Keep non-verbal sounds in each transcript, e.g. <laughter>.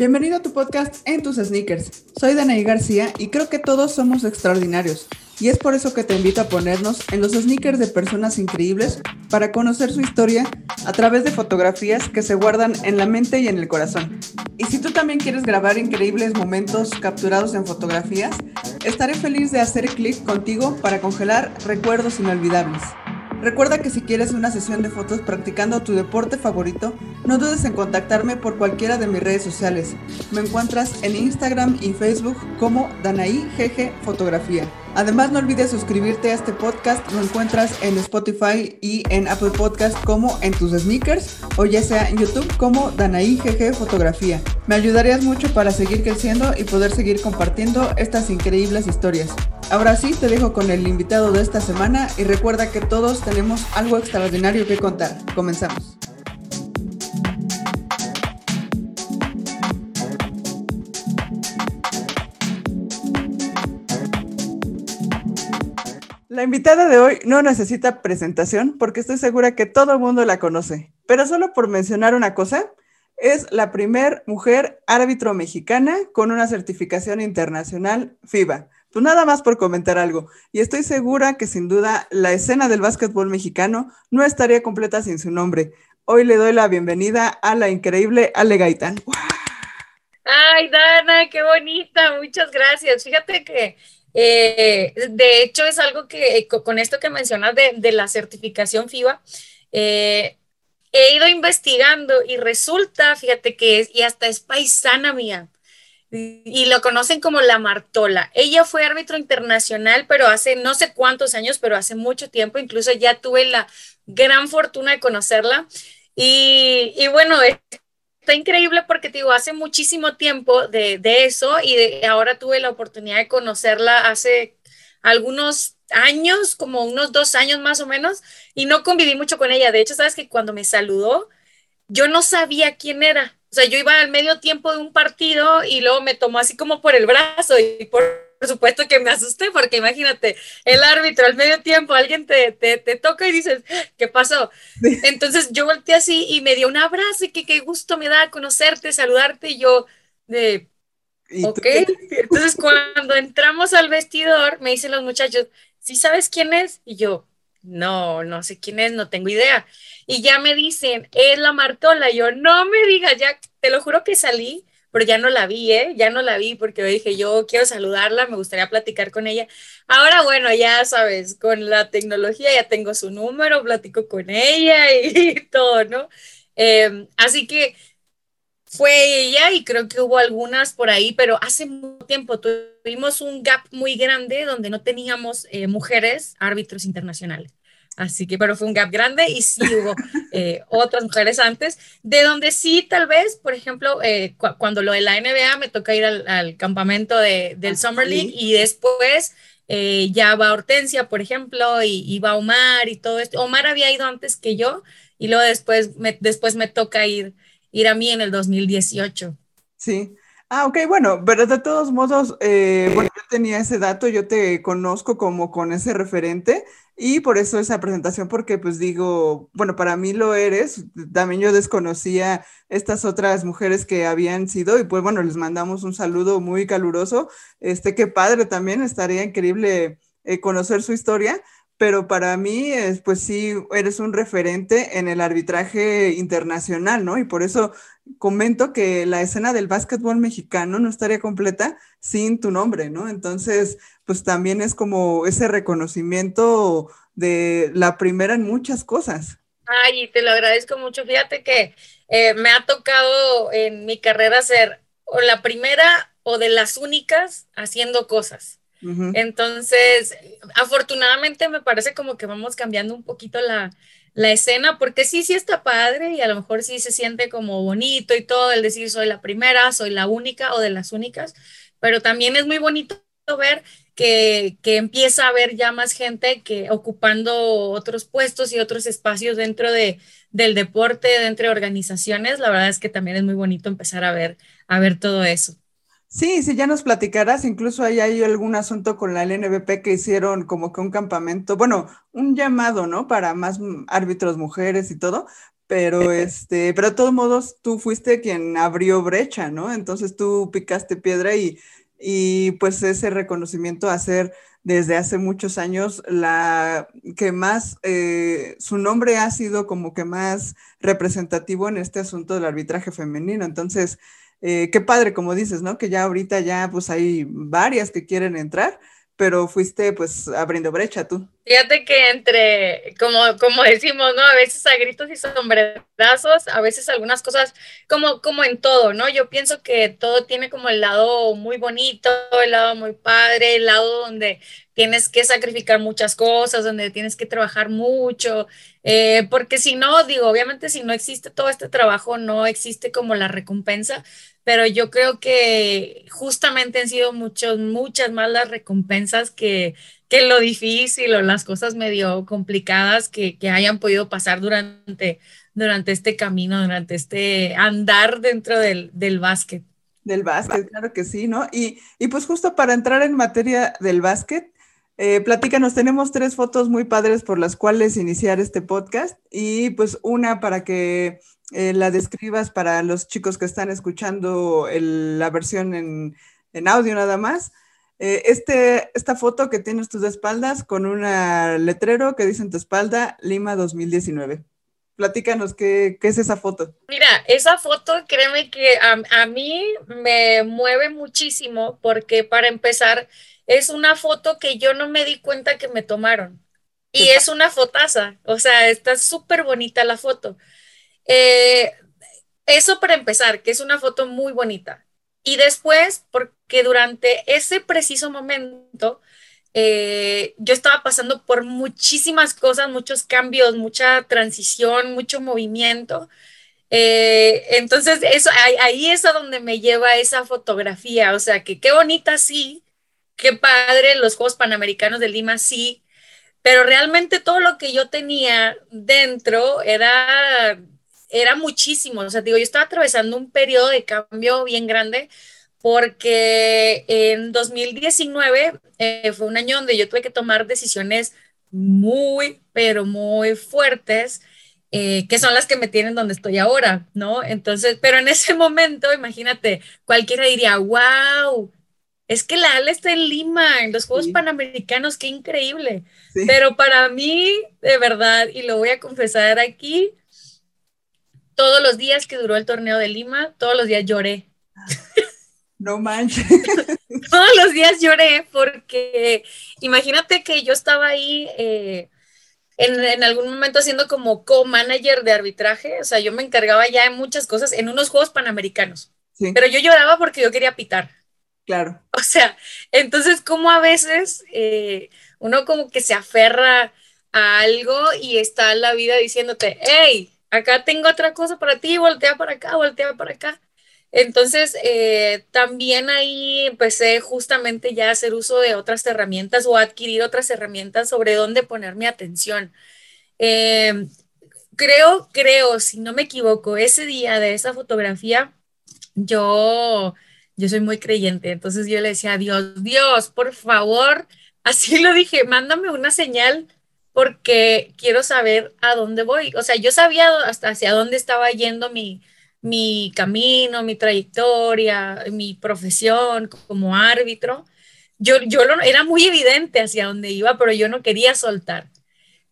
Bienvenido a tu podcast En tus sneakers. Soy Danaí García y creo que todos somos extraordinarios. Y es por eso que te invito a ponernos en los sneakers de personas increíbles para conocer su historia a través de fotografías que se guardan en la mente y en el corazón. Y si tú también quieres grabar increíbles momentos capturados en fotografías, estaré feliz de hacer clic contigo para congelar recuerdos inolvidables. Recuerda que si quieres una sesión de fotos practicando tu deporte favorito, no dudes en contactarme por cualquiera de mis redes sociales. Me encuentras en Instagram y Facebook como Danaí GG Fotografía. Además, no olvides suscribirte a este podcast. Lo encuentras en Spotify y en Apple Podcast como en tus sneakers o ya sea en YouTube como Danaí GG Fotografía. Me ayudarías mucho para seguir creciendo y poder seguir compartiendo estas increíbles historias. Ahora sí, te dejo con el invitado de esta semana y recuerda que todos tenemos algo extraordinario que contar. Comenzamos. La invitada de hoy no necesita presentación porque estoy segura que todo el mundo la conoce. Pero solo por mencionar una cosa, es la primer mujer árbitro mexicana con una certificación internacional FIBA. Pues nada más por comentar algo. Y estoy segura que sin duda la escena del básquetbol mexicano no estaría completa sin su nombre. Hoy le doy la bienvenida a la increíble Ale Gaitán. Ay, Dana, qué bonita. Muchas gracias. Fíjate que eh, de hecho, es algo que eh, con esto que mencionas de, la certificación FIBA, eh, he ido investigando y resulta, fíjate que es, y hasta es paisana mía, y, lo conocen como la Martola. Ella fue árbitro internacional, pero hace no sé cuántos años, pero hace mucho tiempo, incluso ya tuve la gran fortuna de conocerla. Y, y bueno, está increíble porque te digo, hace muchísimo tiempo de, de eso y ahora tuve la oportunidad de conocerla hace algunos años, como unos dos años más o menos, y no conviví mucho con ella. De hecho, sabes que cuando me saludó, yo no sabía quién era. O sea, yo iba al medio tiempo de un partido y luego me tomó así como por el brazo y por supuesto que me asusté, porque imagínate, el árbitro al medio tiempo, alguien te, te, toca y dices, ¿qué pasó? Entonces yo volteé así y me dio un abrazo y que qué gusto me da conocerte, saludarte y yo de, ok. Entonces cuando entramos al vestidor, me dicen los muchachos, ¿sí sabes quién es? Y yo, no, no sé quién es, no tengo idea. Y ya me dicen, es la Martola. Y yo, no me digas, ya, te lo juro que salí pero ya no la vi, ¿eh? Ya no la vi porque dije, yo quiero saludarla, me gustaría platicar con ella. Ahora, bueno, ya sabes, con la tecnología ya tengo su número, platico con ella <laughs> y, todo, ¿no? Em, así que fue ella y creo que hubo algunas por ahí, pero hace mucho tiempo tuvimos un gap muy grande donde no teníamos eh, mujeres árbitros internacionales. Así que, pero fue un gap grande y sí hubo <laughs> eh, otras mujeres antes, de donde sí, tal vez, por ejemplo, eh, cuando lo de la NBA me toca ir al, campamento de, del ah, Summer League y después eh, ya va Hortensia, por ejemplo, y, va Omar y todo esto. Omar había ido antes que yo y luego después me, después me toca ir, ir a mí en el 2018. Sí. Ah, ok, bueno, pero de todos modos, bueno, yo tenía ese dato, yo te conozco como con ese referente, y por eso esa presentación, porque pues digo, bueno, para mí lo eres, también yo desconocía estas otras mujeres que habían sido y pues bueno, les mandamos un saludo muy caluroso. Este, qué padre también, estaría increíble eh, conocer su historia, pero para mí, pues sí, eres un referente en el arbitraje internacional, ¿no? Y por eso comento que la escena del básquetbol mexicano no estaría completa sin tu nombre, ¿no? Entonces, pues también es como ese reconocimiento de la primera en muchas cosas. Ay, te lo agradezco mucho. Fíjate que eh, me ha tocado en mi carrera ser o la primera o de las únicas haciendo cosas. Entonces, afortunadamente me parece como que vamos cambiando un poquito la, la escena, porque sí, sí está padre y a lo mejor sí se siente como bonito y todo el decir soy la primera, soy la única o de las únicas, pero también es muy bonito ver que, empieza a haber ya más gente que ocupando otros puestos y otros espacios dentro de, del deporte, dentro de organizaciones. La verdad es que también es muy bonito empezar a ver, a ver todo eso. Sí, sí, ya nos platicarás. Incluso ahí hay algún asunto con la LNBP que hicieron como que un campamento, bueno, un llamado, ¿no? Para más árbitros mujeres y todo. pero este, pero de todos modos tú fuiste quien abrió brecha, ¿no? Entonces tú picaste piedra y, y pues ese reconocimiento a ser desde hace muchos años la que más, eh, su nombre ha sido como que más representativo en este asunto del arbitraje femenino. Entonces, eh, qué padre, como dices, ¿no? Que ya ahorita ya pues hay varias que quieren entrar, pero fuiste pues abriendo brecha tú. Fíjate que entre, como, como decimos, ¿no? A veces a gritos y sombrerazos, a veces algunas cosas, como, como en todo, ¿no? Yo pienso que todo tiene como el lado muy bonito, el lado muy padre, el lado donde tienes que sacrificar muchas cosas, donde tienes que trabajar mucho, eh, porque si no, digo, obviamente si no existe todo este trabajo, no existe como la recompensa, pero yo creo que justamente han sido muchos, muchas más las recompensas que que lo difícil o las cosas medio complicadas que, que hayan podido pasar durante, durante este camino, durante este andar dentro del, del básquet. Del básquet, claro que sí, ¿no? Y, y pues justo para entrar en materia del básquet, eh, platícanos, tenemos tres fotos muy padres por las cuales iniciar este podcast y pues una para que eh, la describas para los chicos que están escuchando la versión en, en audio nada más eh, este, esta foto que tienes tus espaldas con un letrero que dice en tu espalda Lima 2019. Platícanos, ¿qué, ¿qué, es esa foto? Mira, esa foto, créeme que a, a, mí me mueve muchísimo porque para empezar, es una foto que yo no me di cuenta que me tomaron. Y es una fotaza, o sea, está súper bonita la foto. Eh, eso para empezar, que es una foto muy bonita. Y después, porque durante ese preciso momento, eh, yo estaba pasando por muchísimas cosas, muchos cambios, mucha transición, mucho movimiento. Eh, entonces, eso, ahí, ahí, es a donde me lleva esa fotografía. O sea, que qué bonita, sí, qué padre, los Juegos Panamericanos de Lima, sí, pero realmente todo lo que yo tenía dentro era era muchísimo, o sea, digo, yo estaba atravesando un periodo de cambio bien grande porque en 2019 eh, fue un año donde yo tuve que tomar decisiones muy, pero muy fuertes, eh, que son las que me tienen donde estoy ahora, ¿no? Entonces, pero en ese <laughs> momento, imagínate, cualquiera diría, wow, es que la ALA está en Lima, en los Juegos Panamericanos, qué increíble. Pero para mí, de verdad, y lo voy a confesar aquí, todos los días que duró el torneo de Lima, todos los días lloré. No manches. <laughs> todos los días lloré porque imagínate que yo estaba ahí eh, en, algún momento haciendo como co-manager de arbitraje, o sea, yo me encargaba ya de muchas cosas en unos Juegos Panamericanos, pero yo lloraba porque yo quería pitar. Claro. O sea, entonces como a veces eh, uno como que se aferra a algo y está la vida diciéndote, hey, acá tengo otra cosa para ti, voltea para acá, voltea para acá. Entonces, eh, también ahí empecé justamente ya a hacer uso de otras herramientas o a adquirir otras herramientas sobre dónde poner mi atención. Em, creo, creo, si no me equivoco, ese día de esa fotografía, yo, yo soy muy creyente, entonces yo le decía, Dios, Dios, por favor, así <laughs> lo dije, mándame una señal porque quiero saber a dónde voy. O sea, yo sabía hasta hacia dónde estaba yendo mi, mi camino, mi trayectoria, mi profesión como árbitro. Yo, yo lo, era muy evidente hacia dónde iba, pero yo no quería soltar.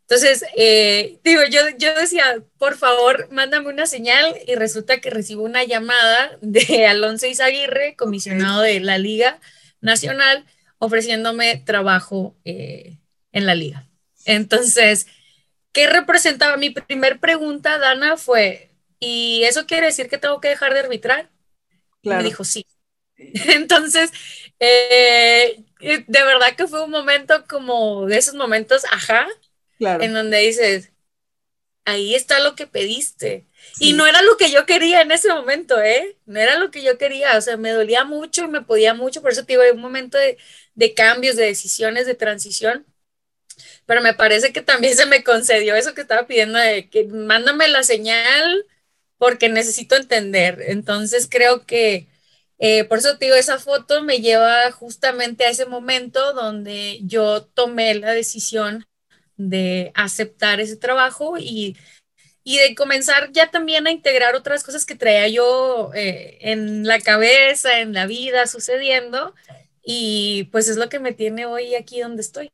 Entonces, eh, digo, yo, yo decía, por favor, mándame una señal y resulta que recibo una llamada de <laughs> Alonso Izaguirre, comisionado de la Liga Nacional, ofreciéndome trabajo eh, en la liga. Entonces, ¿qué representaba? Mi primer pregunta, Dana, fue, ¿y eso quiere decir que tengo que dejar de arbitrar? me dijo, sí. <laughs> Entonces, eh, de verdad que fue un momento como de esos momentos, ajá, en donde dices, ahí está lo que pediste. Y no era lo que yo quería en ese momento, ¿eh? No era lo que yo quería, o sea, me dolía mucho y me podía mucho, por eso te digo, hay un momento de, de cambios, de decisiones, de transición pero me parece que también se me concedió eso que estaba pidiendo de que mándame la señal porque necesito entender. Entonces creo que eh, por eso te digo, esa foto me lleva justamente a ese momento donde yo tomé la decisión de aceptar ese trabajo y, y de comenzar ya también a integrar otras cosas que traía yo eh, en la cabeza, en la vida, sucediendo. Y pues es lo que me tiene hoy aquí donde estoy.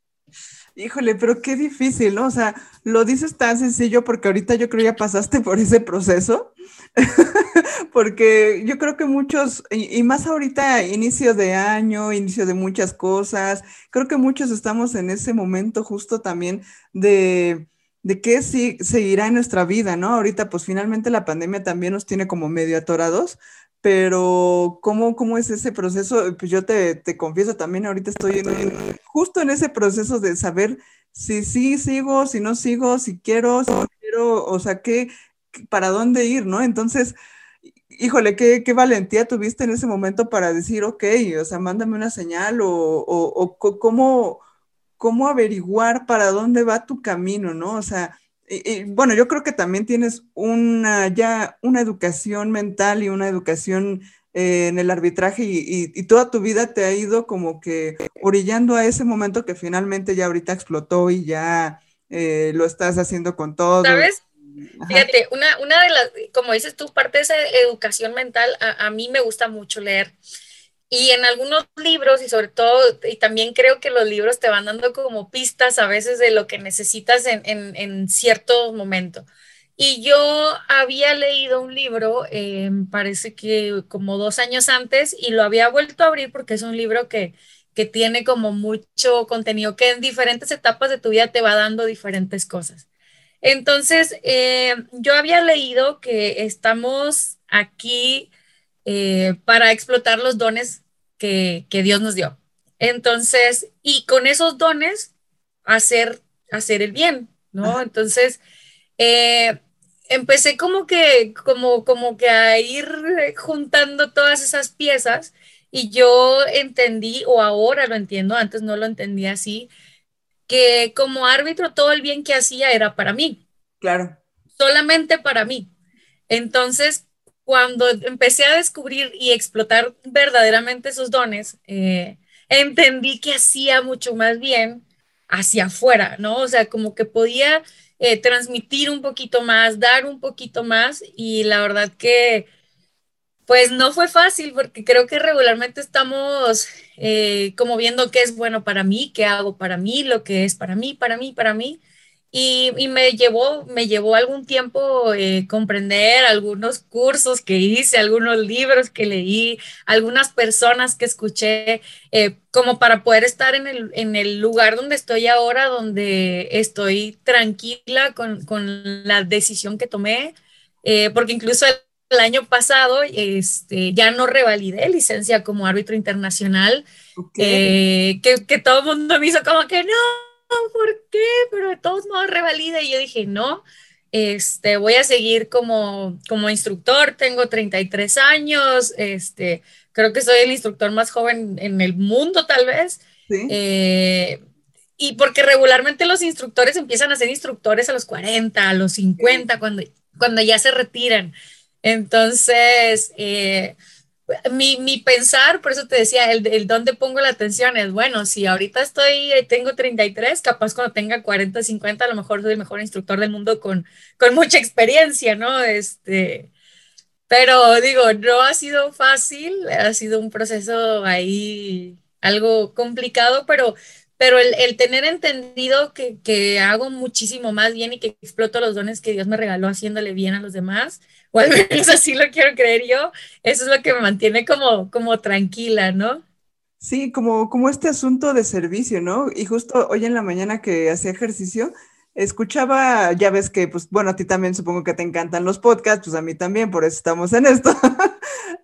Híjole, pero qué difícil, ¿no? O sea, lo dices tan sencillo porque ahorita yo creo ya pasaste por ese proceso, <laughs> porque yo creo que muchos, y, más ahorita, inicio de año, inicio de muchas cosas, creo que muchos estamos en ese momento justo también de, de qué sí, seguirá en nuestra vida, ¿no? Ahorita pues finalmente la pandemia también nos tiene como medio atorados, pero ¿cómo, cómo es ese proceso? Pues yo te, te confieso también, ahorita estoy justo en ese proceso de saber si sí sigo, si no sigo, si quiero, si no quiero, o sea, qué, para dónde ir, ¿no? Entonces, híjole, qué, qué valentía tuviste en ese momento para decir, ok, o sea, mándame una señal o, o, o cómo, cómo averiguar para dónde va tu camino, ¿no? O sea, y, bueno, yo creo que también tienes una ya una educación mental y una educación eh, en el arbitraje y, toda tu vida te ha ido como que orillando a ese momento que finalmente ya ahorita explotó y ya eh, lo estás haciendo con todo. ¿Sabes? Fíjate, una, una de las, como dices tú, parte de esa educación mental, a, a mí me gusta mucho leer. Y en algunos libros, y sobre todo, y también creo que los libros te van dando como pistas a veces de lo que necesitas en, en, en cierto momento. Y yo había leído un libro, eh, parece que como dos años antes, y lo había vuelto a abrir porque es un libro que, que tiene como mucho contenido, que en diferentes etapas de tu vida te va dando diferentes cosas. Entonces, eh, yo había leído que estamos aquí eh, para explotar los dones que, Dios nos dio. Entonces, y con esos dones, hacer, hacer el bien, ¿no? Entonces, eh, empecé como que, como, como que a ir juntando todas esas piezas y yo entendí, o ahora lo entiendo, antes no lo entendía así, que como árbitro todo el bien que hacía era para mí. Claro. Solamente para mí. Entonces, cuando empecé a descubrir y explotar verdaderamente esos dones, eh, entendí que hacía mucho más bien hacia afuera, ¿no? O sea, como que podía eh, transmitir un poquito más, dar un poquito más y la verdad que pues no fue fácil porque creo que regularmente estamos eh, como viendo qué es bueno para mí, qué hago para mí, lo que es para mí, para mí, para mí. Y, me, llevó, me llevó algún tiempo eh, comprender algunos cursos que hice, algunos libros que leí, algunas personas que escuché, eh, como para poder estar en el, en el, lugar donde estoy ahora, donde estoy tranquila con, con la decisión que tomé, eh, porque incluso el, año pasado este, ya no revalidé licencia como árbitro internacional, que, que todo el mundo me hizo como que no ¿por qué? Pero de todos modos revalida. Y yo dije, no, este, voy a seguir como, como instructor, tengo 33 años, este, creo que soy el instructor más joven en el mundo tal vez. Eh, y porque regularmente los instructores empiezan a ser instructores a los 40, a los 50, cuando, cuando ya se retiran. Entonces, eh, mi, mi, pensar, por eso te decía, el, el dónde pongo la atención es, bueno, si ahorita estoy, eh, tengo 33, capaz cuando tenga 40, 50, a lo mejor soy el mejor instructor del mundo con, con mucha experiencia, ¿no? Este, pero digo, no ha sido fácil, ha sido un proceso ahí algo complicado, pero, pero el, el tener entendido que, que hago muchísimo más bien y que exploto los dones que Dios me regaló haciéndole bien a los demás, o al <laughs> menos así lo quiero creer yo, eso es lo que me mantiene como, como tranquila, ¿no? Sí, como, como este asunto de servicio, ¿no? Y justo hoy en la mañana que hacía ejercicio, escuchaba, ya ves que, pues bueno, a ti también supongo que te encantan los podcasts, pues a mí también, por eso estamos en esto. <laughs>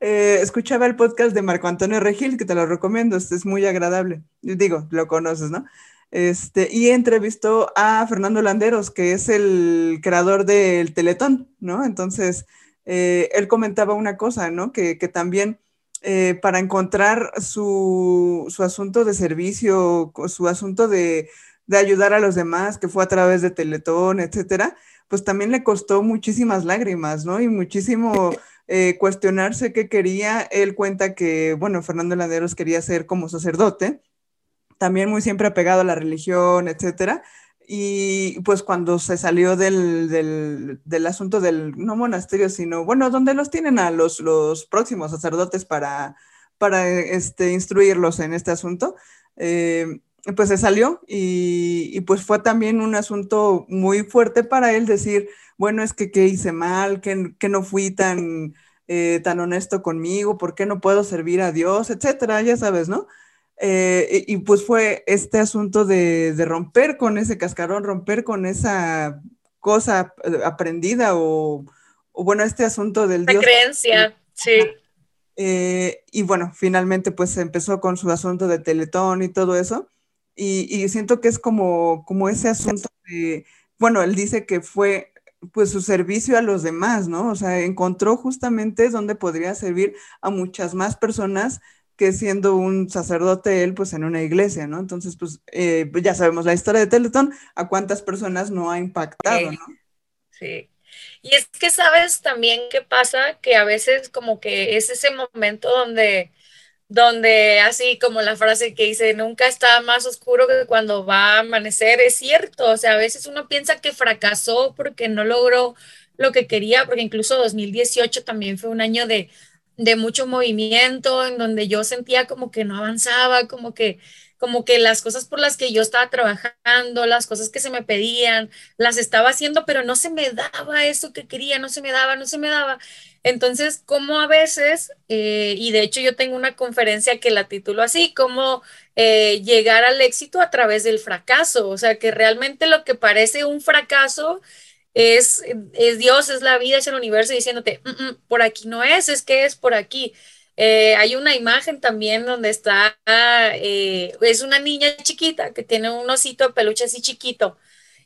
Eh, escuchaba el podcast de Marco Antonio Regil, que te lo recomiendo, este es muy agradable. Digo, lo conoces, ¿no? Este, y entrevistó a Fernando Landeros, que es el creador del Teletón, ¿no? Entonces, eh, él comentaba una cosa, ¿no? Que, también eh, para encontrar su, asunto de servicio, su asunto de, ayudar a los demás, que fue a través de Teletón, etcétera, pues también le costó muchísimas lágrimas, ¿no? Y muchísimo eh, cuestionarse qué quería. Él cuenta que, bueno, Fernando Landeros quería ser como sacerdote, también muy siempre apegado a la religión, etcétera y pues cuando se salió del, del, del, asunto del, no monasterio, sino, bueno, donde los tienen a los, los próximos sacerdotes para, para este, instruirlos en este asunto, eh, pues se salió y, y, pues fue también un asunto muy fuerte para él decir, bueno, es que qué hice mal, que, que no fui tan, eh, tan honesto conmigo, por qué no puedo servir a Dios, etcétera, ya sabes, ¿no? Eh, y, pues fue este asunto de, de, romper con ese cascarón, romper con esa cosa eh, aprendida o, o bueno, este asunto del La Dios. creencia, sí. Eh, y bueno, finalmente pues empezó con su asunto de Teletón y todo eso. Y, y, siento que es como, como ese asunto de, bueno, él dice que fue pues su servicio a los demás, ¿no? O sea, encontró justamente donde podría servir a muchas más personas que siendo un sacerdote él, pues en una iglesia, ¿no? Entonces, pues, eh, pues ya sabemos la historia de Teletón, a cuántas personas no ha impactado, sí. ¿no? Sí. Y es que sabes también qué pasa, que a veces como que es ese momento donde, donde así como la frase que dice, nunca está más oscuro que cuando va a amanecer, es cierto, o sea, a veces uno piensa que fracasó porque no logró lo que quería, porque incluso 2018 también fue un año de de mucho movimiento, en donde yo sentía como que no avanzaba, como que, como que las cosas por las que yo estaba trabajando, las cosas que se me pedían, las estaba haciendo, pero no se me daba eso que quería, no se me daba, no se me daba. Entonces, como a veces, eh, y de hecho yo tengo una conferencia que la titulo así, como eh, llegar al éxito a través del fracaso, o sea, que realmente lo que parece un fracaso, es, es, Dios, es la vida, es el universo diciéndote, mm -mm, por aquí no es, es que es por aquí. Eh, hay una imagen también donde está, eh, es una niña chiquita que tiene un osito de peluche así chiquito.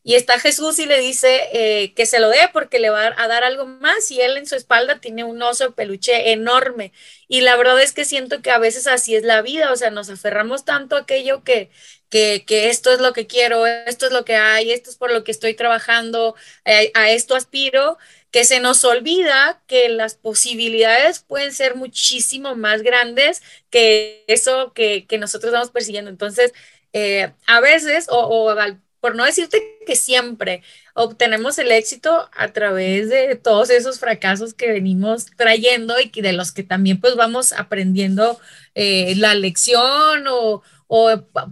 Y está Jesús y le dice eh, que se lo dé porque le va a dar algo más y él en su espalda tiene un oso peluche enorme. Y la verdad es que siento que a veces así es la vida, o sea, nos aferramos tanto a aquello que, que, que, esto es lo que quiero, esto es lo que hay, esto es por lo que estoy trabajando, eh, a esto aspiro, que se nos olvida que las posibilidades pueden ser muchísimo más grandes que eso que, que nosotros vamos persiguiendo. Entonces, eh, a veces, o, o al por no decirte que siempre obtenemos el éxito a través de todos esos fracasos que venimos trayendo y de los que también pues vamos aprendiendo eh, la lección o,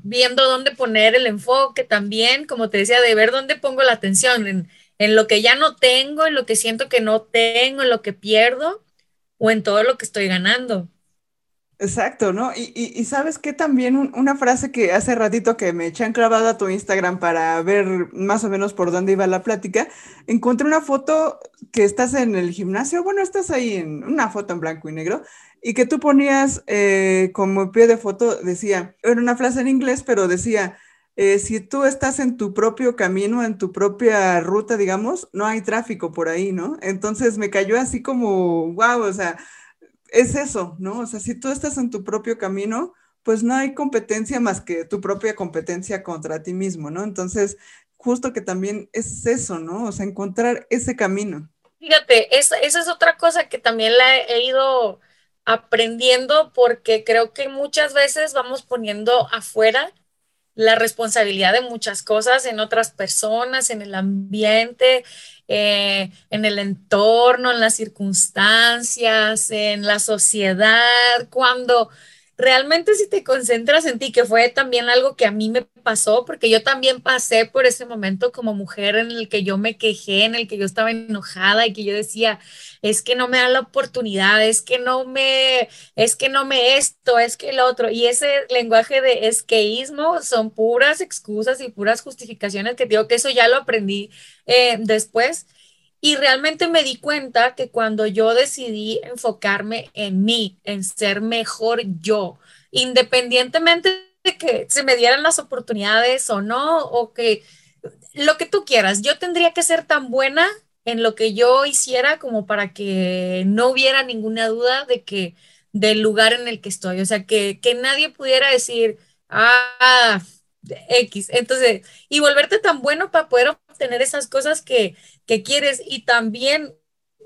viendo dónde poner el enfoque también, como te decía, de ver dónde pongo la atención, en, en lo que ya no tengo, en lo que siento que no tengo, en lo que pierdo o en todo lo que estoy ganando. Exacto, ¿no? Y, y, sabes que también un, una frase que hace ratito que me echan clavada a tu Instagram para ver más o menos por dónde iba la plática, encontré una foto que estás en el gimnasio, bueno, estás ahí en una foto en blanco y negro, y que tú ponías eh, como pie de foto, decía, era una frase en inglés, pero decía, eh, si tú estás en tu propio camino, en tu propia ruta, digamos, no hay tráfico por ahí, ¿no? Entonces me cayó así como, wow, o sea es eso, ¿no? O sea, si tú estás en tu propio camino, pues no hay competencia más que tu propia competencia contra ti mismo, ¿no? Entonces, justo que también es eso, ¿no? O sea, encontrar ese camino. Fíjate, esa, es otra cosa que también la he ido aprendiendo porque creo que muchas veces vamos poniendo afuera la responsabilidad de muchas cosas en otras personas, en el ambiente, eh, en el entorno, en las circunstancias, en la sociedad, cuando realmente si te concentras en ti, que fue también algo que a mí me pasó, porque yo también pasé por ese momento como mujer en el que yo me quejé, en el que yo estaba enojada y que yo decía, es que no me dan la oportunidad, es que no me, es que no me esto, es que el otro. Y ese lenguaje de esqueísmo son puras excusas y puras justificaciones que digo que eso ya lo aprendí eh, después. Y realmente me di cuenta que cuando yo decidí enfocarme en mí, en ser mejor yo, independientemente de que se me dieran las oportunidades o no, o que lo que tú quieras, yo tendría que ser tan buena en lo que yo hiciera como para que no hubiera ninguna duda de que del lugar en el que estoy, o sea, que, que nadie pudiera decir, ah, X, entonces, y volverte tan bueno para poder obtener esas cosas que, que quieres y también,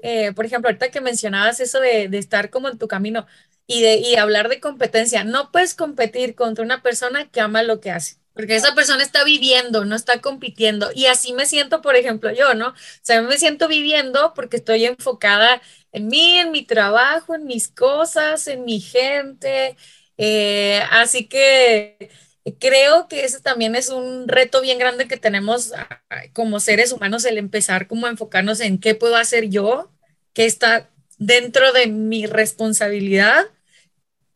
eh, por ejemplo, ahorita que mencionabas eso de, de estar como en tu camino y, de, y hablar de competencia, no puedes competir contra una persona que ama lo que hace. porque esa persona está viviendo, no está compitiendo. Y así me siento, por ejemplo, yo, ¿no? O sea, me siento viviendo porque estoy enfocada en mí, en mi trabajo, en mis cosas, en mi gente. Eh, así que creo que ese también es un reto bien grande que tenemos ah, como seres humanos, el empezar como a enfocarnos en qué puedo hacer yo, qué está dentro de mi responsabilidad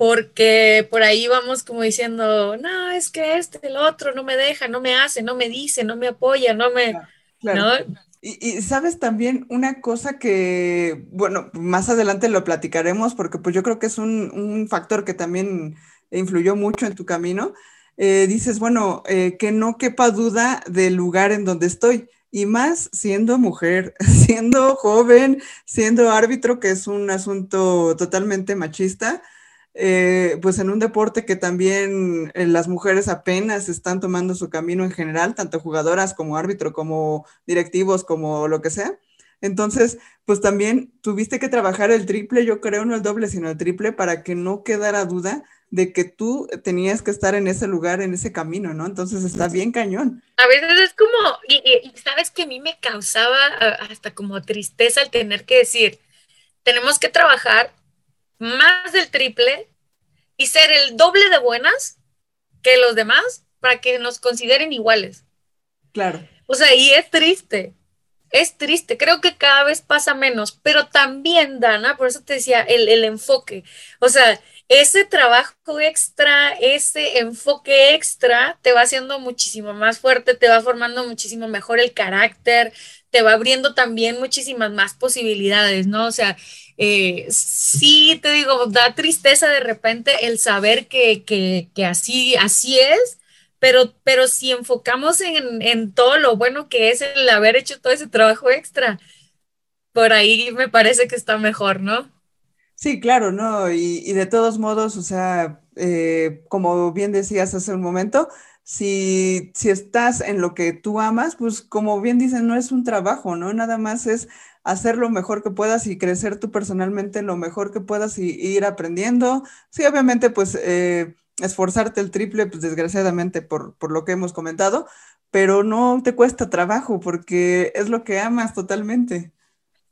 porque por ahí vamos como diciendo, no, es que este, el otro no me deja, no me hace, no me dice, no me apoya, no me... Claro. Y, sabes también una cosa que, bueno, más adelante lo platicaremos porque pues yo creo que es un, factor que también influyó mucho en tu camino. Eh, dices, bueno, eh, que no quepa duda del lugar en donde estoy. Y más siendo mujer, <laughs> siendo joven, siendo árbitro, que es un asunto totalmente machista eh, pues en un deporte que también las mujeres apenas están tomando su camino en general, tanto jugadoras como árbitro, como directivos, como lo que sea. Entonces, pues también tuviste que trabajar el triple, yo creo, no el doble, sino el triple, para que no quedara duda de que tú tenías que estar en ese lugar, en ese camino, ¿no? Entonces está bien cañón. A veces es como, y sabes que a mí me causaba hasta como tristeza el tener que decir, tenemos que trabajar más del triple y ser el doble de buenas que los demás para que nos consideren iguales. Claro. O sea, y es triste, es triste, creo que cada vez pasa menos, pero también, Dana, por eso te decía, el, el enfoque, o sea, ese trabajo extra, ese enfoque extra te va haciendo muchísimo más fuerte, te va formando muchísimo mejor el carácter, te va abriendo también muchísimas más posibilidades, ¿no? O sea, eh, sí te digo, da tristeza de repente el saber que, que, así, así es, pero, pero si enfocamos en, en, todo lo bueno que es el haber hecho todo ese trabajo extra, por ahí me parece que está mejor, ¿no? Sí, claro, ¿no? Y, y de todos modos, o sea, eh, como bien decías hace un momento, si, si estás en lo que tú amas, pues como bien dicen, no es un trabajo, ¿no? Nada más es hacer lo mejor que puedas y crecer tú personalmente lo mejor que puedas y, ir aprendiendo. Sí, obviamente, pues eh, esforzarte el triple, pues desgraciadamente por, por lo que hemos comentado, pero no te cuesta trabajo porque es lo que amas totalmente.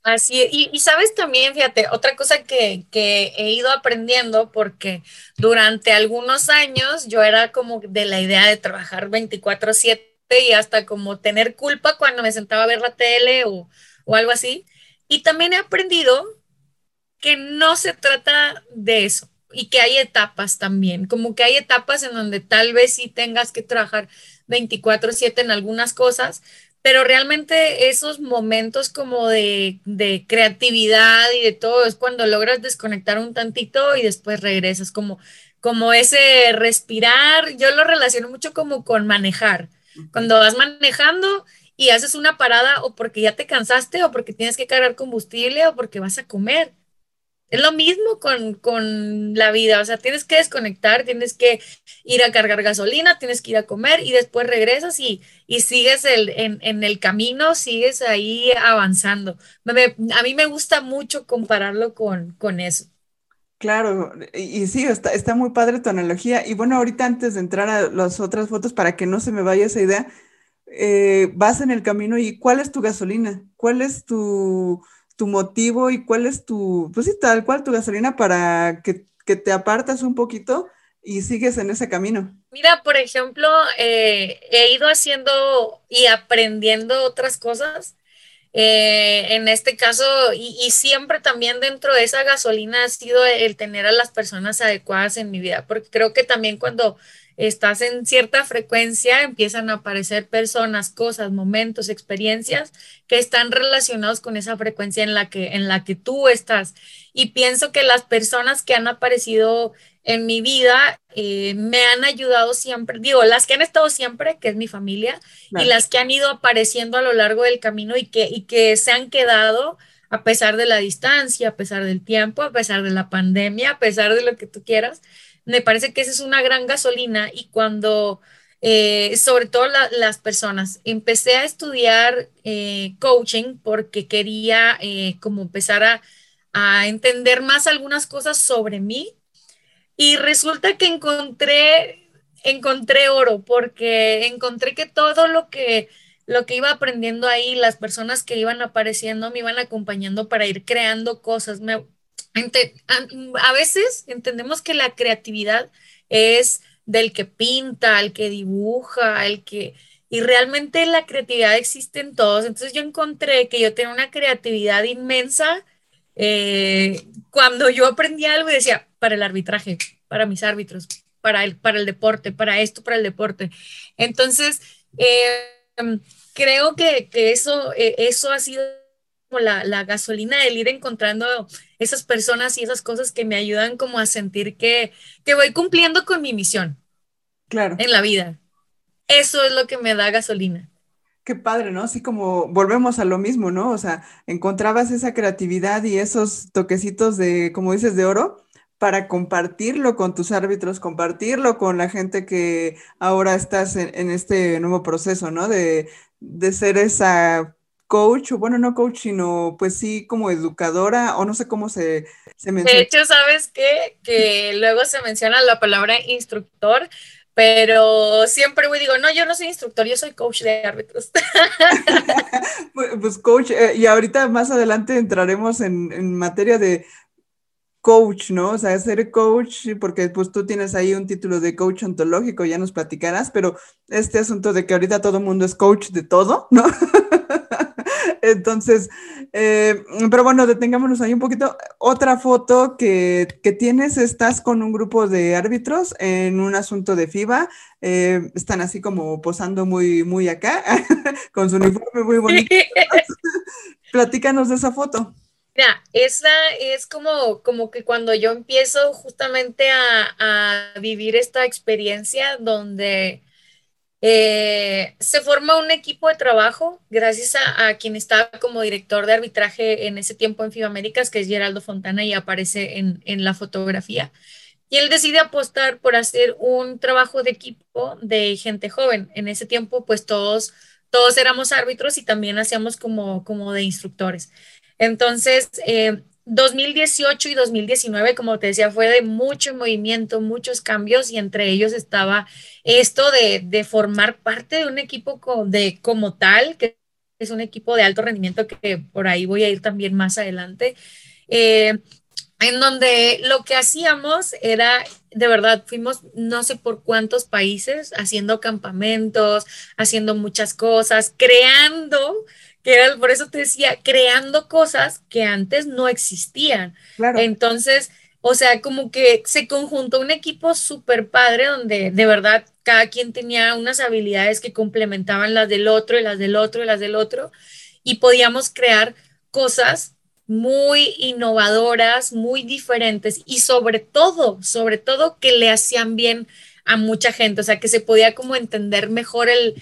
Así, y, sabes también, fíjate, otra cosa que, que, he ido aprendiendo, porque durante algunos años yo era como de la idea de trabajar 24/7 y hasta como tener culpa cuando me sentaba a ver la tele o, o algo así. Y también he aprendido que no se trata de eso y que hay etapas también, como que hay etapas en donde tal vez sí tengas que trabajar 24/7 en algunas cosas, pero realmente esos momentos como de, de, creatividad y de todo es cuando logras desconectar un tantito y después regresas, como, como ese respirar, yo lo relaciono mucho como con manejar. Cuando vas manejando y haces una parada o porque ya te cansaste o porque tienes que cargar combustible o porque vas a comer. Es lo mismo con, la vida, o sea, tienes que desconectar, tienes que ir a cargar gasolina, tienes que ir a comer y después regresas y, y sigues el, en, el camino, sigues ahí avanzando. a mí me gusta mucho compararlo con, con eso. Claro, y, sí, está, está muy padre tu analogía. Y bueno, ahorita antes de entrar a las otras fotos, para que no se me vaya esa idea, eh, vas en el camino y ¿cuál es tu gasolina? ¿Cuál es tu tu motivo y cuál es tu, pues sí, tal cual tu gasolina para que, te apartas un poquito y sigues en ese camino? Mira, por ejemplo, eh, he ido haciendo y aprendiendo otras cosas. Eh, en este caso, y, siempre también dentro de esa gasolina ha sido el tener a las personas adecuadas en mi vida, porque creo que también cuando estás en cierta frecuencia, empiezan a aparecer personas, cosas, momentos, experiencias que están relacionados con esa frecuencia en la que, en la que tú estás. Y pienso que las personas que han aparecido en mi vida eh, me han ayudado siempre, digo, las que han estado siempre, que es mi familia, y las que han ido apareciendo a lo largo del camino y que, y que se han quedado a pesar de la distancia, a pesar del tiempo, a pesar de la pandemia, a pesar de lo que tú quieras me parece que esa es una gran gasolina y cuando, eh, sobre todo las personas, empecé a estudiar eh, coaching porque quería eh, como empezar a, a entender más algunas cosas sobre mí y resulta que encontré encontré oro porque encontré que todo lo que lo que iba aprendiendo ahí, las personas que iban apareciendo me iban acompañando para ir creando cosas. Me, a veces entendemos que la creatividad es del que pinta, el que dibuja, el que... Y realmente la creatividad existe en todos. Entonces yo encontré que yo tenía una creatividad inmensa eh, cuando yo aprendí algo y decía, para el arbitraje, para mis árbitros, para el, para el deporte, para esto, para el deporte. Entonces, eh, creo que, que eso, eh, eso ha sido como la, la, gasolina del ir encontrando esas personas y esas cosas que me ayudan como a sentir que, que voy cumpliendo con mi misión. Claro. En la vida. Eso es lo que me da gasolina. Qué padre, ¿no? Así como volvemos a lo mismo, ¿no? O sea, encontrabas esa creatividad y esos toquecitos de, como dices, de oro para compartirlo con tus árbitros, compartirlo con la gente que ahora estás en, en este nuevo proceso, ¿no? De, de ser esa coach, o bueno, no coach, sino pues sí como educadora, o no sé cómo se, se menciona. De hecho, ¿sabes qué? Que luego se menciona la palabra instructor, pero siempre voy digo, no, yo no soy instructor, yo soy coach de árbitros. <laughs> Pues, pues, coach, eh, y ahorita más adelante entraremos en, en materia de coach, ¿no? O sea, ser coach, porque pues tú tienes ahí un título de coach ontológico, ya nos platicarás, pero este asunto de que ahorita todo el mundo es coach de todo, ¿no? <laughs> Entonces, eh, pero bueno, detengámonos ahí un poquito. Otra foto que, tienes, estás con un grupo de árbitros en un asunto de FIBA, eh, están así como posando muy, muy acá, <laughs> con su uniforme muy bonito. <laughs> Platícanos de esa foto. Mira, esa es como, como que cuando yo empiezo justamente a, vivir esta experiencia donde eh, se forma un equipo de trabajo gracias a, quien estaba como director de arbitraje en ese tiempo en FIBA Américas, que es Geraldo Fontana y aparece en, en la fotografía. Y él decide apostar por hacer un trabajo de equipo de gente joven. En ese tiempo, pues todos, todos éramos árbitros y también hacíamos como, como de instructores. Entonces, 2018 eh, y 2019, como te decía, fue de mucho movimiento, muchos cambios y entre ellos estaba esto de, formar parte de un equipo de, como tal, que es un equipo de alto rendimiento que por ahí voy a ir también más adelante. Eh, en donde lo que hacíamos era, de verdad, fuimos no sé por cuántos países haciendo campamentos, haciendo muchas cosas, creando que era, por eso te decía, creando cosas que antes no existían. Entonces, o sea, como que se conjuntó un equipo súper padre donde de verdad cada quien tenía unas habilidades que complementaban las del otro y las del otro y las del otro y podíamos crear cosas muy innovadoras, muy diferentes y sobre todo, sobre todo que le hacían bien a mucha gente, o sea, que se podía como entender mejor el,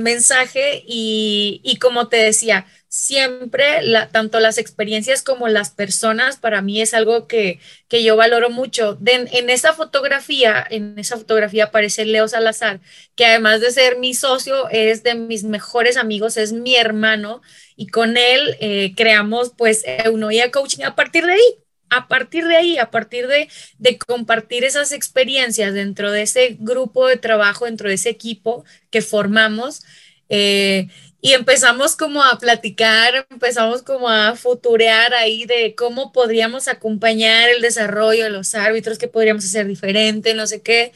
mensaje y, como te decía, siempre, la, tanto las experiencias como las personas, para mí es algo que, yo valoro mucho. en esa fotografía, en esa fotografía aparece Leo Salazar, que además de ser mi socio, es de mis mejores amigos, es mi hermano, y con él eh, creamos pues Eunoia Coaching a partir de ahí a partir de ahí, a partir de, compartir esas experiencias dentro de ese grupo de trabajo, dentro de ese equipo que formamos, eh, y empezamos como a platicar, empezamos como a futurear ahí de cómo podríamos acompañar el desarrollo de los árbitros, qué podríamos hacer diferente, no sé qué.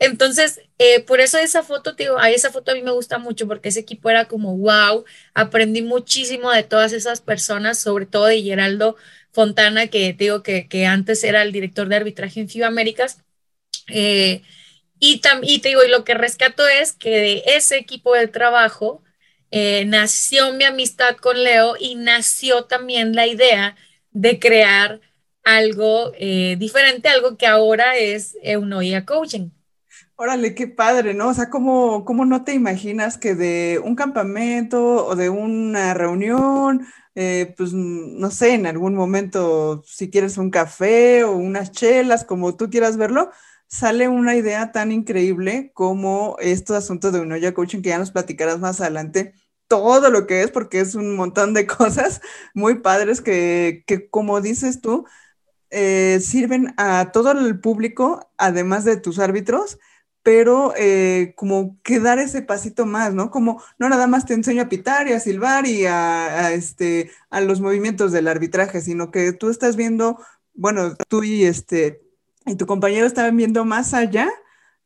Entonces, eh, por eso esa foto, digo, a esa foto a mí me gusta mucho porque ese equipo era como wow, aprendí muchísimo de todas esas personas, sobre todo de Geraldo Fontana, que digo que, antes era el director de arbitraje en FIBA Américas. Eh, y, te digo, y lo que rescato es que de ese equipo de trabajo eh, nació mi amistad con Leo y nació también la idea de crear algo diferente, algo que ahora es Eunoia Coaching. Órale, qué padre, ¿no? O sea, ¿cómo, ¿cómo, no te imaginas que de un campamento o de una reunión, eh, pues no sé, en algún momento, si quieres un café o unas chelas, como tú quieras verlo, sale una idea tan increíble como este asunto de Unoya Coaching, que ya nos platicarás más adelante todo lo que es, porque es un montón de <laughs> cosas muy padres que, que como dices tú, eh, sirven a todo el público, además de tus árbitros, pero eh, como que dar ese pasito más, ¿no? Como no nada más te enseño a pitar y a silbar y a, este, a los movimientos del arbitraje, sino que tú estás viendo, bueno, tú y, este, y tu compañero estaban viendo más allá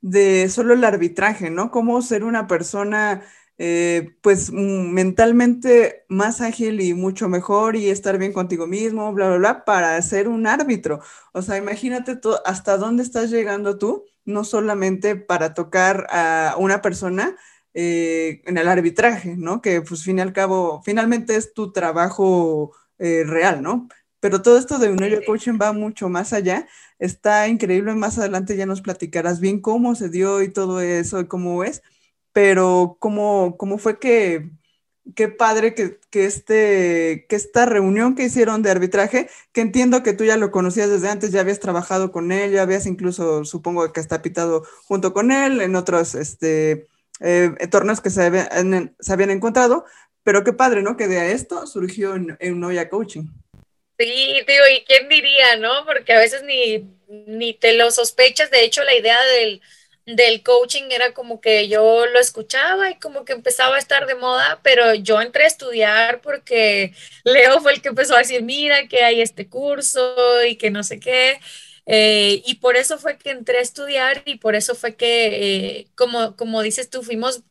de solo el arbitraje, ¿no? Cómo ser una persona eh, pues mm, mentalmente más ágil y mucho mejor y estar bien contigo mismo, bla, bla, bla, para ser un árbitro. O sea, imagínate hasta dónde estás llegando tú, no solamente para tocar a una persona eh, en el arbitraje, ¿no? Que pues fin y al cabo, finalmente es tu trabajo eh, real, ¿no? Pero todo esto de un coaching va mucho más allá. Está increíble. Más adelante ya nos platicarás bien cómo se dio y todo eso y cómo es pero cómo, cómo fue que, qué padre que, que, este, que esta reunión que hicieron de arbitraje, que entiendo que tú ya lo conocías desde antes, ya habías trabajado con él, ya habías incluso, supongo que hasta pitado junto con él en otros este, eh, torneos que se habían, encontrado, pero qué padre, ¿no? Que de esto surgió en, en Coaching. Sí, digo, ¿y quién diría, no? Porque a veces ni, ni te lo sospechas. De hecho, la idea del, del coaching era como que yo lo escuchaba y como que empezaba a estar de moda, pero yo entré a estudiar porque <laughs> Leo fue el que empezó a decir, mira que hay este curso y que no sé qué. Eh, y por eso fue que entré a estudiar y por eso fue que, eh, como, como dices tú, fuimos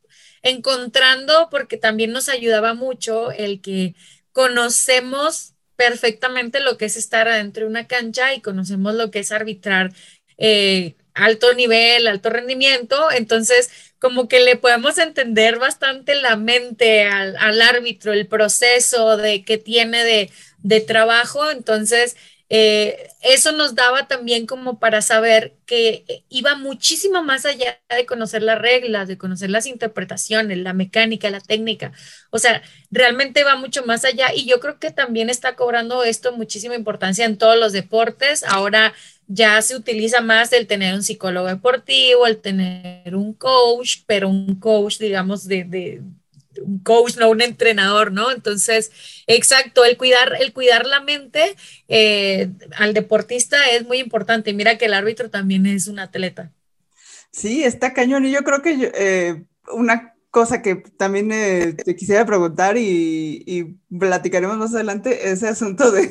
encontrando, porque también nos ayudaba mucho el que conocemos perfectamente lo que es estar adentro de una cancha y conocemos lo que es arbitrar. Eh, alto nivel, alto rendimiento, entonces como que le podemos entender bastante la mente al, árbitro, el proceso de que tiene de, de trabajo, entonces eh, eso nos daba también como para saber que iba muchísimo más allá de conocer las reglas, de conocer las interpretaciones, la mecánica, la técnica. O sea, realmente va mucho más allá y yo creo que también está cobrando esto muchísima importancia en todos los deportes. Ahora ya se utiliza más el tener un psicólogo deportivo, el tener un coach, pero un coach, digamos, de, de un coach, no un entrenador, ¿no? Entonces, exacto, el cuidar, el cuidar la mente eh, al deportista es muy importante. Mira que el árbitro también es un atleta. Sí, está cañón. Y yo creo que eh, una cosa que también eh, te quisiera preguntar y, y, platicaremos más adelante, ese asunto de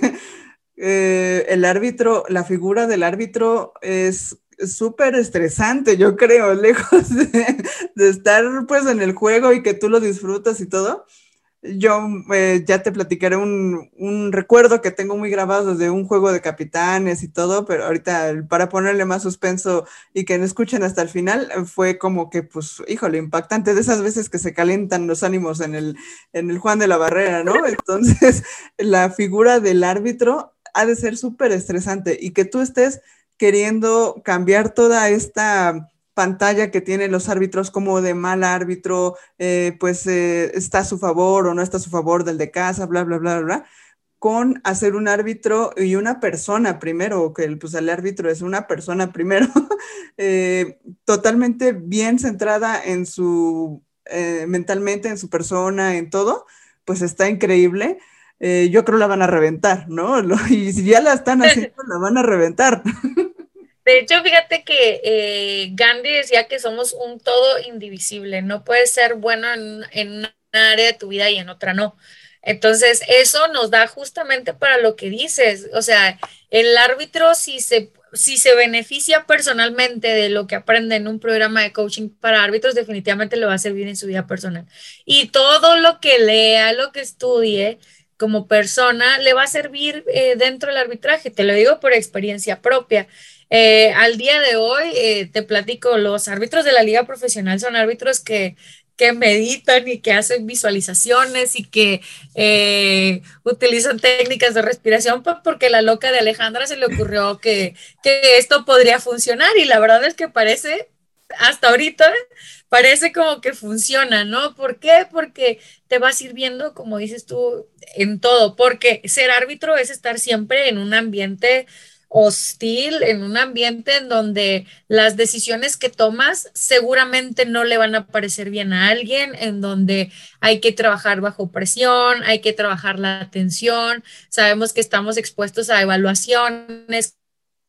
el árbitro, la figura del árbitro es súper estresante, yo creo, <laughs> lejos de, estar pues en el juego y que tú lo disfrutas y todo. Yo eh, ya te platicaré un, un, recuerdo que tengo muy grabado desde un juego de capitanes y todo, pero ahorita para ponerle más suspenso y que no escuchen hasta el final, fue como que, pues, híjole, impactante de esas veces que se calientan los ánimos en el, en el Juan de la Barrera, ¿no? <laughs> Entonces, la figura del árbitro ha de ser súper estresante y que tú estés queriendo cambiar toda esta pantalla que tienen los árbitros como de mal árbitro, eh, pues eh, está a su favor o no está a su favor del de casa, bla, bla, bla, bla, con hacer un árbitro y una persona primero, que pues el árbitro es una persona <laughs> primero, eh, totalmente bien centrada en su, mentalmente, en su persona, en todo, pues está increíble. Yo creo la van a reventar, ¿no? <laughs> y si ya la están haciendo, la van a reventar. <laughs> De hecho, fíjate que eh, Gandhi decía que somos un todo indivisible, no puedes ser bueno en, en una área de tu vida y en otra no. Entonces, eso nos da justamente para lo que dices, o sea, el árbitro si se, si se beneficia personalmente de lo que aprende en un programa de coaching para árbitros, definitivamente le va a servir en su vida personal. Y todo lo que lea, lo que estudie como persona, le va a servir eh, dentro del arbitraje. Te lo digo por experiencia propia. Eh, al día de hoy, eh, te platico, los árbitros de la liga profesional son árbitros que, que meditan y que hacen visualizaciones y que utilizan técnicas de respiración pues, porque la loca de Alejandra se le ocurrió que, que esto podría funcionar y la verdad es que parece, hasta ahorita, parece como que funciona, ¿no? ¿Por qué? Porque te va sirviendo, como dices tú, en todo, porque ser árbitro es estar siempre en un ambiente hostil, en un ambiente en donde las decisiones que tomas seguramente no le van a parecer bien a alguien, en donde hay que trabajar bajo presión, hay que trabajar la atención, sabemos que estamos expuestos a evaluaciones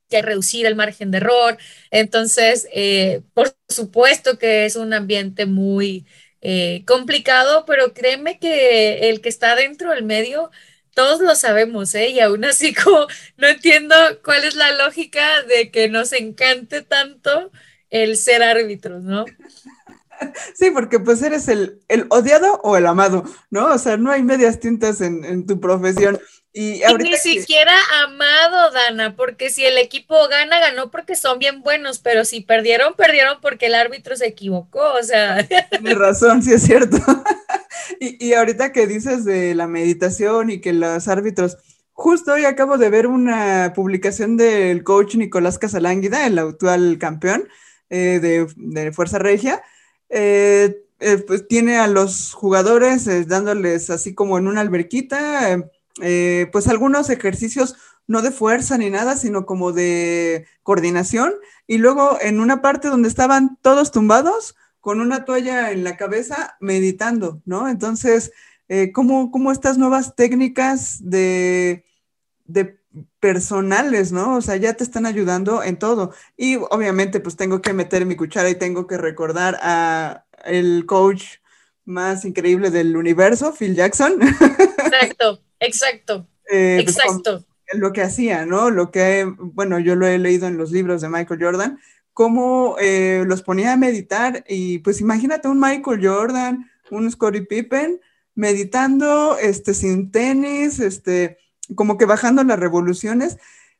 que reducir el margen de error. Entonces, eh, por supuesto que es un ambiente muy eh, complicado, pero créeme que el que está dentro del medio, todos lo sabemos, ¿eh? Y aún así <laughs> como no entiendo cuál es la lógica de que nos encante tanto el ser árbitros, ¿no? Sí, porque pues eres el, odiado o el amado, ¿no? O sea, no hay medias tintas en, tu profesión. Y, ni siquiera amado, Dana, porque si el equipo gana, ganó porque son bien buenos, pero si perdieron, perdieron porque el árbitro se equivocó, o sea. Tienes razón, sí es cierto. <laughs> y, y ahorita que dices de la meditación y que los árbitros, justo hoy acabo de ver una publicación del coach Nicolás Casalánguida, el actual campeón eh, de, de Fuerza Regia, eh, eh, pues tiene a los jugadores eh, dándoles así como en una alberquita, pues algunos ejercicios no de fuerza ni nada, sino como de coordinación. Y luego en una parte donde estaban todos tumbados, con una toalla en la cabeza, meditando, ¿no? Entonces, ¿cómo, ¿cómo, estas nuevas técnicas de, de personales, ¿no? O sea, ya te están ayudando en todo. Y obviamente, pues tengo que meter mi cuchara y tengo que recordar a el coach más increíble del universo, Phil Jackson. <laughs> Exacto, exacto, eh, pues, exacto. lo que hacía, ¿no? Lo que, bueno, yo lo he leído en los libros de Michael Jordan, cómo eh, los ponía a meditar y pues imagínate un Michael Jordan, un Scottie Pippen meditando, este, sin tenis, este, como que bajando las revoluciones,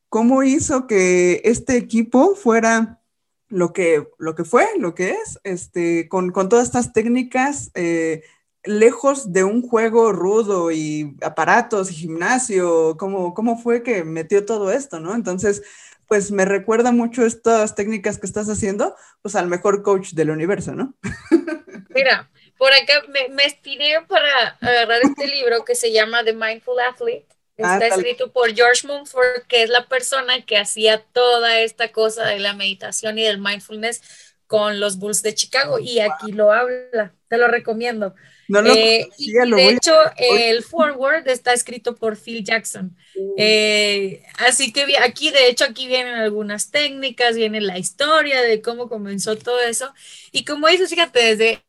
cómo hizo que este equipo fuera lo que, lo que fue, lo que es, este, con, todas estas técnicas, eh, lejos de un juego rudo y aparatos y gimnasio, ¿cómo, cómo fue que metió todo esto, ¿no? Entonces, pues me recuerda mucho estas técnicas que estás haciendo, pues al mejor coach del universo, ¿no? <laughs> Mira, por acá me, me estiré para agarrar este libro que se llama The Mindful Athlete Está escrito por George Mumford, que es la persona que hacía toda esta cosa de la meditación y del mindfulness con los Bulls de Chicago y aquí lo habla, te lo recomiendo. Eh, y de hecho, el forward está escrito por Phil Jackson. Mm. Eh, así que aquí, de hecho, aquí vienen algunas técnicas, viene la historia de cómo comenzó todo eso. Y como dices, fíjate, desde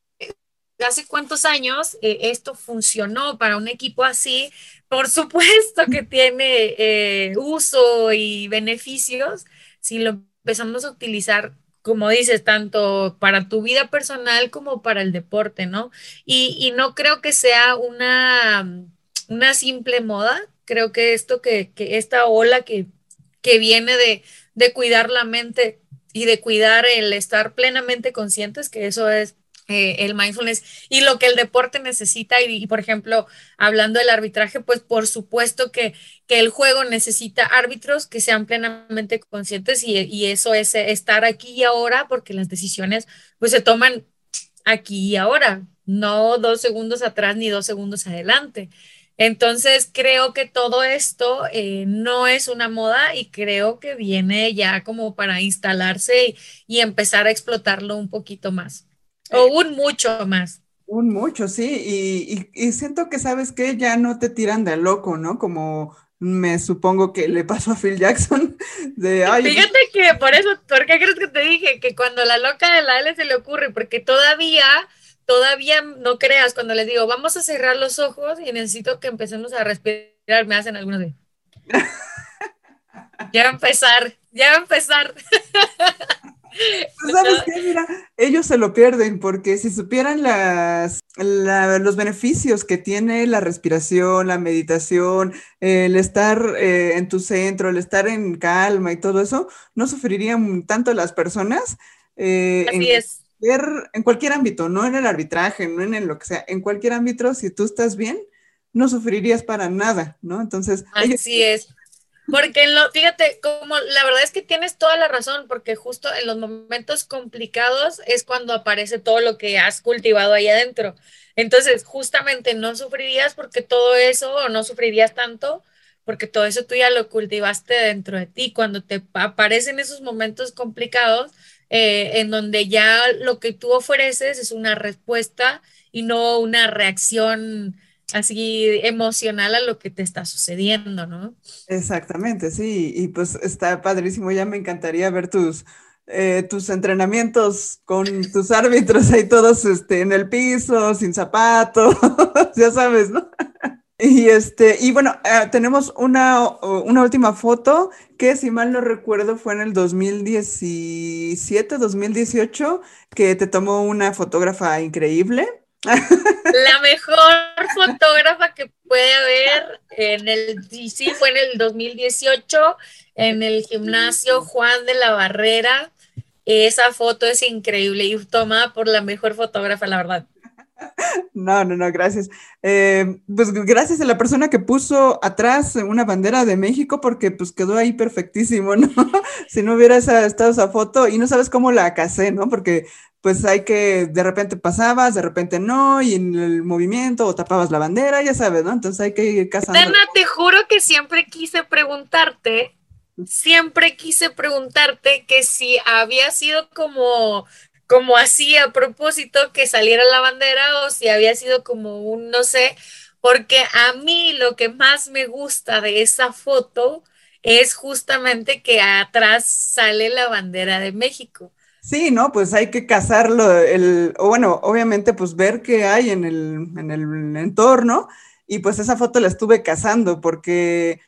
hace cuántos años eh, esto funcionó para un equipo así, por supuesto que tiene eh, uso y beneficios si lo empezamos a utilizar, como dices, tanto para tu vida personal como para el deporte, ¿no? Y, no creo que sea una, una simple moda, creo que esto que, esta ola que, que viene de, de cuidar la mente y de cuidar el estar plenamente conscientes, que eso es eh, el mindfulness y lo que el deporte necesita. Y, por ejemplo, hablando del arbitraje, pues por supuesto que, que el juego necesita árbitros que sean plenamente conscientes y, y, eso es estar aquí y ahora porque las decisiones pues se toman aquí y ahora, no dos segundos atrás ni dos segundos adelante. Entonces creo que todo esto eh, no es una moda y creo que viene ya como para instalarse y empezar a explotarlo un poquito más. O un mucho más. Un mucho, sí. Y, siento que, ¿sabes que Ya no te tiran de loco, ¿no? Como me supongo que le pasó a Phil Jackson. <laughs> De, Fíjate que por eso, ¿por qué crees que te dije que cuando la loca de la L se le ocurre? Porque todavía, todavía no creas, cuando les digo, vamos a cerrar los ojos y necesito que empecemos a respirar, me hacen algunos de... ya va a empezar, ya va a empezar. <laughs> Pues, ¿Sabes qué? Mira, ellos se lo pierden porque si supieran las, los beneficios que tiene la respiración, la meditación, el estar eh, en tu centro, el estar en calma y todo eso, no sufrirían tanto las personas. Eh, Así es. en cualquier ámbito, no en el arbitraje, no en lo que sea, en cualquier ámbito, si tú estás bien, no sufrirías para nada, ¿no? Entonces. Así es. Porque en lo, fíjate, como la verdad es que tienes toda la razón, porque justo en los momentos complicados es cuando aparece todo lo que has cultivado ahí adentro. Entonces, justamente no sufrirías porque todo eso, o no sufrirías tanto, porque todo eso tú ya lo cultivaste dentro de ti. Cuando te aparecen esos momentos complicados, eh, en donde ya lo que tú ofreces es una respuesta y no una reacción así emocional a lo que te está sucediendo, ¿no? Exactamente, sí, y pues está padrísimo, ya me encantaría ver tus, eh, tus entrenamientos con tus árbitros ahí todos este, en el piso, sin zapatos, <laughs> ya sabes, ¿no? <laughs> Y este, y bueno, eh, tenemos una, una, última foto que si mal no recuerdo fue en el 2017, 2018, que te tomó una fotógrafa increíble. La mejor fotógrafa que puede haber en el, sí, fue en el 2018, en el gimnasio Juan de la Barrera. Esa foto es increíble y tomada por la mejor fotógrafa, la verdad. No, no, no, gracias. Eh, pues gracias a la persona que puso atrás una bandera de México porque pues quedó ahí perfectísimo, <laughs> ¿no? si no hubiera estado esa foto y no sabes cómo la casé, ¿no? Porque pues hay que, de repente pasabas, de repente no, y en el movimiento o tapabas la bandera, ya sabes, ¿no? Entonces hay que ir cazando. Dana, te juro que siempre quise preguntarte, siempre quise preguntarte que si había sido como como así a propósito que saliera la bandera o si había sido como un, no sé, porque a mí lo que más me gusta de esa foto es justamente que atrás sale la bandera de México. Sí, ¿no? Pues hay que cazarlo, el, o bueno, obviamente pues ver qué hay en el, en el entorno y pues esa foto la estuve cazando porque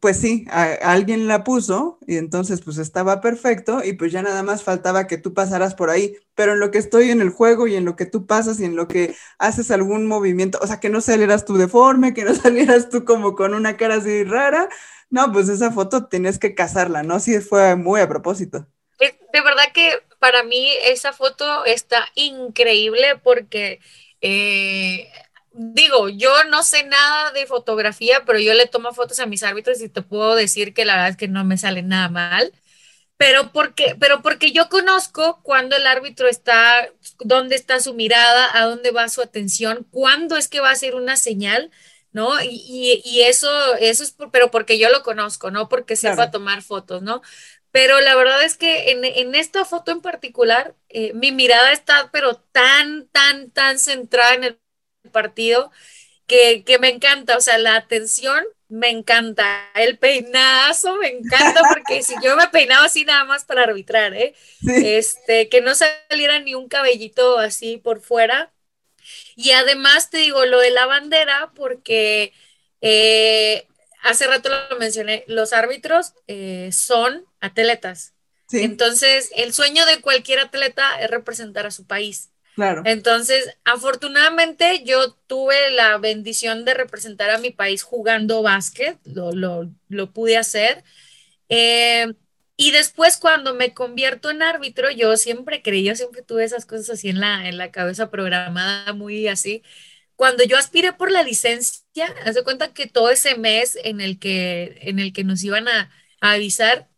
pues sí, alguien la puso y entonces pues estaba perfecto y pues ya nada más faltaba que tú pasaras por ahí, pero en lo que estoy en el juego y en lo que tú pasas y en lo que haces algún movimiento, o sea, que no salieras tú deforme, que no <laughs> salieras tú como con una cara así rara, no, pues esa foto tienes que cazarla, ¿no? Sí, fue muy a propósito. De verdad que para mí esa foto está increíble porque... Eh, digo, yo no sé nada de fotografía, pero yo le tomo fotos a mis árbitros y te puedo decir que la verdad es que no me sale nada mal. Pero porque, pero porque yo conozco cuando el árbitro está, dónde está su mirada, a dónde va su atención, cuándo es que va a ser una señal, ¿no? Y, y, eso, eso es, pero porque yo lo conozco, no porque sepa tomar fotos, ¿no? Pero la verdad es que en, en esta foto en particular, eh, mi mirada está, pero tan, tan, tan centrada en el partido que, me encanta, o sea, la atención me encanta, el peinazo me encanta porque si yo me peinaba así nada más para arbitrar, ¿eh? Este, que no saliera ni un cabellito así por fuera. Y además te digo lo de la bandera porque eh, hace rato lo mencioné, los árbitros eh, son atletas. Entonces, el sueño de cualquier atleta es representar a su país. Claro. Entonces, afortunadamente yo tuve la bendición de representar a mi país jugando básquet, lo, pude hacer. Eh, y después cuando me convierto en árbitro, yo siempre creí, yo siempre tuve esas cosas así en la, en la cabeza programada, muy así. Cuando yo aspiré por la licencia, hace cuenta que todo ese mes en el que, en el que nos iban a avisar,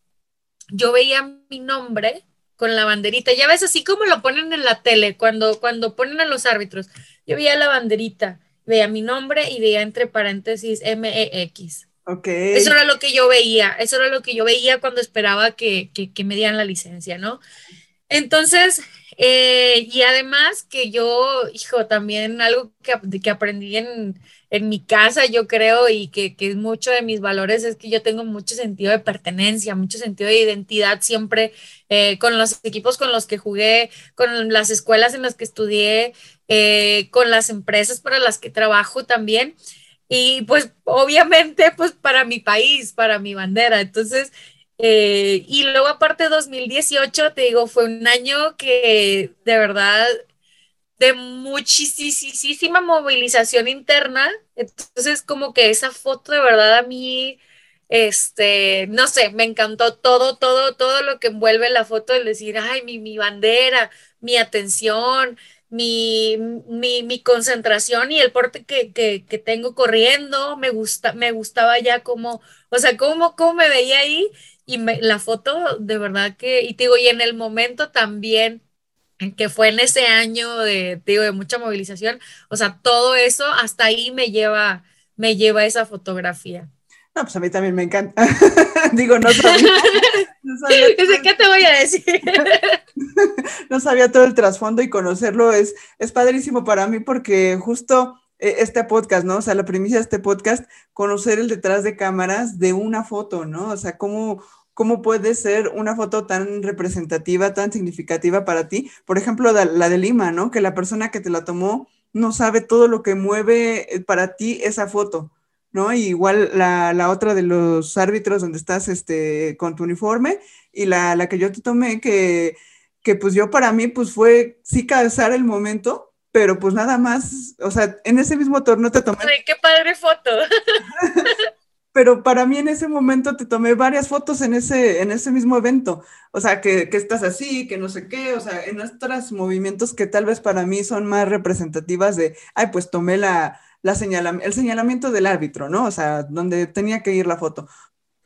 yo veía mi nombre con la banderita. Ya ves, así como lo ponen en la tele, cuando, cuando ponen a los árbitros. Yo veía la banderita, veía mi nombre y veía entre paréntesis MEX. Ok. Eso era lo que yo veía, eso era lo que yo veía cuando esperaba que, que, me dieran la licencia, ¿no? Entonces, eh, y además que yo, hijo, también algo que, que aprendí en, en mi casa, yo creo, y que, que, es mucho de mis valores, es que yo tengo mucho sentido de pertenencia, mucho sentido de identidad siempre eh, con los equipos con los que jugué, con las escuelas en las que estudié, eh, con las empresas para las que trabajo también. Y pues obviamente pues para mi país, para mi bandera. Entonces, eh, y luego aparte 2018, te digo, fue un año que de verdad de muchísima movilización interna. Entonces, como que esa foto de verdad a mí, este, no sé, me encantó todo, todo, todo lo que envuelve la foto, el decir, ay, mi, mi bandera, mi atención, mi, mi, mi concentración y el porte que, que, que, tengo corriendo, me, gusta, me gustaba ya como, o sea, cómo, cómo me veía ahí y la foto de verdad que, y digo, y en el momento también que fue en ese año de, digo, de mucha movilización, o sea, todo eso hasta ahí me lleva, me lleva esa fotografía. No, pues a mí también me encanta. <laughs> digo, no sabía. <laughs> No sabía ¿Qué te voy a decir? <laughs> no sabía todo el trasfondo y conocerlo es, es padrísimo para mí porque justo e, este podcast, ¿no? O sea, la primicia de este podcast, conocer el detrás de cámaras de una foto, ¿no? O sea, cómo, cómo puede ser una foto tan representativa, tan significativa para ti. Por ejemplo, la de Lima, ¿no? Que la persona que te la tomó no sabe todo lo que mueve eh, para ti esa foto, ¿no? igual la, otra de los árbitros donde estás este, con tu uniforme y la, que yo te tomé, que, que pues yo para mí pues fue sí calzar el momento, pero pues nada más, o sea, en ese mismo torneo te tomé. ¡Ay, qué padre foto! <laughs> pero para mí en ese momento te tomé varias fotos en ese, en ese mismo evento. O sea, que, estás así, que no sé qué, o sea, en otros movimientos que tal vez para mí son más representativas de, ay, pues tomé la, la el señalamiento del árbitro, ¿no? O sea, donde tenía que ir la foto.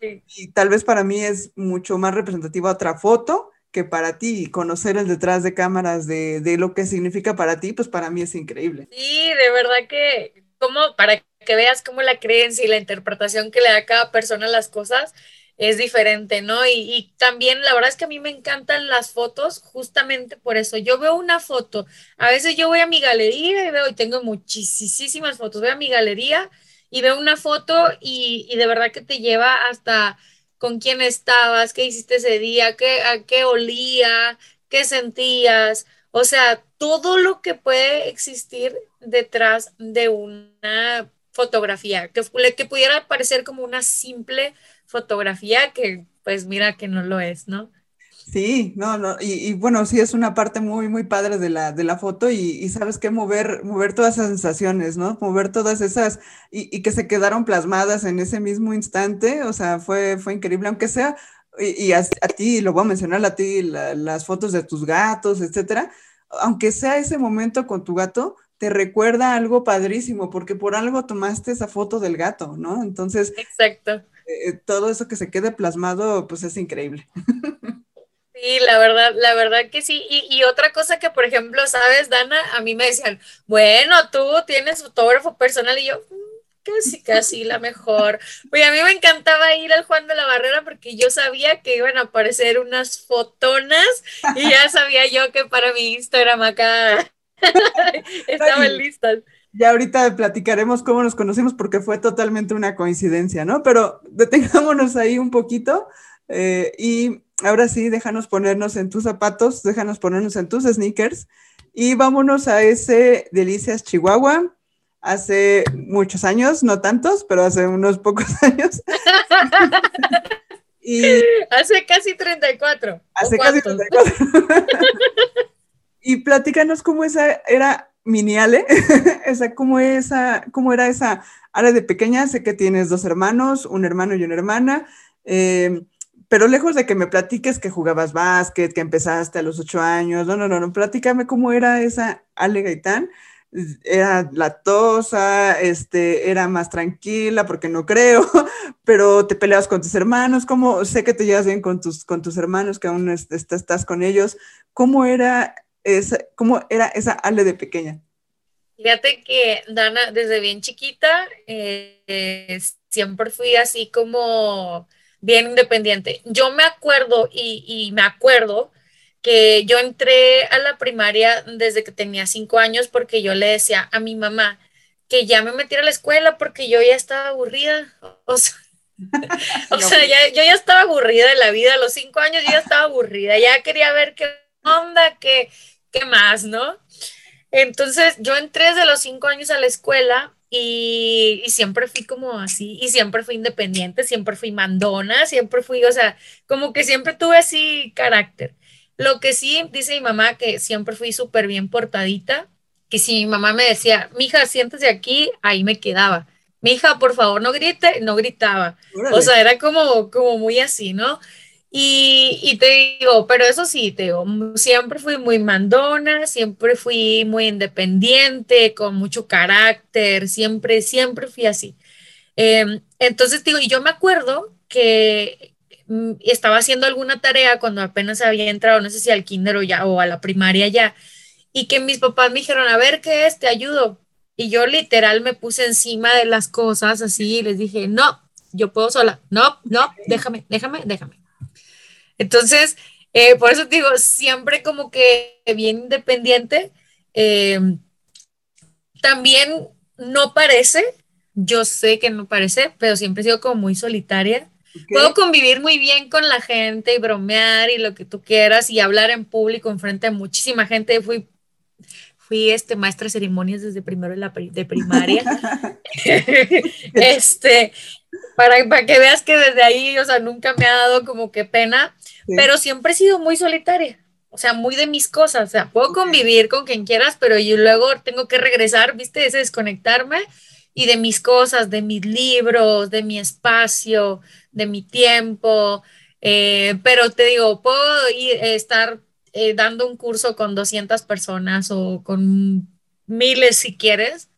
Y tal vez para mí es mucho más representativa otra foto que para ti, conocer el detrás de cámaras de, de lo que significa para ti, pues para mí es increíble. Sí, de verdad que, como para que veas cómo la creencia y la interpretación que le da cada persona las cosas es diferente, ¿no? Y, también la verdad es que a mí me encantan las fotos justamente por eso. Yo veo una foto, a veces yo voy a mi galería y veo, y tengo muchísimas fotos, voy a mi galería y veo una foto y, y de verdad que te lleva hasta con quién estabas, qué hiciste ese día, qué, a qué olía, qué sentías. O sea, todo lo que puede existir detrás de una fotografía, que, que pudiera parecer como una simple fotografía que pues mira que no lo es, ¿no? Sí, no, no, y, bueno, sí es una parte muy, muy padre de la, de la foto y, sabes que mover, mover todas esas sensaciones, ¿no? Mover todas esas y, que se quedaron plasmadas en ese mismo instante, o sea, fue, fue increíble, aunque sea, y, a, ti, lo voy a mencionar a ti, las fotos de tus gatos, etcétera, aunque sea ese momento con tu gato, te recuerda algo padrísimo, porque por algo tomaste esa foto del gato, ¿no? Entonces, exacto. Eh, eh, todo eso que se quede plasmado, pues es increíble. <laughs> Sí, la verdad, la verdad que sí. Y, otra cosa que, por ejemplo, sabes, Dana, a mí me decían, bueno, tú tienes fotógrafo personal y yo, mm, casi, casi la mejor. Pues a mí me encantaba ir al Juan de la Barrera porque yo sabía que iban a aparecer unas fotonas y ya sabía yo que para mi Instagram acá <laughs> estaban listas. Ya ahorita platicaremos cómo nos conocimos porque fue totalmente una coincidencia, ¿no? Pero detengámonos ahí un poquito eh, y ahora sí, déjanos ponernos en tus zapatos, déjanos ponernos en tus sneakers y vámonos a ese Delicias Chihuahua hace muchos años, no tantos, pero hace unos pocos <laughs> años. <laughs> y hace casi 34. Hace casi 34. Y platícanos cómo esa era mini Ale, <laughs> esa, cómo, era esa Ale de pequeña. Sé que tienes dos hermanos, un hermano y una hermana. Eh, pero lejos de que me platiques que jugabas básquet, que empezaste a los ocho años, no, no, no, no, platícame cómo era esa Ale Gaitán. Era latosa, este, era más tranquila, porque no creo, <laughs> pero te peleas con tus hermanos, ¿cómo? Sé que te llevas bien con tus, con tus hermanos, que aún estás con ellos. ¿Cómo era, esa, ¿Cómo era esa Ale de pequeña? Fíjate que, Dana, desde bien chiquita, eh, siempre fui así como bien independiente. Yo me acuerdo y, me acuerdo que yo entré a la primaria desde que tenía cinco años porque yo le decía a mi mamá que ya me metiera a la escuela porque yo ya estaba aburrida. O sea, <laughs> ya, yo ya estaba aburrida de la vida. A los cinco años yo ya estaba aburrida. Ya quería ver qué onda, qué, qué más, ¿no? Entonces yo entré desde los cinco años a la escuela y, siempre fui como así, y siempre fui independiente, siempre fui mandona, siempre fui, o sea, como que siempre tuve así carácter. Lo que sí dice mi mamá, que siempre fui súper bien portadita, que si mi mamá me decía, mija, siéntese aquí, ahí me quedaba. Mija, por favor, no grite, no gritaba. O sea, era como, como muy así, ¿no? Y, te digo, pero eso sí, te digo, siempre fui muy mandona, siempre fui muy independiente, con mucho carácter, siempre, siempre fui así. Em, entonces, digo, y yo me acuerdo que mm, estaba haciendo alguna tarea cuando apenas había entrado, no sé si al kinder o ya, o a la primaria ya, y que mis papás me dijeron, a ver, ¿qué es? Te ayudo. Y yo literal me puse encima de las cosas así y les dije, no, yo puedo sola, no, no, déjame, déjame, déjame. Entonces, eh, por eso te digo, siempre como que bien independiente. Eh, también no parece, yo sé que no parece, pero siempre he sido como muy solitaria. Puedo convivir muy bien con la gente y bromear y lo que tú quieras y hablar en público en frente a muchísima gente. Fui, fui este, maestra de ceremonias desde primero de, la, de primaria. <laughs> <laughs> este, para, para que veas que desde ahí, o sea, nunca me ha dado como que pena, pero siempre he sido muy solitaria o sea, muy de mis cosas, o sea, puedo convivir con quien quieras, pero yo luego tengo que regresar, viste, ese desconectarme y de mis cosas, de mis libros, de mi espacio, de mi tiempo, eh, pero te digo, puedo ir, estar eh, dando un curso con 200 personas o con miles si quieres,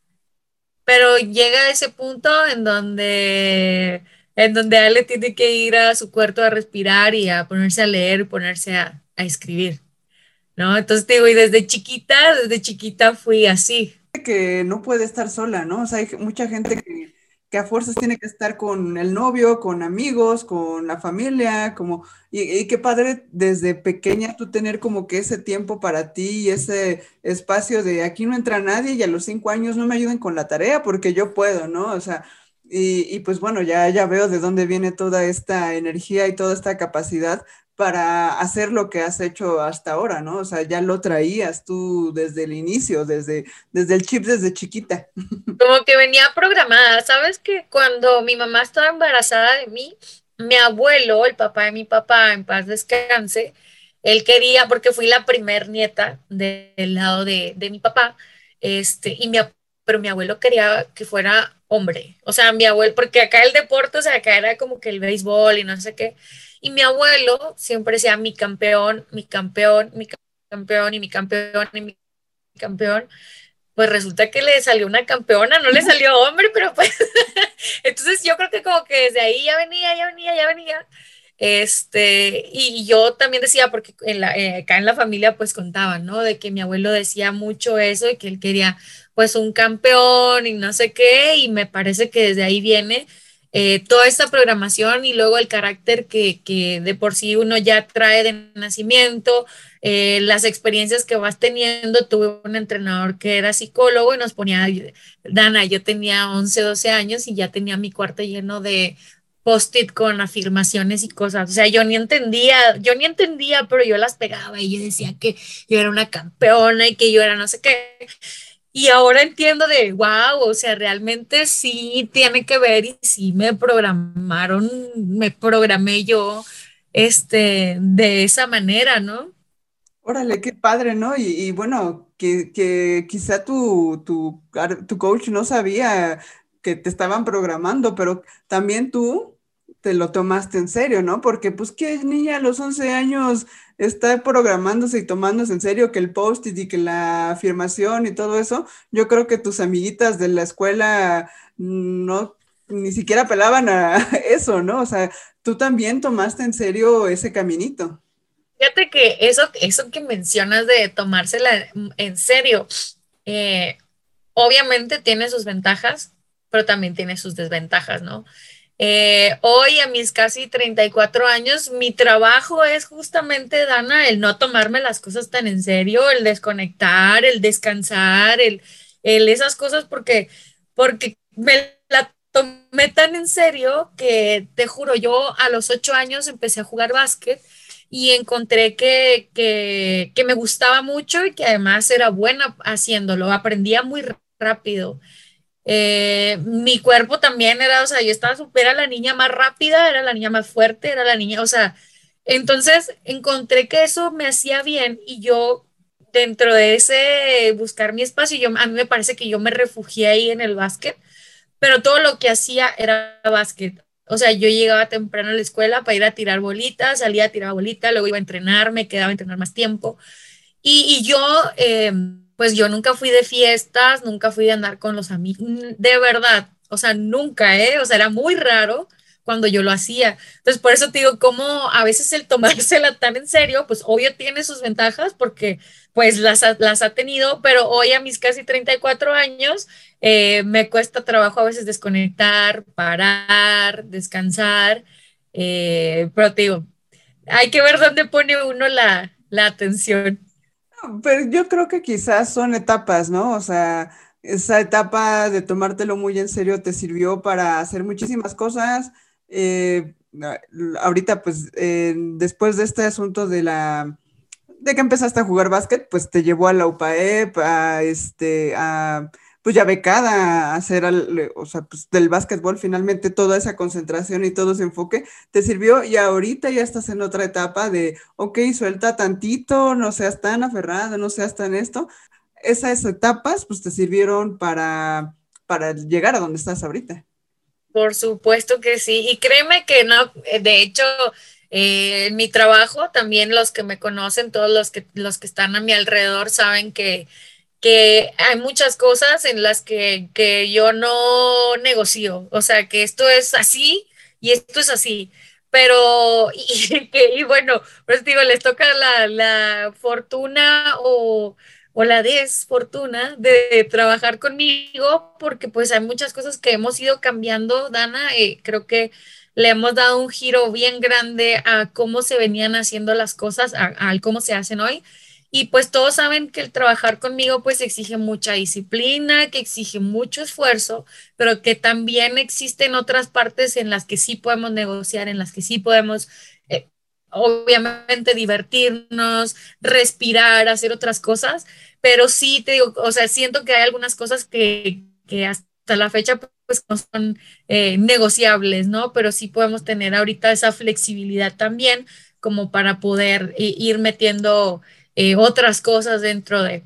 pero llega ese punto en donde en donde Ale tiene que ir a su cuarto a respirar y a ponerse a leer, ponerse a, a escribir, ¿no? Entonces digo, y desde chiquita, desde chiquita fui así. Que no puede estar sola, ¿no? O sea, hay mucha gente que, que a fuerzas tiene que estar con el novio, con amigos, con la familia, como, y, qué padre desde pequeña tú tener como que ese tiempo para ti y ese espacio de aquí no entra nadie y a los cinco años no me ayuden con la tarea porque yo puedo, ¿no? O sea, y, pues bueno, ya, ya veo de dónde viene toda esta energía y toda esta capacidad para hacer lo que has hecho hasta ahora, ¿no? O sea, ya lo traías tú desde el inicio, desde, desde el chip, desde chiquita. <laughs> Como que venía programada, ¿sabes? Que cuando mi mamá estaba embarazada de mí, mi abuelo, el papá de mi papá, en paz descanse, él quería, porque fui la primer nieta del lado de, de mi papá, este, y mi, pero mi abuelo quería que fuera hombre, o sea, mi abuelo, porque acá el deporte, o sea, acá era como que el béisbol y no sé qué, y mi abuelo siempre decía mi campeón, mi campeón, mi campeón y mi campeón y mi campeón. Pues resulta que le salió una campeona, no le <laughs> salió hombre, pero pues <laughs> entonces yo creo que como que desde ahí ya venía, ya venía, ya venía. Este, y yo también decía, porque en la, eh, acá en la familia pues contaban, ¿no? De que mi abuelo decía mucho eso y que él quería pues un campeón y no sé qué, y me parece que desde ahí viene eh, toda esta programación y luego el carácter que, que, de por sí uno ya trae de nacimiento, eh, las experiencias que vas teniendo. Tuve un entrenador que era psicólogo y nos ponía, Dana, yo tenía 11, 12 años y ya tenía mi cuarto lleno de post-it con afirmaciones y cosas. O sea, yo ni entendía, yo ni entendía, pero yo las pegaba y yo decía que yo era una campeona y que yo era no sé qué. Y ahora entiendo de, wow, o sea, realmente sí tiene que ver y sí me programaron, me programé yo este, de esa manera, ¿no? Órale, qué padre, ¿no? Y, bueno, que, que, quizá tu, tu, tu coach no sabía que te estaban programando, pero también tú te lo tomaste en serio, ¿no? Porque pues qué niña a los 11 años está programándose y tomándose en serio que el post-it y que la afirmación y todo eso, yo creo que tus amiguitas de la escuela no ni siquiera apelaban a <laughs> eso, ¿no? O sea, tú también tomaste en serio ese caminito. Fíjate que eso, eso que mencionas de tomársela en serio, eh, obviamente tiene sus ventajas, pero también tiene sus desventajas, ¿no? Eh, hoy a mis casi 34 años, mi trabajo es justamente, Dana, el no tomarme las cosas tan en serio, el desconectar, el descansar, el, el esas cosas, porque, porque me la tomé tan en serio que te juro, yo a los 8 años empecé a jugar básquet y encontré que, que, que me gustaba mucho y que además era buena haciéndolo, aprendía muy rápido. Eh, mi cuerpo también era, o sea, yo estaba era la niña más rápida, era la niña más fuerte, era la niña, o sea, entonces encontré que eso me hacía bien y yo dentro de ese buscar mi espacio, yo, a mí me parece que yo me refugié ahí en el básquet, pero todo lo que hacía era básquet. O sea, yo llegaba temprano a la escuela para ir a tirar bolitas, salía a tirar bolitas, luego iba a entrenar, me quedaba a entrenar más tiempo. Y, yo, eh, pues yo nunca fui de fiestas, nunca fui de andar con los amigos, de verdad, o sea, nunca, ¿eh? O sea, era muy raro cuando yo lo hacía. Entonces, por eso te digo, como a veces el tomársela tan en serio, pues obvio tiene sus ventajas porque pues las, las ha tenido, pero hoy a mis casi 34 años eh, me cuesta trabajo a veces desconectar, parar, descansar, eh, pero te digo, hay que ver dónde pone uno la, la atención. Pero yo creo que quizás son etapas, ¿no? O sea, esa etapa de tomártelo muy en serio te sirvió para hacer muchísimas cosas. Eh, ahorita, pues, después de este asunto de la de que empezaste a jugar básquet, pues te llevó a la UPAEP, a este, a pues ya becada a hacer, o sea, pues del básquetbol finalmente toda esa concentración y todo ese enfoque te sirvió y ahorita ya estás en otra etapa de, ok, suelta tantito, no seas tan aferrado, no seas tan esto. Esas etapas pues te sirvieron para, para llegar a donde estás ahorita. Por supuesto que sí, y créeme que no, de hecho, eh, en mi trabajo también los que me conocen, todos los que, los que están a mi alrededor saben que que hay muchas cosas en las que, yo no negocio, o sea, que esto es así y esto es así, pero, <laughs> y, y bueno, pues digo, les toca la, fortuna o, la desfortuna de trabajar conmigo, porque pues hay muchas cosas que hemos ido cambiando, Dana, eh, creo que le hemos dado un giro bien grande a cómo se venían haciendo las cosas, a, a cómo se hacen hoy. Y pues todos saben que el trabajar conmigo pues exige mucha disciplina, que exige mucho esfuerzo, pero que también existen otras partes en las que sí podemos negociar, en las que sí podemos eh, obviamente divertirnos, respirar, hacer otras cosas, pero sí te digo, o sea, siento que hay algunas cosas que, hasta la fecha pues no son eh, negociables, ¿no? Pero sí podemos tener ahorita esa flexibilidad también como para poder ir metiendo eh, otras cosas dentro de...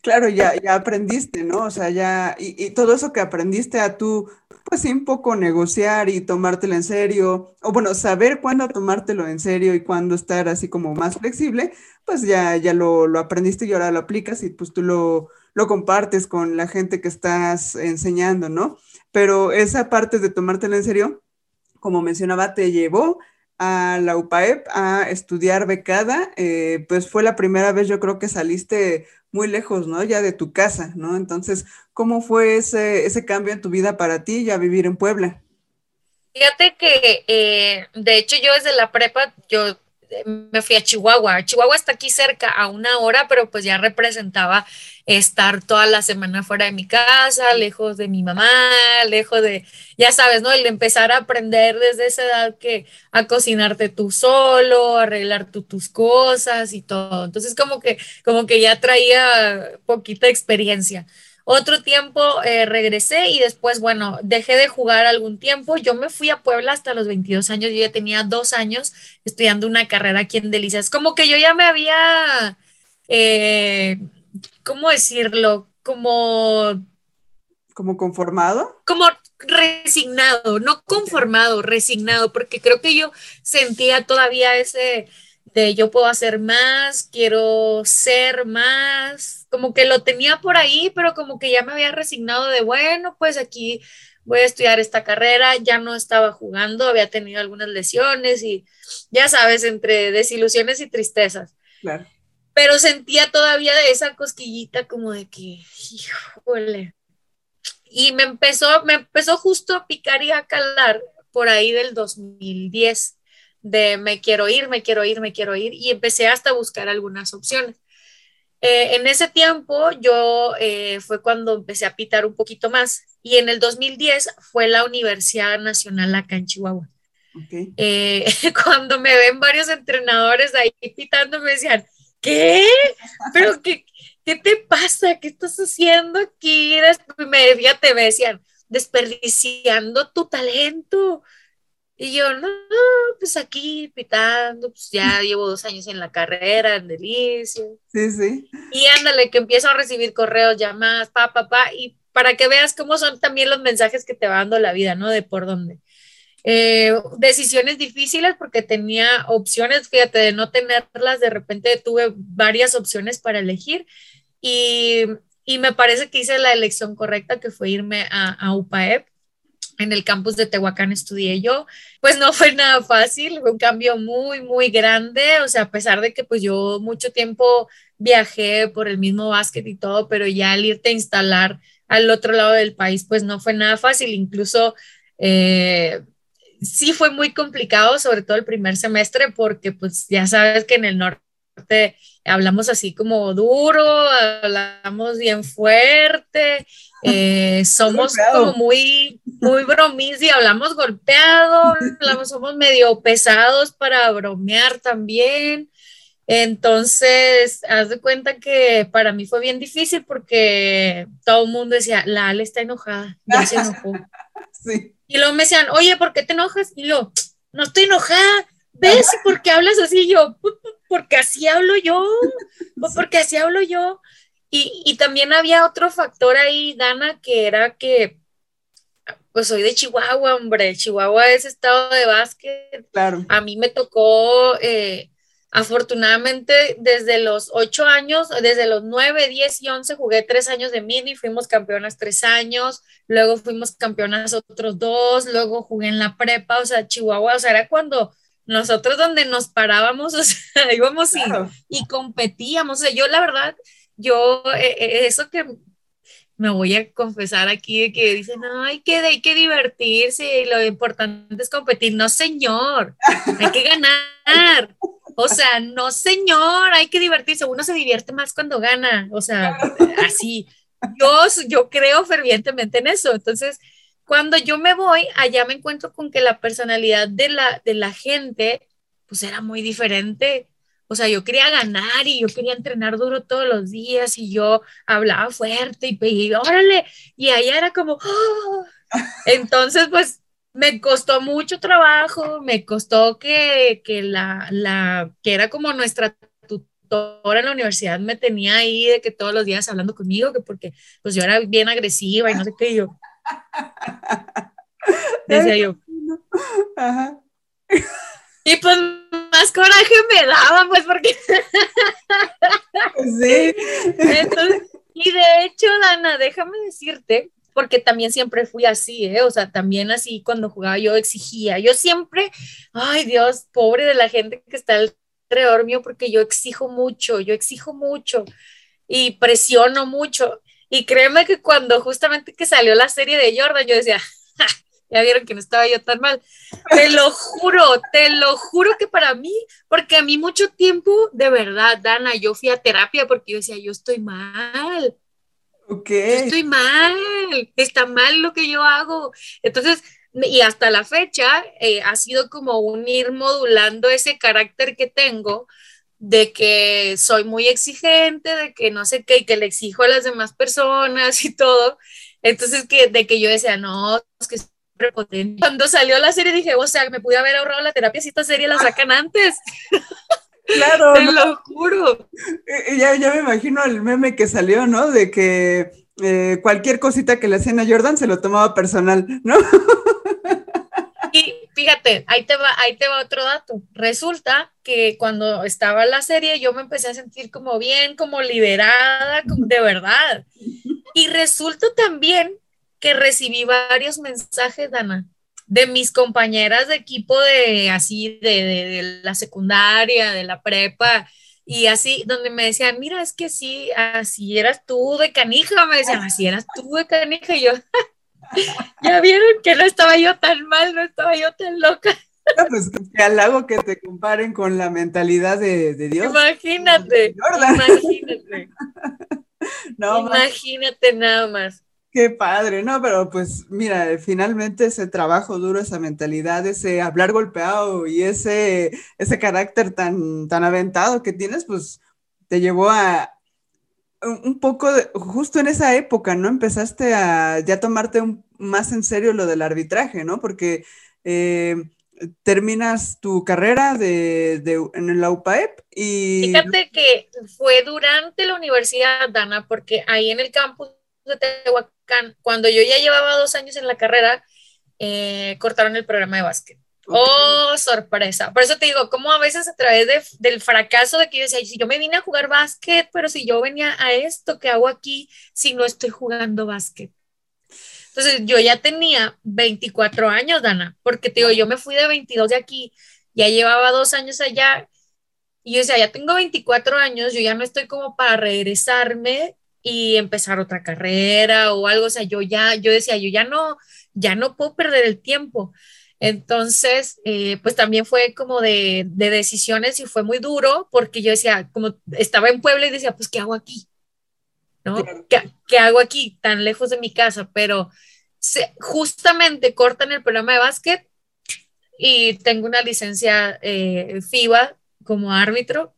Claro, ya, ya aprendiste, ¿no? O sea, ya, y, todo eso que aprendiste a tú, pues sí, un poco negociar y tomártelo en serio, o bueno, saber cuándo tomártelo en serio y cuándo estar así como más flexible, pues ya, ya lo, lo aprendiste y ahora lo aplicas y pues tú lo, lo compartes con la gente que estás enseñando, ¿no? Pero esa parte de tomártelo en serio, como mencionaba, te llevó a la UPAEP a estudiar becada, eh, pues fue la primera vez yo creo que saliste muy lejos, ¿no? Ya de tu casa, ¿no? Entonces, ¿cómo fue ese, ese cambio en tu vida para ti ya vivir en Puebla? Fíjate que, eh, de hecho, yo desde la prepa, yo me fui a Chihuahua. Chihuahua está aquí cerca, a una hora, pero pues ya representaba estar toda la semana fuera de mi casa, lejos de mi mamá, lejos de, ya sabes, ¿no? El empezar a aprender desde esa edad que a cocinarte tú solo, arreglar tú tus cosas y todo. Entonces como que, como que ya traía poquita experiencia. Otro tiempo eh, regresé y después, bueno, dejé de jugar algún tiempo. Yo me fui a Puebla hasta los 22 años. Yo ya tenía dos años estudiando una carrera aquí en Delicias. Como que yo ya me había, eh, ¿cómo decirlo? Como... ¿Como conformado? Como resignado, no conformado, resignado, porque creo que yo sentía todavía ese de yo puedo hacer más, quiero ser más, como que lo tenía por ahí, pero como que ya me había resignado de, bueno, pues aquí voy a estudiar esta carrera, ya no estaba jugando, había tenido algunas lesiones y ya sabes, entre desilusiones y tristezas. Claro. Pero sentía todavía esa cosquillita como de que, híjole. Y me empezó, me empezó justo a picar y a calar por ahí del 2010 de me quiero ir, me quiero ir, me quiero ir y empecé hasta a buscar algunas opciones. Eh, en ese tiempo yo eh, fue cuando empecé a pitar un poquito más y en el 2010 fue la Universidad Nacional acá en Chihuahua. Eh, <laughs> cuando me ven varios entrenadores ahí pitando me decían, ¿qué? ¿Pero qué, qué te pasa? ¿Qué estás haciendo aquí? Me, te me decían, desperdiciando tu talento. Y yo, no, pues aquí pitando, pues ya <laughs> llevo dos años en la carrera, en Delicia. Sí, sí. Y ándale, que empiezo a recibir correos, llamadas, pa, pa, pa, y para que veas cómo son también los mensajes que te va dando la vida, ¿no? De por dónde. Eh, decisiones difíciles porque tenía opciones, fíjate, de no tenerlas, de repente tuve varias opciones para elegir y, y me parece que hice la elección correcta, que fue irme a, a UPAEP en el campus de Tehuacán estudié yo, pues no fue nada fácil, fue un cambio muy, muy grande, o sea, a pesar de que pues yo mucho tiempo viajé por el mismo básquet y todo, pero ya al irte a instalar al otro lado del país, pues no fue nada fácil, incluso eh, sí fue muy complicado, sobre todo el primer semestre, porque pues ya sabes que en el norte hablamos así como duro, hablamos bien fuerte, eh, somos como muy, muy bromis y hablamos golpeado, hablamos, somos medio pesados para bromear también. Entonces, haz de cuenta que para mí fue bien difícil porque todo el mundo decía, la Ale está enojada, ya se enojó. <laughs> Y luego me decían, oye, ¿por qué te enojas? Y yo, no estoy enojada, ¿ves? ¿Por qué hablas así? Y yo, porque así hablo yo, porque así hablo yo. Y, y también había otro factor ahí, Dana, que era que, pues soy de Chihuahua, hombre, Chihuahua es estado de básquet. Claro. A mí me tocó... Eh, Afortunadamente, desde los ocho años, desde los nueve, diez y once, jugué tres años de mini, fuimos campeonas tres años, luego fuimos campeonas otros dos, luego jugué en la prepa, o sea, Chihuahua, o sea, era cuando nosotros donde nos parábamos, <laughs> o sea, íbamos y, competíamos, o sea, yo la verdad, yo, eh, eh, eso que me voy a confesar aquí, que dicen, ay, que hay que divertirse lo importante es competir, no señor, hay que ganar. O sea, no, señor, hay que divertirse. Uno se divierte más cuando gana. O sea, así. Yo, yo creo fervientemente en eso. Entonces, cuando yo me voy, allá me encuentro con que la personalidad de la, de la gente, pues era muy diferente. O sea, yo quería ganar y yo quería entrenar duro todos los días y yo hablaba fuerte y, y órale, y allá era como, ¡oh! entonces pues me costó mucho trabajo, me costó que, que la, la, que era como nuestra tutora en la universidad me tenía ahí de que todos los días hablando conmigo, que porque pues yo era bien agresiva y no sé qué, yo. <laughs> Decía yo. Ajá. <laughs> Y pues más coraje me daba, pues porque. Sí. Entonces, y de hecho, Dana, déjame decirte porque también siempre fui así, ¿eh? O sea, también así cuando jugaba yo exigía. Yo siempre, ay Dios, pobre de la gente que está alrededor mío, porque yo exijo mucho, yo exijo mucho y presiono mucho. Y créeme que cuando justamente que salió la serie de Jordan, yo decía, <laughs> ya vieron que no estaba yo tan mal. Te lo juro, te lo juro que para mí, porque a mí mucho tiempo, de verdad, Dana, yo fui a terapia porque yo decía, yo estoy mal estoy mal, está mal lo que yo hago. Entonces, y hasta la fecha eh, ha sido como un ir modulando ese carácter que tengo de que soy muy exigente, de que no sé qué, y que le exijo a las demás personas y todo. Entonces, que, de que yo decía, no, es que prepotente. Cuando salió la serie dije, o sea, me pude haber ahorrado la terapia si esta serie la sacan antes. <laughs> Claro. Te lo juro. Eh, ya, ya me imagino el meme que salió, ¿no? De que eh, cualquier cosita que le hacían a Jordan se lo tomaba personal, ¿no? Y fíjate, ahí te va, ahí te va otro dato. Resulta que cuando estaba en la serie yo me empecé a sentir como bien, como liberada, como de verdad. Y resulta también que recibí varios mensajes, Dana, de mis compañeras de equipo de así, de, la secundaria, de la prepa, y así, donde me decían, mira, es que sí, así eras tú de canija, me decían, así eras tú de canija, y yo, <laughs> ya vieron que no estaba yo tan mal, no estaba yo tan loca. No, pues que halago que te comparen con la mentalidad de, Dios. Imagínate, imagínate. <laughs> no, imagínate nada más. Qué padre, no, pero pues mira, finalmente ese trabajo duro, esa mentalidad, ese hablar golpeado y ese, ese carácter tan, tan aventado que tienes, pues te llevó a un poco, justo en esa época, ¿no? Empezaste a ya tomarte más en serio lo del arbitraje, ¿no? Porque eh, terminas tu carrera de, en la UPAEP y... Fíjate que fue durante la universidad, Dana, porque ahí en el campus de Tehuacán, cuando yo ya llevaba dos años en la carrera, eh, cortaron el programa de básquet. Oh, sorpresa. Por eso te digo, como a veces a través del fracaso de que yo decía, si yo me vine a jugar básquet, pero si yo venía a esto que hago aquí, si no estoy jugando básquet. Entonces yo ya tenía 24 años, Dana, porque te digo, yo me fui de 22 de aquí, ya llevaba dos años allá, y yo decía, ya tengo 24 años, yo ya no estoy como para regresarme y empezar otra carrera o algo, o sea, yo ya, yo decía, yo ya no, ya no puedo perder el tiempo. Entonces, eh, pues también fue como de, decisiones y fue muy duro porque yo decía, como estaba en Puebla y decía, pues, ¿qué hago aquí? ¿No? ¿Qué, hago aquí tan lejos de mi casa? Pero justamente cortan el programa de básquet y tengo una licencia eh, FIBA como árbitro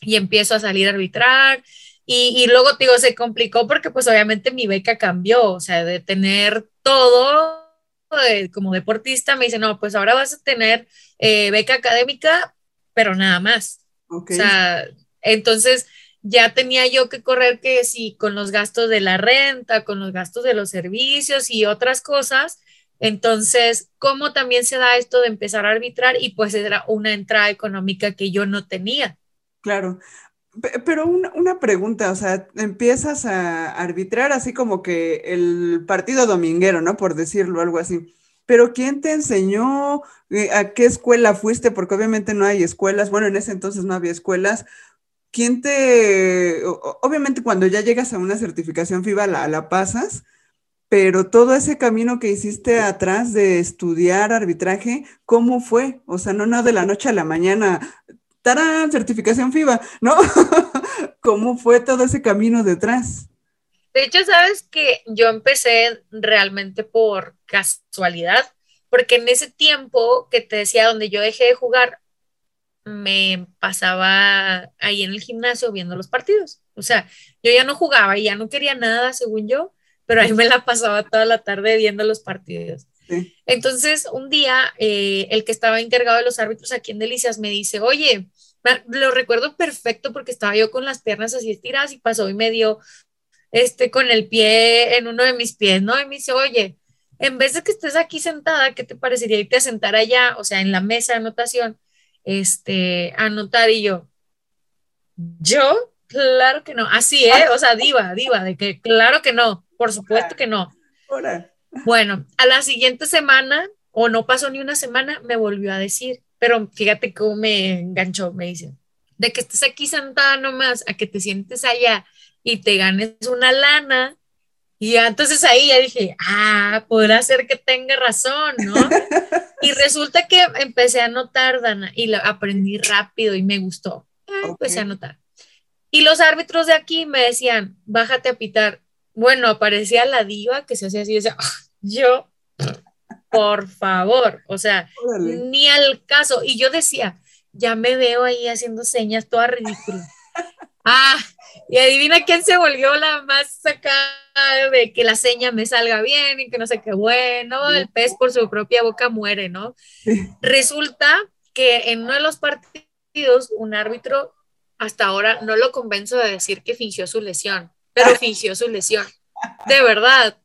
y empiezo a salir a arbitrar. Y, y, luego, digo, se complicó porque pues obviamente mi beca cambió, o sea, de tener todo como deportista, me dice, no, pues ahora vas a tener eh, beca académica, pero nada más. O sea, entonces ya tenía yo que correr que sí, con los gastos de la renta, con los gastos de los servicios y otras cosas. Entonces, ¿cómo también se da esto de empezar a arbitrar? Y pues era una entrada económica que yo no tenía. Claro. Pero una, pregunta, o sea, empiezas a arbitrar así como que el partido dominguero, ¿no? Por decirlo, algo así. Pero ¿quién te enseñó? Eh, ¿A qué escuela fuiste? Porque obviamente no hay escuelas. Bueno, en ese entonces no había escuelas. ¿Quién te... Obviamente cuando ya llegas a una certificación FIBA la, la pasas, pero todo ese camino que hiciste atrás de estudiar arbitraje, ¿cómo fue? O sea, no, no de la noche a la mañana ¡tarán! Certificación FIBA, ¿no? <laughs> ¿Cómo fue todo ese camino detrás? De hecho, sabes que yo empecé realmente por casualidad, porque en ese tiempo que te decía donde yo dejé de jugar, me pasaba ahí en el gimnasio viendo los partidos. O sea, yo ya no jugaba y ya no quería nada, según yo, pero ahí me la pasaba toda la tarde viendo los partidos. Entonces, un día, eh, el que estaba encargado de los árbitros aquí en Delicias me dice, oye, lo recuerdo perfecto porque estaba yo con las piernas así estiradas y pasó y me dio este, con el pie en uno de mis pies, ¿no? Y me dice, oye, en vez de que estés aquí sentada, ¿qué te parecería irte a sentar allá, o sea, en la mesa de anotación, este, anotar y yo, yo, claro que no, así, ¿eh? O sea, diva, diva, de que claro que no, por supuesto que no. Bueno, a la siguiente semana, o no pasó ni una semana, me volvió a decir, pero fíjate cómo me enganchó, me dice, de que estés aquí sentada nomás, a que te sientes allá y te ganes una lana. Y entonces ahí ya dije, ah, podrá ser que tenga razón, ¿no? <laughs> y resulta que empecé a notar, Dana, y lo aprendí rápido y me gustó. Ah, empecé a notar. Y los árbitros de aquí me decían, bájate a pitar. Bueno, aparecía la diva que se hacía así, decía, <laughs> yo, por favor, o sea, ni al caso. Y yo decía, ya me veo ahí haciendo señas, toda ridícula. <laughs> Ah, y adivina quién se volvió la más sacada de que la seña me salga bien y que no sé qué bueno, el pez por su propia boca muere, ¿no? Resulta que en uno de los partidos un árbitro hasta ahora no lo convenzo de decir que fingió su lesión, pero fingió su lesión. De verdad,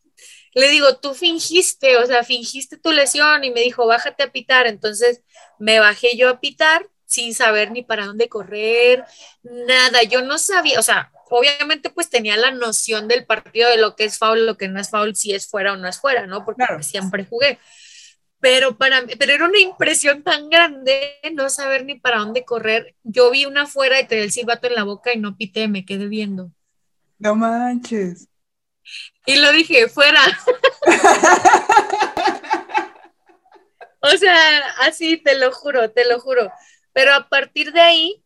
le digo, tú fingiste, o sea, fingiste tu lesión y me dijo, bájate a pitar. Entonces me bajé yo a pitar sin saber ni para dónde correr, nada. Yo no sabía, o sea, obviamente pues tenía la noción del partido de lo que es foul, lo que no es foul, si es fuera o no es fuera, ¿no? Porque siempre jugué. Pero, para, pero era una impresión tan grande no saber ni para dónde correr. Yo vi una fuera y tenía el silbato en la boca y no pité, me quedé viendo. No manches. Y lo dije, fuera. o sea, así te lo juro, te lo juro. Pero a partir de ahí,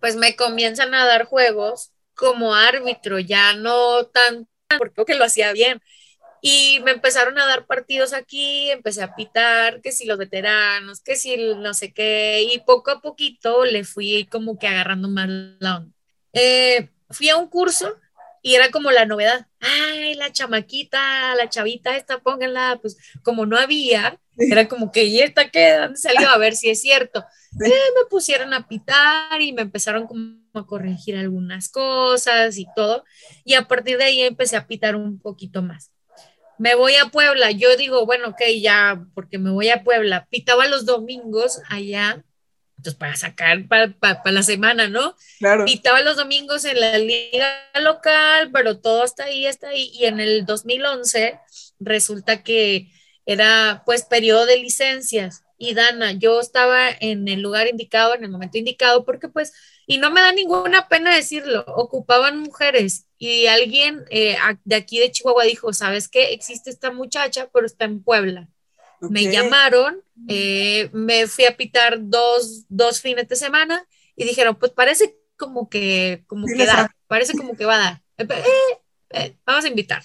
pues me comienzan a dar juegos como árbitro, ya no tan, porque lo hacía bien. Y me empezaron a dar partidos aquí, empecé a pitar, que si los veteranos, que si no sé qué, y poco a poquito le fui como que agarrando más la onda. Eh, fui a un curso y era como la novedad, ay, la chamaquita, la chavita esta, pónganla, pues como no había, era como que, ¿y esta qué? ¿Dónde salió? A ver si es cierto. Eh, me pusieron a pitar y me empezaron como a corregir algunas cosas y todo, y a partir de ahí empecé a pitar un poquito más. Me voy a Puebla, yo digo, bueno, ok, ya, porque me voy a Puebla, pitaba los domingos allá entonces para sacar para, la semana, ¿no? Claro. Pitaba los domingos en la liga local, pero todo está ahí, está ahí. Y en el 2011 resulta que era pues periodo de licencias. Y Dana, yo estaba en el lugar indicado, en el momento indicado, porque pues, y no me da ninguna pena decirlo, ocupaban mujeres y alguien eh, de aquí de Chihuahua dijo, ¿sabes qué? Existe esta muchacha, pero está en Puebla Me llamaron, eh, me fui a pitar dos, dos fines de semana y dijeron, pues parece como que, como que da, parece como que va a dar. Eh, eh, vamos a invitar.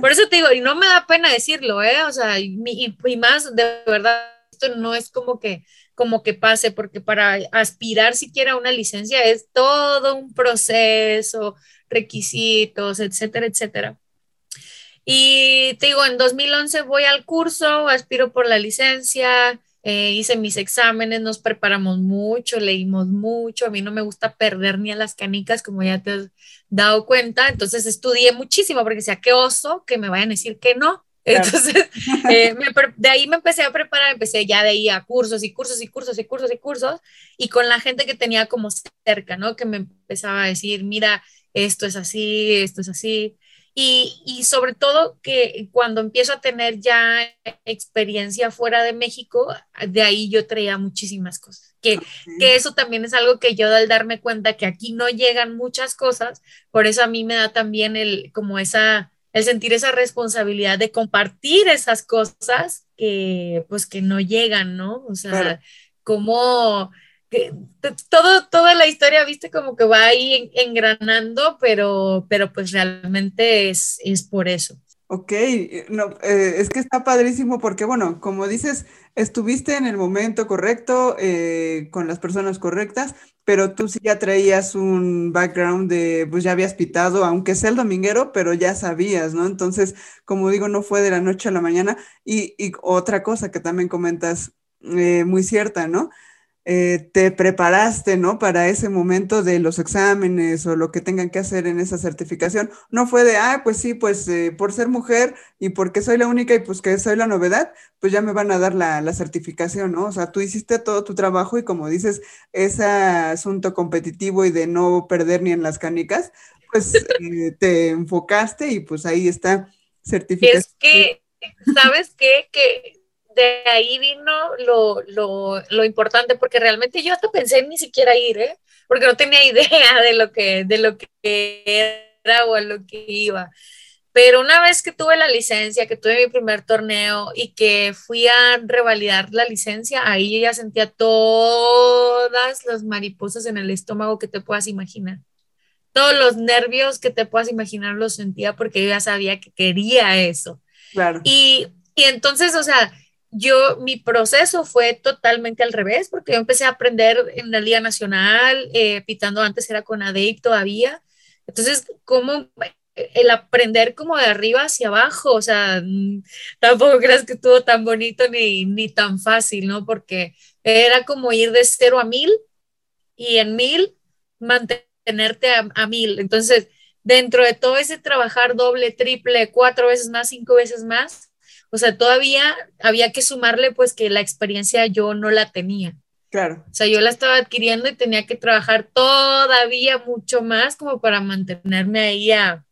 Por eso te digo, y no me da pena decirlo, ¿eh? O sea, y, y, más, de verdad, esto no es como que, como que pase, porque para aspirar siquiera a una licencia es todo un proceso, requisitos, etcétera, etcétera. Y te digo, en 2011 voy al curso, aspiro por la licencia, eh, hice mis exámenes, nos preparamos mucho, leímos mucho, a mí no me gusta perder ni a las canicas, como ya te has dado cuenta, entonces estudié muchísimo porque decía, qué oso que me vayan a decir que no. <laughs> Entonces, eh, de ahí me empecé a preparar, empecé ya de ahí a cursos y cursos y cursos y cursos y cursos, y con la gente que tenía como cerca, ¿no? Que me empezaba a decir, mira, esto es así, esto es así. Y, sobre todo que cuando empiezo a tener ya experiencia fuera de México, de ahí yo traía muchísimas cosas. Que, que eso también es algo que yo al darme cuenta que aquí no llegan muchas cosas, por eso a mí me da también el, como esa, el sentir esa responsabilidad de compartir esas cosas que pues que no llegan, ¿no? O sea, como todo, toda la historia, viste, como que va ahí engranando, pero, pero pues realmente es, es por eso. Ok, no, eh, es que está padrísimo porque, bueno, como dices, estuviste en el momento correcto, eh, con las personas correctas, pero tú sí ya traías un background de, pues ya habías pitado, aunque sea el dominguero, pero ya sabías, ¿no? Entonces, como digo, no fue de la noche a la mañana. Y, y otra cosa que también comentas, eh, muy cierta, ¿no? Eh, te preparaste, ¿no? Para ese momento de los exámenes o lo que tengan que hacer en esa certificación. No fue de, ah, pues sí, pues eh, por ser mujer y porque soy la única y pues que soy la novedad, pues ya me van a dar la, certificación, ¿no? O sea, tú hiciste todo tu trabajo y como dices, ese asunto competitivo y de no perder ni en las canicas, pues <laughs> eh, te enfocaste y pues ahí está certificación. Es que, ¿sabes qué? Que de ahí vino lo, lo, lo, importante, porque realmente yo hasta pensé en ni siquiera ir, ¿eh? porque no tenía <laughs> idea de lo que, de lo que era o a lo que iba. Pero una vez que tuve la licencia, que tuve mi primer torneo y que fui a revalidar la licencia, ahí ya sentía todas las mariposas en el estómago que te puedas imaginar. Todos los nervios que te puedas imaginar los sentía porque yo ya sabía que quería eso. Claro. Y, y entonces, o sea, yo, mi proceso fue totalmente al revés, porque yo empecé a aprender en la Liga Nacional, eh, pitando antes era con ADEIC todavía. Entonces, como el aprender como de arriba hacia abajo, o sea, mm, tampoco creas que estuvo tan bonito ni, ni tan fácil, ¿no? Porque era como ir de cero a mil y en mil mantenerte a, a mil. Entonces, dentro de todo ese trabajar doble, triple, cuatro veces más, cinco veces más, o sea, todavía había que sumarle pues que la experiencia yo no la tenía. Claro. O sea, yo la estaba adquiriendo y tenía que trabajar todavía mucho más como para mantenerme ahí a,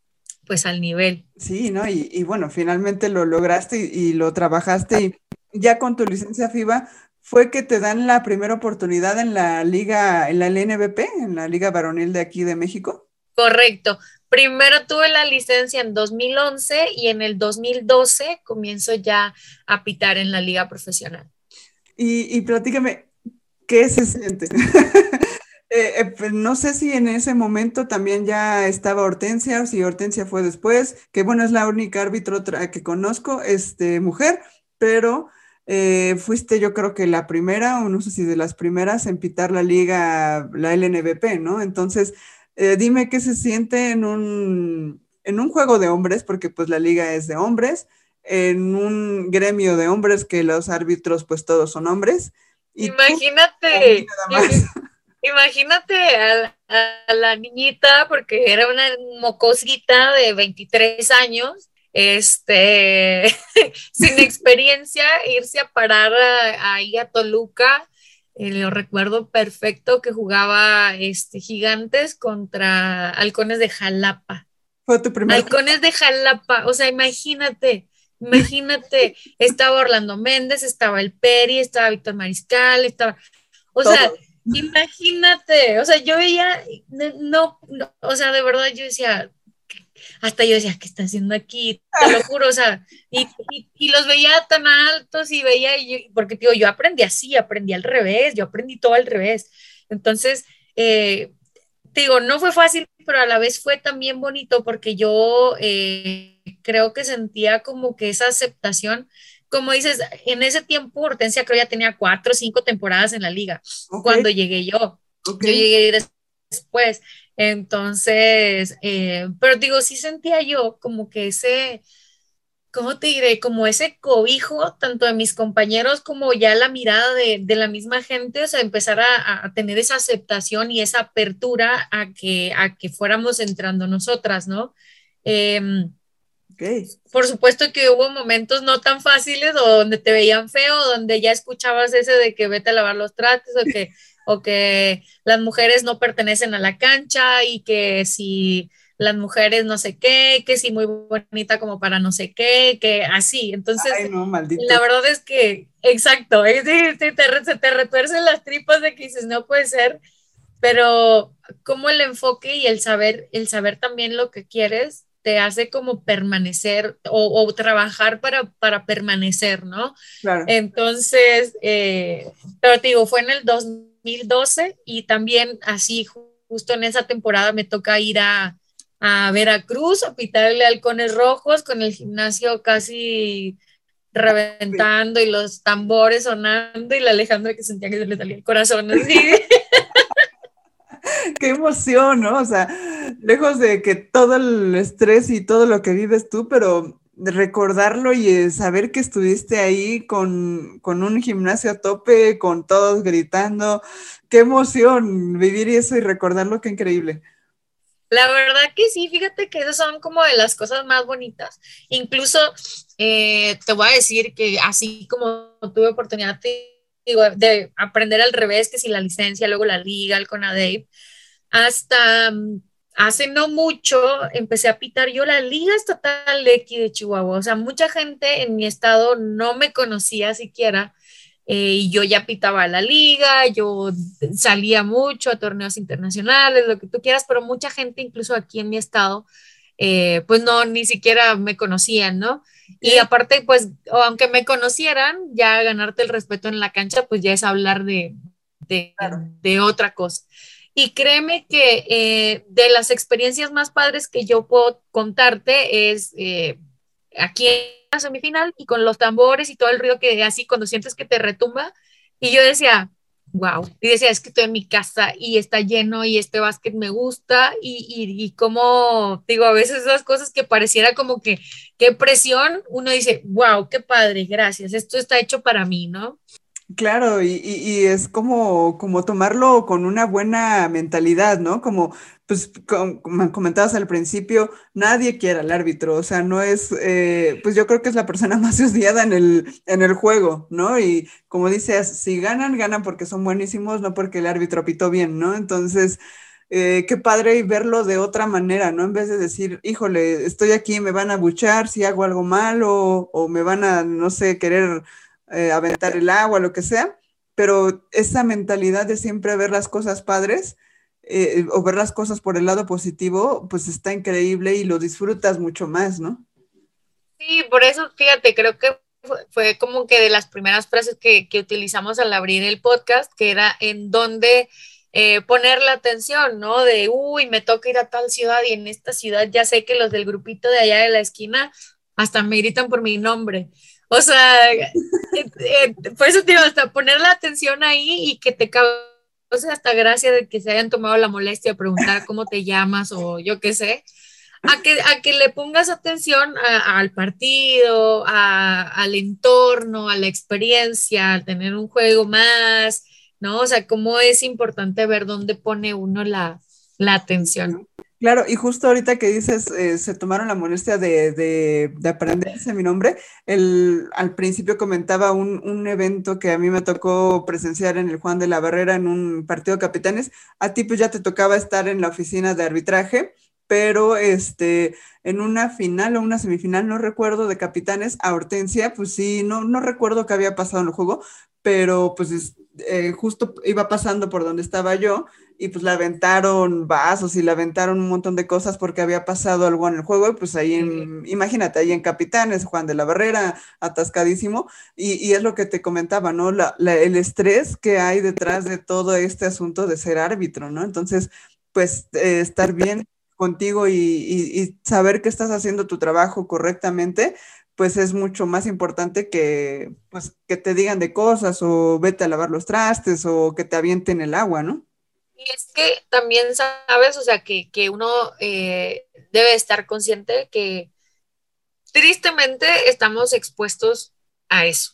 pues al nivel. Sí, ¿no? Y, bueno, finalmente lo lograste y, lo trabajaste y ya con tu licencia FIBA fue que te dan la primera oportunidad en la liga, en la LNBP, en la liga varonil de aquí de México. Correcto. Primero tuve la licencia en 2011 y en el 2012 comienzo ya a pitar en la liga profesional. Y, y platícame, ¿qué se siente? <laughs> Eh, eh, pues, no sé si en ese momento también ya estaba Hortensia o si Hortensia fue después, que bueno, es la única árbitro que conozco, este, mujer, pero eh, fuiste yo creo que la primera, o no sé si de las primeras en pitar la liga, la LNBP, ¿no? Entonces, eh, dime qué se siente en un, en un juego de hombres, porque pues la liga es de hombres, en un gremio de hombres que los árbitros pues todos son hombres. imagínate, <laughs> imagínate a, la niñita, porque era una mocosita de 23 años, este, <laughs> sin <laughs> experiencia, irse a parar ahí a Toluca eh, lo recuerdo perfecto que jugaba este, Gigantes contra Halcones de Jalapa. Fue tu primer. Halcones de Jalapa, o sea, imagínate, imagínate, <laughs> estaba Orlando Méndez, estaba el Peri, estaba Víctor Mariscal, estaba, o sea, imagínate, o sea, yo veía, no, no, o sea, de verdad yo decía, hasta yo decía, ¿qué está haciendo aquí? Te lo juro, o sea, y, y, los veía tan altos y veía, porque digo, yo aprendí así, aprendí al revés, yo aprendí todo al revés. Entonces, eh, digo, no fue fácil, pero a la vez fue también bonito porque yo eh, creo que sentía como que esa aceptación, como dices, en ese tiempo Hortensia creo ya tenía cuatro o cinco temporadas en la liga, cuando llegué yo. Yo llegué después. Entonces, eh, pero digo, sí sentía yo como que ese, ¿cómo te diré? Como ese cobijo, tanto de mis compañeros como ya la mirada de, la misma gente, o sea, empezar a, tener esa aceptación y esa apertura a que, a que fuéramos entrando nosotras, ¿no? Em, por supuesto que hubo momentos no tan fáciles o donde te veían feo, donde ya escuchabas ese de que vete a lavar los trates o que <laughs> o que las mujeres no pertenecen a la cancha y que si las mujeres no sé qué, que si muy bonita como para no sé qué, que así. Entonces, la verdad es que, exacto, te, te, se te retuercen las tripas de que dices, no puede ser, pero como el enfoque y el saber, el saber también lo que quieres, te hace como permanecer o, trabajar para, para permanecer, ¿no? Claro. Entonces, eh, pero te digo, fue en el 2000 2012 y también así justo en esa temporada me toca ir a, a Veracruz a pitarle halcones rojos con el gimnasio casi reventando y los tambores sonando y la Alejandra que sentía que se le salía el corazón así. <laughs> Qué emoción, ¿no? O sea, lejos de que todo el estrés y todo lo que vives tú, pero recordarlo y saber que estuviste ahí con, un gimnasio a tope, con todos gritando. Qué emoción vivir eso y recordarlo, qué increíble. La verdad que sí, fíjate que esas son como de las cosas más bonitas. Incluso eh, te voy a decir que así como tuve oportunidad de, aprender al revés, que si la licencia, luego la liga, el CONADEIP, hasta mm, hace no mucho empecé a pitar yo la Liga Estatal aquí de Chihuahua. O sea, mucha gente en mi estado no me conocía siquiera. Eh, y yo ya pitaba la liga, yo salía mucho a torneos internacionales, lo que tú quieras, pero mucha gente, incluso aquí en mi estado, eh, pues no, ni siquiera me conocían, ¿no? Y aparte, pues, aunque me conocieran, ya ganarte el respeto en la cancha, pues ya es hablar de, de, de otra cosa. Y créeme que eh, de las experiencias más padres que yo puedo contarte es eh, aquí en la semifinal y con los tambores y todo el ruido que así cuando sientes que te retumba. Y yo decía, wow. Y decía, es que estoy en mi casa y está lleno y este básquet me gusta. Y, y, y como digo, a veces esas cosas que pareciera como que, qué presión, uno dice, wow, qué padre, gracias. Esto está hecho para mí, ¿no? Claro, y, es como, como tomarlo con una buena mentalidad, ¿no? Como, pues, como comentabas al principio, nadie quiere al árbitro, o sea, no es, eh, pues yo creo que es la persona <laughs> más odiada en el, en el juego, ¿no? Y como dices, si ganan, ganan porque son buenísimos, no porque el árbitro pitó bien, ¿no? Entonces, eh, qué padre verlo de otra manera, ¿no? En vez de decir, híjole, estoy aquí, me van a buchar si hago algo malo o me van a, no sé, querer eh, aventar el agua, lo que sea, pero esa mentalidad de siempre ver las cosas padres eh, o ver las cosas por el lado positivo, pues está increíble y lo disfrutas mucho más, ¿no? Sí, por eso, fíjate, creo que fue, como que de las primeras frases que, utilizamos al abrir el podcast, que era en donde eh, poner la atención, ¿no? De, uy, me toca ir a tal ciudad y en esta ciudad ya sé que los del grupito de allá de la esquina hasta me gritan por mi nombre. O sea, eh, eh, por eso te digo, hasta poner la atención ahí y que te cause hasta gracia de que se hayan tomado la molestia de preguntar cómo te llamas o yo qué sé, a que, a que le pongas atención al partido, al entorno, a la experiencia, al tener un juego más, ¿no? O sea, cómo es importante ver dónde pone uno la, la atención. Claro, y justo ahorita que dices, eh, se tomaron la molestia de, de, de, aprenderse mi nombre, el, al principio comentaba un, un, evento que a mí me tocó presenciar en el Juan de la Barrera en un partido de capitanes. A ti pues ya te tocaba estar en la oficina de arbitraje, pero este, en una final o una semifinal, no recuerdo, de capitanes, a Hortensia, pues sí, no, no recuerdo qué había pasado en el juego, pero pues eh, justo iba pasando por donde estaba yo y pues le aventaron vasos y le aventaron un montón de cosas porque había pasado algo en el juego y pues ahí, en, imagínate, ahí en Capitanes, Juan de la Barrera, atascadísimo, y, es lo que te comentaba, ¿no? el estrés que hay detrás de todo este asunto de ser árbitro, ¿no? Entonces, pues eh, estar bien contigo y, saber que estás haciendo tu trabajo correctamente, pues es mucho más importante que, pues, que te digan de cosas o vete a lavar los trastes o que te avienten el agua, ¿no? Y es que también sabes, o sea, que, uno eh, debe estar consciente que tristemente estamos expuestos a eso.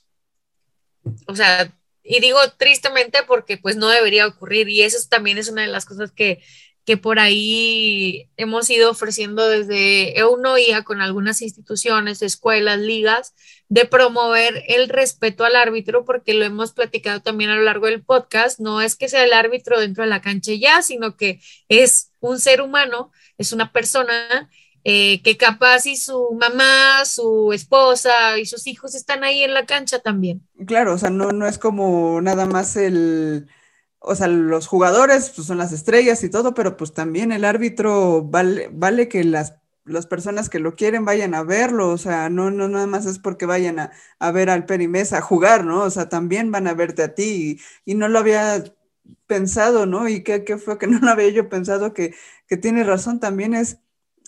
O sea, y digo tristemente porque pues no debería ocurrir y eso también es una de las cosas que, que por ahí hemos ido ofreciendo desde EUNOIA con algunas instituciones, escuelas, ligas, de promover el respeto al árbitro, porque lo hemos platicado también a lo largo del podcast, no es que sea el árbitro dentro de la cancha ya, sino que es un ser humano, es una persona eh, que capaz y su mamá, su esposa y sus hijos están ahí en la cancha también. Claro, o sea, no, no es como nada más el o sea, los jugadores pues, son las estrellas y todo, pero pues también el árbitro vale, que las, las personas que lo quieren vayan a verlo, o sea, no, no nada más es porque vayan a, a ver al Perimés a jugar, ¿no? O sea, también van a verte a ti y, no lo había pensado, ¿no? Y qué, qué fue que <laughs> no lo había yo pensado, que, que tiene razón, también es...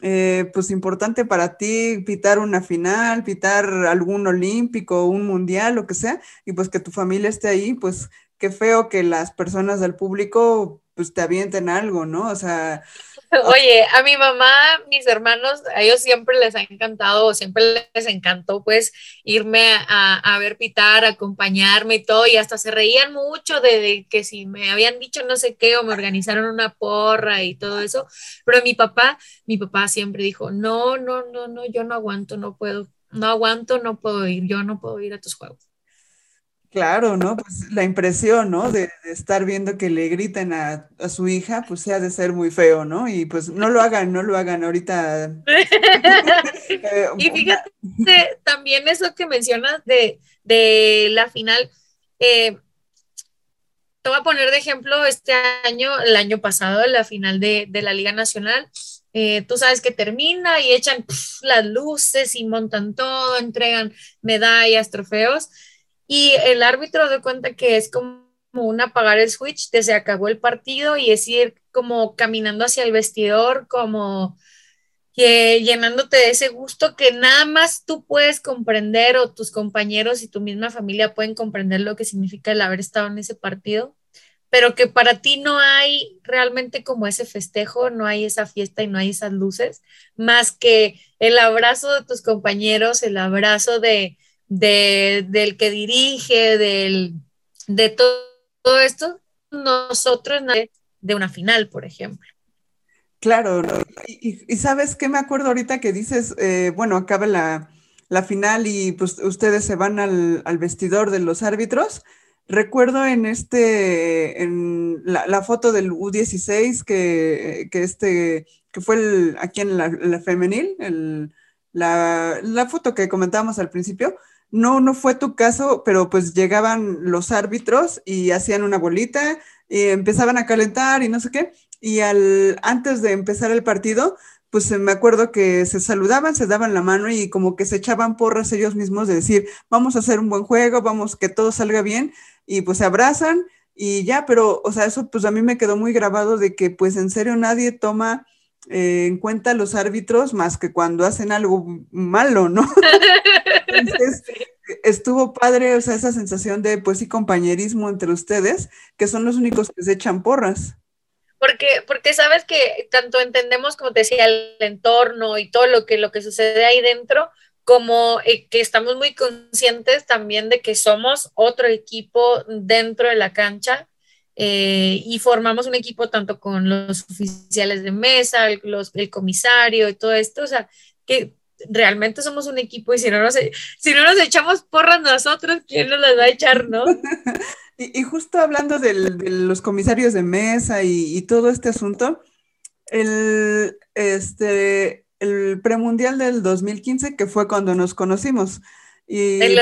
Eh, pues importante para ti pitar una final, pitar algún olímpico, un mundial, lo que sea, y pues que tu familia esté ahí, pues qué feo que las personas del público pues te avienten algo, ¿no? O sea... <laughs> Oye, a mi mamá, mis hermanos, a ellos siempre les ha encantado, siempre les encantó pues irme a, ver pitar, acompañarme y todo, y hasta se reían mucho de, que si me habían dicho no sé qué o me organizaron una porra y todo eso, pero mi papá, mi papá siempre dijo, no, no, no, no, yo no aguanto, no puedo, no aguanto, no puedo ir, yo no puedo ir a tus juegos. Claro, ¿no? Pues la impresión, ¿no? De, estar viendo que le griten a, su hija, pues se ha de ser muy feo, ¿no? Y pues no lo hagan, no lo hagan ahorita. <laughs> Eh, y fíjate, también eso que mencionas de, de la final, eh, te voy a poner de ejemplo este año, el año pasado, la final de, la Liga Nacional. Eh, tú sabes que termina y echan las luces y montan todo, entregan medallas, trofeos y el árbitro de cuenta que es como un apagar el switch, te se acabó el partido y es ir como caminando hacia el vestidor, como que llenándote de ese gusto que nada más tú puedes comprender o tus compañeros y tu misma familia pueden comprender lo que significa el haber estado en ese partido, pero que para ti no hay realmente como ese festejo, no hay esa fiesta y no hay esas luces, más que el abrazo de tus compañeros, el abrazo de, del que dirige, del, de todo, esto, nosotros de una final, por ejemplo. Claro, y, sabes qué me acuerdo ahorita que dices, eh, bueno, acaba la, final y pues ustedes se van al, vestidor de los árbitros. Recuerdo en este, en la, foto del U16 que, que, este, que fue el, aquí en la, femenil, la, la, foto que comentábamos al principio, no, no fue tu caso, pero pues llegaban los árbitros y hacían una bolita y empezaban a calentar y no sé qué. Y al, antes de empezar el partido, pues me acuerdo que se saludaban, se daban la mano y como que se echaban porras ellos mismos de decir, vamos a hacer un buen juego, vamos, que todo salga bien y pues se abrazan y ya, pero, o sea, eso pues a mí me quedó muy grabado de que pues en serio nadie toma eh, en cuenta los árbitros más que cuando hacen algo malo, ¿no? <laughs> Entonces, estuvo padre, o sea, esa sensación de, pues sí, compañerismo entre ustedes, que son los únicos que se echan porras. Porque, porque sabes que tanto entendemos, como te decía, el entorno y todo lo que, lo que sucede ahí dentro, como eh, que estamos muy conscientes también de que somos otro equipo dentro de la cancha eh, y formamos un equipo tanto con los oficiales de mesa, el comisario y todo esto, o sea, que realmente somos un equipo y si no nos, si no nos echamos porras nosotros, ¿quién nos las va a echar, no? <laughs> y, justo hablando de los comisarios de mesa y, todo este asunto, el, este, el premundial del 2015, que fue cuando nos conocimos, Y, el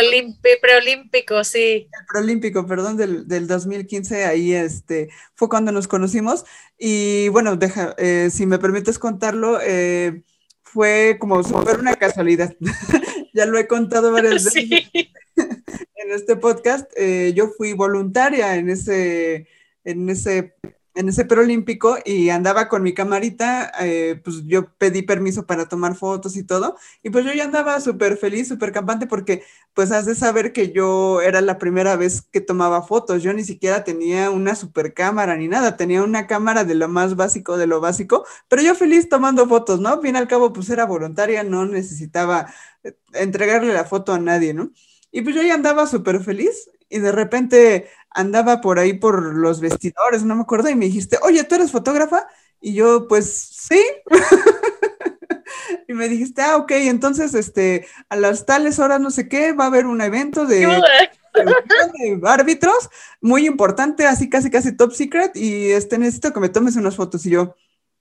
preolímpico, sí. El preolímpico, perdón, del, del, 2015, ahí este, fue cuando nos conocimos. Y bueno, deja, eh, si me permites contarlo, eh, fue como fue una casualidad. <laughs> ya lo he contado varias <laughs> veces <laughs> en este podcast. Eh, yo fui voluntaria en ese, en ese en ese preolímpico y andaba con mi camarita, eh, pues yo pedí permiso para tomar fotos y todo, y pues yo ya andaba súper feliz, súper campante, porque pues has de saber que yo era la primera vez que tomaba fotos, yo ni siquiera tenía una super cámara ni nada, tenía una cámara de lo más básico de lo básico, pero yo feliz tomando fotos, ¿no? Bien al cabo, pues era voluntaria, no necesitaba eh, entregarle la foto a nadie, ¿no? Y pues yo ya andaba súper feliz y de repente andaba por ahí por los vestidores, no me acuerdo, y me dijiste, oye, ¿tú eres fotógrafa? Y yo, pues sí. <laughs> y me dijiste, ah, ok, entonces, este, a las tales horas, no sé qué, va a haber un evento de, <laughs> de árbitros muy importante, así casi, casi top secret, y este, necesito que me tomes unas fotos. Y yo,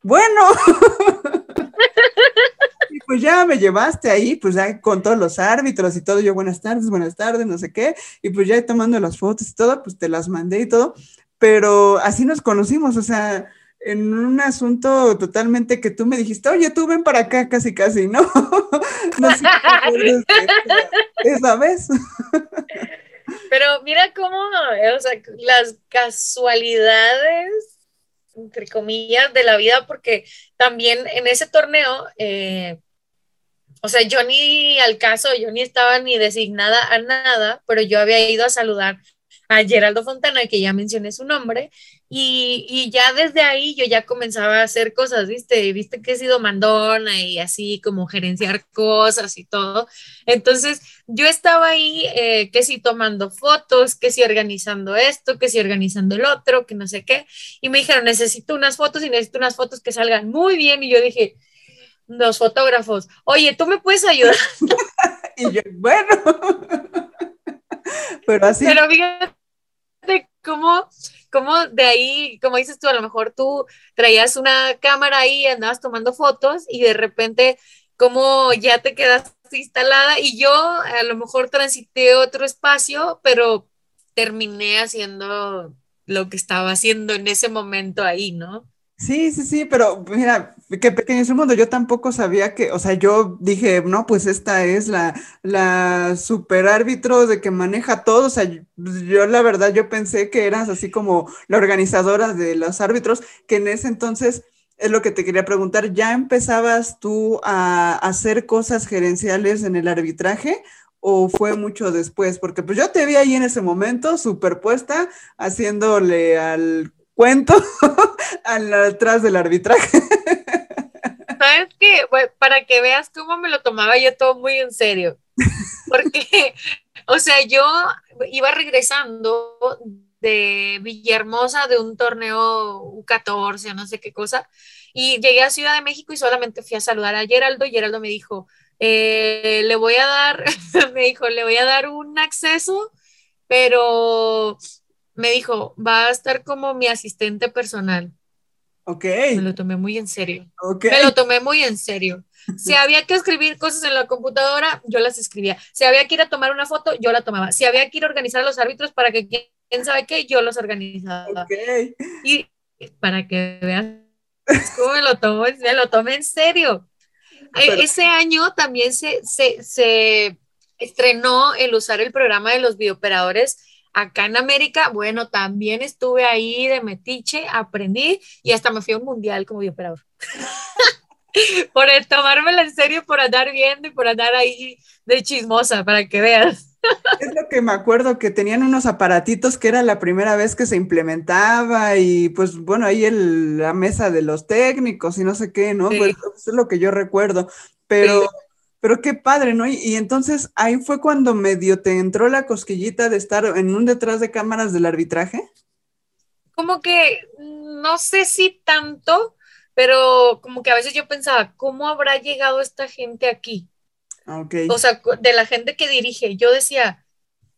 bueno. <laughs> pues ya me llevaste ahí, pues ya con todos los árbitros y todo, yo buenas tardes, buenas tardes, no sé qué, y pues ya tomando las fotos y todo, pues te las mandé y todo, pero así nos conocimos, o sea, en un asunto totalmente que tú me dijiste, oye, tú ven para acá casi, casi, ¿no? <laughs> no sé <laughs> esa vez. Pero mira cómo, o sea, las casualidades, entre comillas, de la vida, porque también en ese torneo, eh, o sea, yo ni al caso, yo ni estaba ni designada a nada, pero yo había ido a saludar a Geraldo Fontana, que ya mencioné su nombre, y, y, ya desde ahí yo ya comenzaba a hacer cosas, ¿viste? Viste que he sido mandona y así como gerenciar cosas y todo. Entonces yo estaba ahí, eh, que si tomando fotos, que si organizando esto, que si organizando el otro, que no sé qué, y me dijeron, necesito unas fotos y necesito unas fotos que salgan muy bien, y yo dije, los fotógrafos, oye, ¿tú me puedes ayudar? <laughs> y yo, bueno, <laughs> pero así. Pero fíjate cómo, cómo de ahí, como dices tú, a lo mejor tú traías una cámara ahí, andabas tomando fotos y de repente, como ya te quedaste instalada y yo a lo mejor transité otro espacio, pero terminé haciendo lo que estaba haciendo en ese momento ahí, ¿no? Sí, sí, sí, pero mira, qué pequeño es el mundo. Yo tampoco sabía que, o sea, yo dije, no, pues esta es la, la super árbitro de que maneja todo. O sea, yo la verdad, yo pensé que eras así como la organizadora de los árbitros, que en ese entonces es lo que te quería preguntar. ¿Ya empezabas tú a hacer cosas gerenciales en el arbitraje? ¿O fue mucho después? Porque pues yo te vi ahí en ese momento superpuesta haciéndole al cuento <laughs> atrás del arbitraje. <laughs> ¿Sabes qué? para que veas cómo me lo tomaba yo todo muy en serio. Porque, <laughs> o sea, yo iba regresando de Villahermosa de un torneo U14 no sé qué cosa, y llegué a Ciudad de México y solamente fui a saludar a Geraldo. Geraldo me dijo, eh, le voy a dar, me dijo, le voy a dar un acceso, pero me dijo, va a estar como mi asistente personal. Ok. Me lo tomé muy en serio. Me lo tomé muy en serio. <laughs> Si había que escribir cosas en la computadora, yo las escribía. Si había que ir a tomar una foto, yo la tomaba. Si había que ir a organizar a los árbitros para que quién sabe qué, yo los organizaba. Okay. Y para que vean cómo me lo tomó, me lo tomé en serio. E, ese año también se, se, se estrenó el usar el programa de los videoperadores Acá en América, bueno, también estuve ahí de metiche, aprendí y hasta me fui a un mundial como operador. <laughs> por el tomármela en serio, por andar viendo y por andar ahí de chismosa, para que veas. Es lo que me acuerdo, que tenían unos aparatitos que era la primera vez que se implementaba y pues bueno, ahí el, la mesa de los técnicos y no sé qué, ¿no? Pues, es lo que yo recuerdo, pero... Pero qué padre, ¿no? Y, entonces ahí fue cuando medio te entró la cosquillita de estar en un detrás de cámaras del arbitraje. Como que no sé si tanto, pero como que a veces yo pensaba, ¿cómo habrá llegado esta gente aquí? Ah, okay. O sea, de la gente que dirige, yo decía,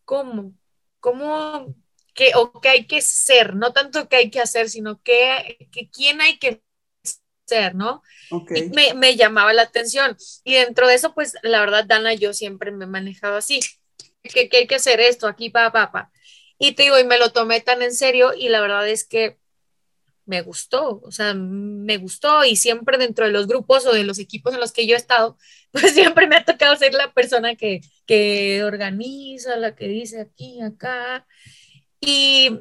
¿cómo? ¿Cómo? ¿Qué, o qué hay que ser? No tanto qué hay que hacer, sino qué, que, quién hay que hacer, ¿no? Y me, me, llamaba la atención. Y dentro de eso, pues la verdad, Dana, yo siempre me he manejado así, que, que hay que hacer esto, aquí, pa, pa, pa. Y te digo, y me lo tomé tan en serio y la verdad es que me gustó, o sea, me gustó y siempre dentro de los grupos o de los equipos en los que yo he estado, <laughs> pues siempre me ha tocado ser la persona que, que organiza, la que dice aquí, acá. Y,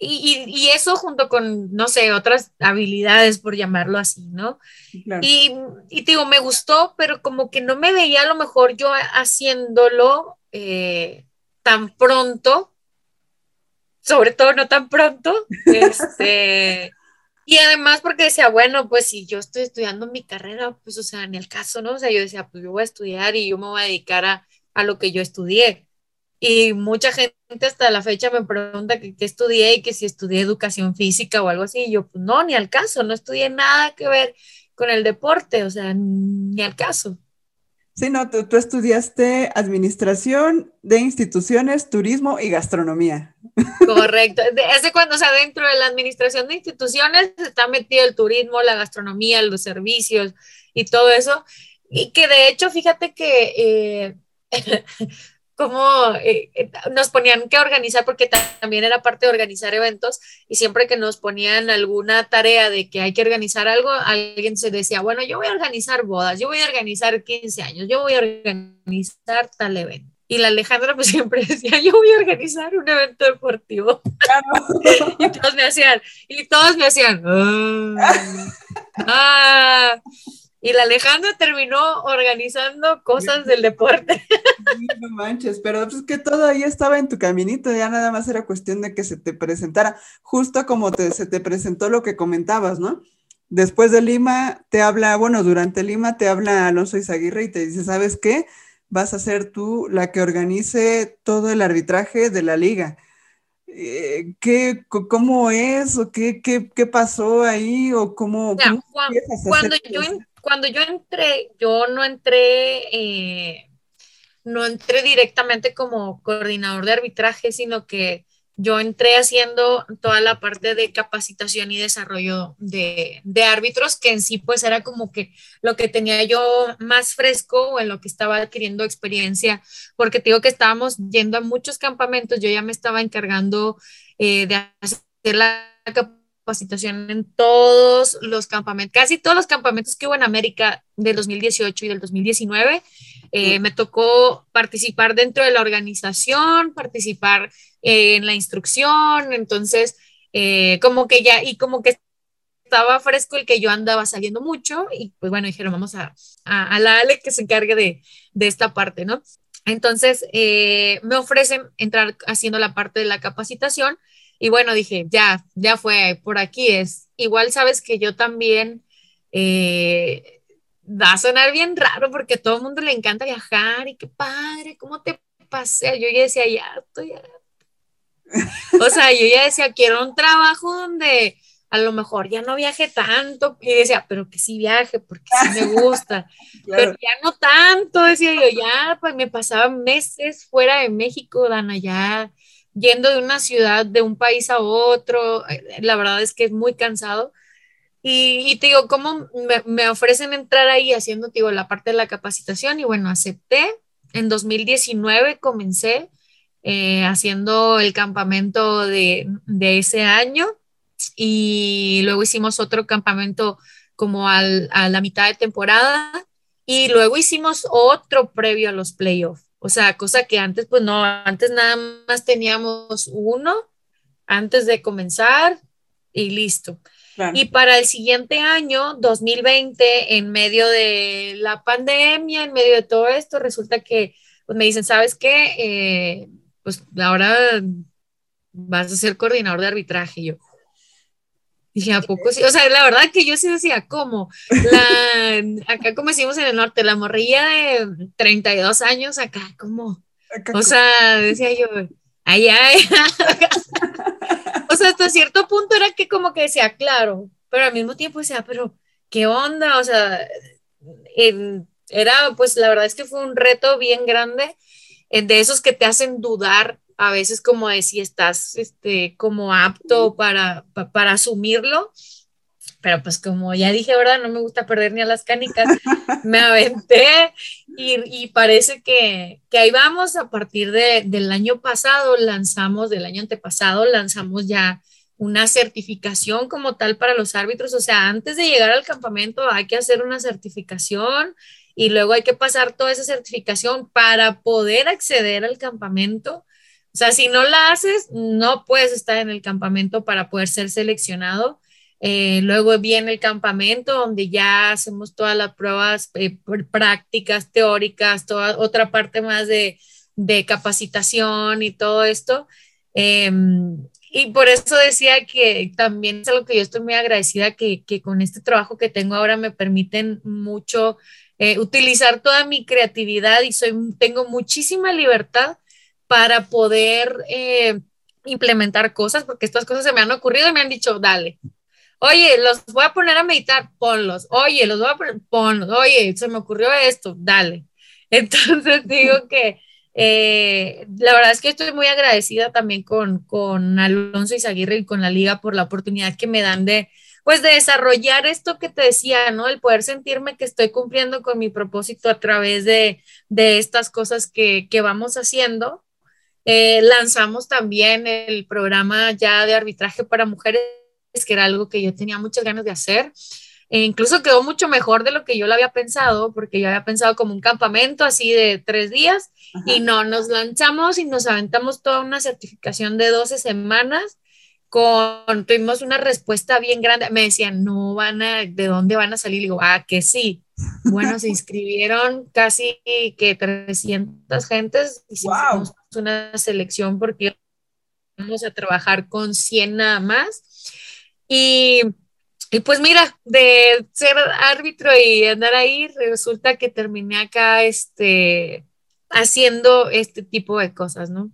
y, y, eso junto con, no sé, otras habilidades, por llamarlo así, ¿no? Y, y te digo, me gustó, pero como que no me veía a lo mejor yo haciéndolo eh, tan pronto sobre todo no tan pronto. <laughs> Este, y además porque decía, bueno, pues si yo estoy estudiando mi carrera, pues o sea, en el caso, ¿no? O sea, yo decía, pues yo voy a estudiar y yo me voy a dedicar a, a lo que yo estudié. Y mucha gente hasta la fecha me pregunta qué estudié y que si estudié educación física o algo así. Y yo, pues no, ni al caso, no estudié nada que ver con el deporte, o sea, ni al caso. Sí, no, tú, estudiaste administración de instituciones, turismo y gastronomía. Correcto. Ese cuando, o sea, dentro de la administración de instituciones está metido el turismo, la gastronomía, los servicios y todo eso. Y que de hecho, fíjate que eh, <laughs> como eh, eh, nos ponían que organizar, porque también era parte de organizar eventos, y siempre que nos ponían alguna tarea de que hay que organizar algo, alguien se decía, bueno, yo voy a organizar bodas, yo voy a organizar 15 años, yo voy a organizar tal evento. Y la Alejandra pues <laughs> siempre decía, yo voy a organizar un evento deportivo. <laughs> y todos me hacían, y todos me hacían, ah, ah". Y la Alejandra terminó organizando cosas del deporte. <laughs> No manches, pero pues que todo ahí estaba en tu caminito, ya nada más era cuestión de que se te presentara, justo como te, se te presentó lo que comentabas, ¿no? Después de Lima te habla, bueno, durante Lima te habla Alonso Izaguirre y te dice, ¿sabes qué? Vas a ser tú la que organice todo el arbitraje de la liga. Eh, ¿qué, ¿Cómo es? ¿O qué, qué, qué pasó ahí? ¿O cómo, cuando, yo, cuando yo entré, yo no entré, eh, no entré directamente como coordinador de arbitraje, sino que yo entré haciendo toda la parte de capacitación y desarrollo de, árbitros, que en sí pues era como que lo que tenía yo más fresco o en lo que estaba adquiriendo experiencia, porque te digo que estábamos yendo a muchos campamentos, yo ya me estaba encargando eh, de hacer la capacitación capacitación en todos los campamentos, casi todos los campamentos que hubo en América del 2018 y del 2019. Eh, me tocó participar dentro de la organización, participar eh, en la instrucción, entonces eh, como que ya, y como que estaba fresco el que yo andaba saliendo mucho y pues bueno, dijeron, vamos a, a, la Ale que se encargue de, de esta parte, ¿no? Entonces me ofrecen entrar haciendo la parte de la capacitación y bueno, dije, ya, ya fue, por aquí es. Igual sabes que yo también, eh, va a sonar bien raro porque a todo el mundo le encanta viajar y qué padre, ¿cómo te pasé? Yo ya decía, ya estoy... O sea, yo ya decía, quiero un trabajo donde a lo mejor ya no viaje tanto. Y decía, pero que sí viaje, porque sí me gusta. <laughs> Pero ya no tanto, decía yo, ya, pues me pasaba meses fuera de México, Dana, ya yendo de una ciudad, de un país a otro, eh, la verdad es que es muy cansado. Y, te digo, ¿cómo me, ofrecen entrar ahí haciendo, digo, la parte de la capacitación? Y bueno, acepté. En 2019 comencé eh, haciendo el campamento de, de, ese año y luego hicimos otro campamento como al, a la mitad de temporada y luego hicimos otro previo a los playoffs. O sea, cosa que antes, pues no, antes nada más teníamos uno antes de comenzar y listo. Y para el siguiente año, 2020, en medio de la pandemia, en medio de todo esto, resulta que pues, me dicen, ¿sabes qué? Eh, pues ahora vas a ser coordinador de arbitraje. Y yo, Dije, ¿a poco sí? O sea, la verdad que yo sí decía, ¿cómo? La, <laughs> acá como decimos en el norte, la morrilla de 32 años, acá como, o sea, decía yo, allá, <laughs> o sea, hasta cierto punto era que como que decía, claro, pero al mismo tiempo decía, pero, ¿qué onda? O sea, era, pues la verdad es que fue un reto bien grande, de esos que te hacen dudar a veces como de si estás este, como apto para, para asumirlo. pero pues como ya dije, ¿verdad? No me gusta perder ni a las canicas, <laughs> me aventé y, parece que, que, ahí vamos. A partir de, del año pasado lanzamos, del año antepasado, lanzamos ya una certificación como tal para los árbitros. O sea, antes de llegar al campamento hay que hacer una certificación y luego hay que pasar toda esa certificación para poder acceder al campamento. O sea, si no la haces, no puedes estar en el campamento para poder ser seleccionado. Eh, luego viene el campamento donde ya hacemos todas las pruebas eh, prácticas, teóricas, toda otra parte más de, de capacitación y todo esto. Em, y por eso decía que también es algo que yo estoy muy agradecida que, que con este trabajo que tengo ahora me permiten mucho eh, utilizar toda mi creatividad y soy, tengo muchísima libertad para poder implementar cosas, porque estas cosas se me han ocurrido y me han dicho, dale, Oye, los voy a poner a meditar, ponlos. Oye, los voy a poner, ponlos. Oye, se me ocurrió esto, dale. <laughs> Entonces digo que eh, la verdad es que estoy muy agradecida también con, con Alonso Izaguirre y con la liga por la oportunidad que me dan de, pues, de desarrollar esto que te decía, ¿no? El poder sentirme que estoy cumpliendo con mi propósito a través de, de estas cosas que, que vamos haciendo. Eh, lanzamos también el programa ya de arbitraje para mujeres que era algo que yo tenía muchas ganas de hacer. E incluso quedó mucho mejor de lo que yo lo había pensado, porque yo había pensado como un campamento así de tres días y no, nos lanzamos y nos aventamos toda una certificación de 12 semanas. Con, tuvimos una respuesta bien grande. Me decían, no van a, ¿de dónde van a salir? Y digo, ah, que sí. Bueno, se <laughs> inscribieron casi que 300 gentes. Hicimos una selección porque vamos a trabajar con 100 nada más y, pues mira, de ser árbitro y andar ahí, resulta que terminé acá este, haciendo este tipo de cosas, ¿no?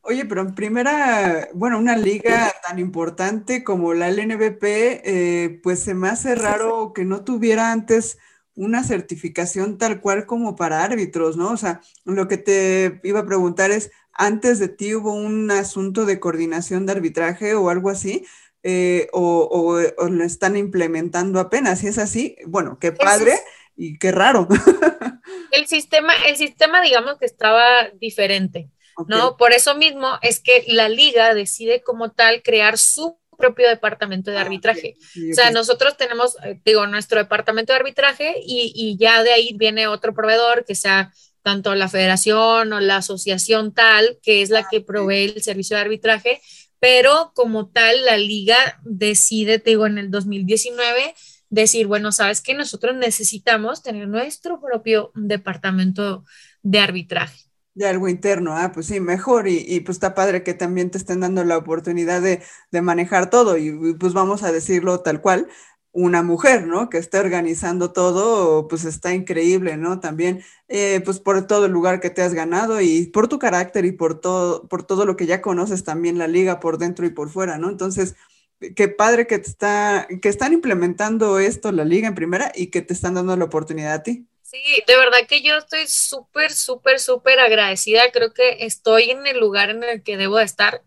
Oye, pero en primera, bueno, una liga tan importante como la LNBP, eh, pues se me hace raro que no tuviera antes una certificación tal cual como para árbitros, ¿no? O sea, lo que te iba a preguntar es, ¿antes de ti hubo un asunto de coordinación de arbitraje o algo así? Eh, o, lo están implementando apenas. Y es así, bueno, qué padre y qué raro. <laughs> El sistema, el sistema, digamos que estaba diferente, ¿no? Por eso mismo es que la liga decide como tal crear su propio departamento de ah, arbitraje. o sea, nosotros tenemos, eh, digo, nuestro departamento de arbitraje y, y, ya de ahí viene otro proveedor que sea tanto la federación o la asociación tal, que es la ah, que provee el servicio de arbitraje, pero como tal la liga decide, te digo, en el 2019 decir, bueno, sabes que nosotros necesitamos tener nuestro propio departamento de arbitraje. De algo interno, ah, pues sí, mejor. Y, pues está padre que también te estén dando la oportunidad de, de, manejar todo. Y pues vamos a decirlo tal cual, una mujer, ¿no? Que esté organizando todo, pues está increíble, ¿no? También, eh, pues por todo el lugar que te has ganado y por tu carácter y por todo, por todo lo que ya conoces también la liga por dentro y por fuera, ¿no? Entonces, qué padre que te está, que están implementando esto la liga en primera y que te están dando la oportunidad a ti. Sí, de verdad que yo estoy súper, súper, súper agradecida. Creo que estoy en el lugar en el que debo de estar.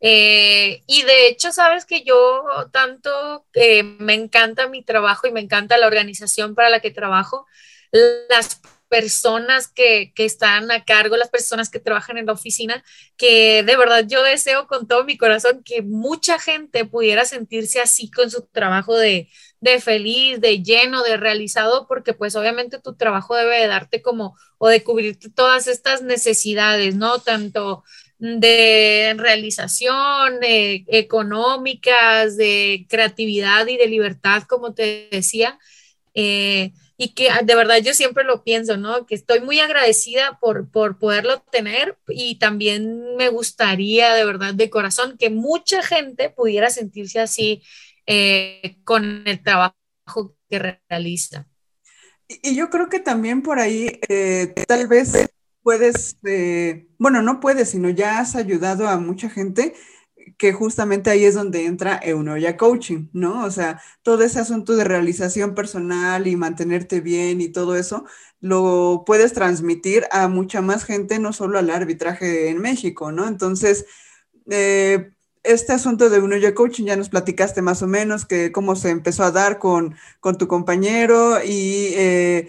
Eh, y de hecho, sabes que yo tanto eh, me encanta mi trabajo y me encanta la organización para la que trabajo, las personas que, que, están a cargo, las personas que trabajan en la oficina, que de verdad yo deseo con todo mi corazón que mucha gente pudiera sentirse así con su trabajo de, de feliz, de lleno, de realizado, porque pues obviamente tu trabajo debe de darte como o de cubrirte todas estas necesidades, ¿no? Tanto de realización eh, económicas, de creatividad y de libertad, como te decía. Eh, y que ah, de verdad yo siempre lo pienso, ¿no? Que estoy muy agradecida por, por poderlo tener y también me gustaría de verdad de corazón que mucha gente pudiera sentirse así eh, con el trabajo que realiza. Y yo creo que también por ahí tal vez puedes, eh, bueno, no puedes, sino ya has ayudado a mucha gente que justamente ahí es donde entra Eunoya Coaching, ¿no? O sea, todo ese asunto de realización personal y mantenerte bien y todo eso, lo puedes transmitir a mucha más gente, no solo al arbitraje en México, ¿no? Entonces, eh, este asunto de uno ya coaching, ya nos platicaste más o menos que cómo se empezó a dar con, con tu compañero y eh,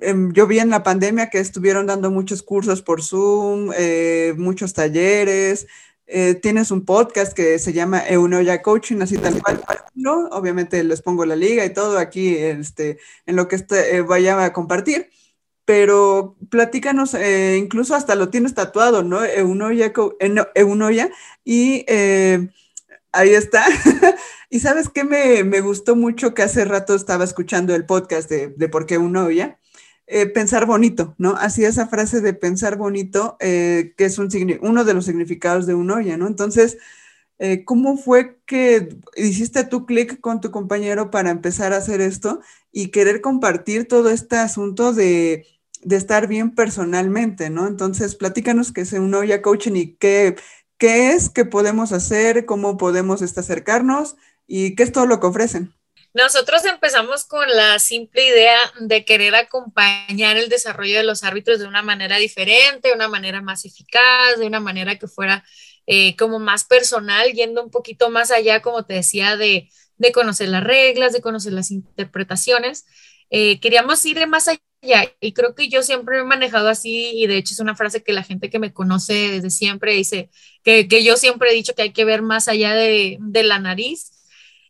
em, yo vi en la pandemia que estuvieron dando muchos cursos por Zoom, eh, muchos talleres. Eh, tienes un podcast que se llama Eunoya Coaching, así tal cual. ¿no? Obviamente les pongo la liga y todo aquí este, en lo que este, vaya a compartir pero platícanos, eh, incluso hasta lo tienes tatuado, ¿no? Eunoya, Eunoya y eh, ahí está. <laughs> y sabes qué me, me, gustó mucho que hace rato estaba escuchando el podcast de, de por qué Eunoya. Eh, pensar bonito, ¿no? Así esa frase de pensar bonito, que es un, uno de los significados de Unoya, ¿no? Entonces, ¿cómo fue que hiciste tu clic con tu compañero para empezar a hacer esto y querer compartir todo este asunto de estar bien personalmente, ¿no? Entonces, platícanos qué es un Oya Coaching y qué, qué es, qué podemos hacer, cómo podemos este, acercarnos y qué es todo lo que ofrecen. Nosotros empezamos con la simple idea de querer acompañar el desarrollo de los árbitros de una manera diferente, de una manera más eficaz, de una manera que fuera eh, como más personal, yendo un poquito más allá, como te decía, de, de conocer las reglas, de conocer las interpretaciones. Eh, queríamos ir más allá y creo que yo siempre he manejado así y de hecho es una frase que la gente que me conoce desde siempre dice, que, que yo siempre he dicho que hay que ver más allá de, de la nariz.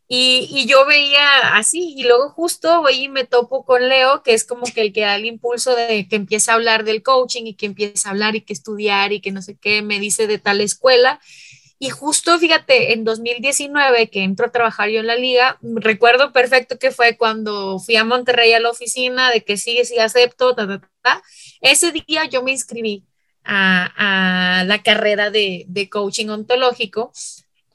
Y, y, yo veía así y luego justo voy y me topo con Leo, que es como que el que da el impulso de que empieza a hablar del coaching y que empieza a hablar y que estudiar y que no sé qué, me dice de tal escuela y justo, fíjate, en 2019 que entro a trabajar yo en la liga, recuerdo perfecto que fue cuando fui a Monterrey a la oficina de que sí, sí acepto, ta, ta, ta. ese día yo me inscribí a, a la carrera de, de coaching ontológico.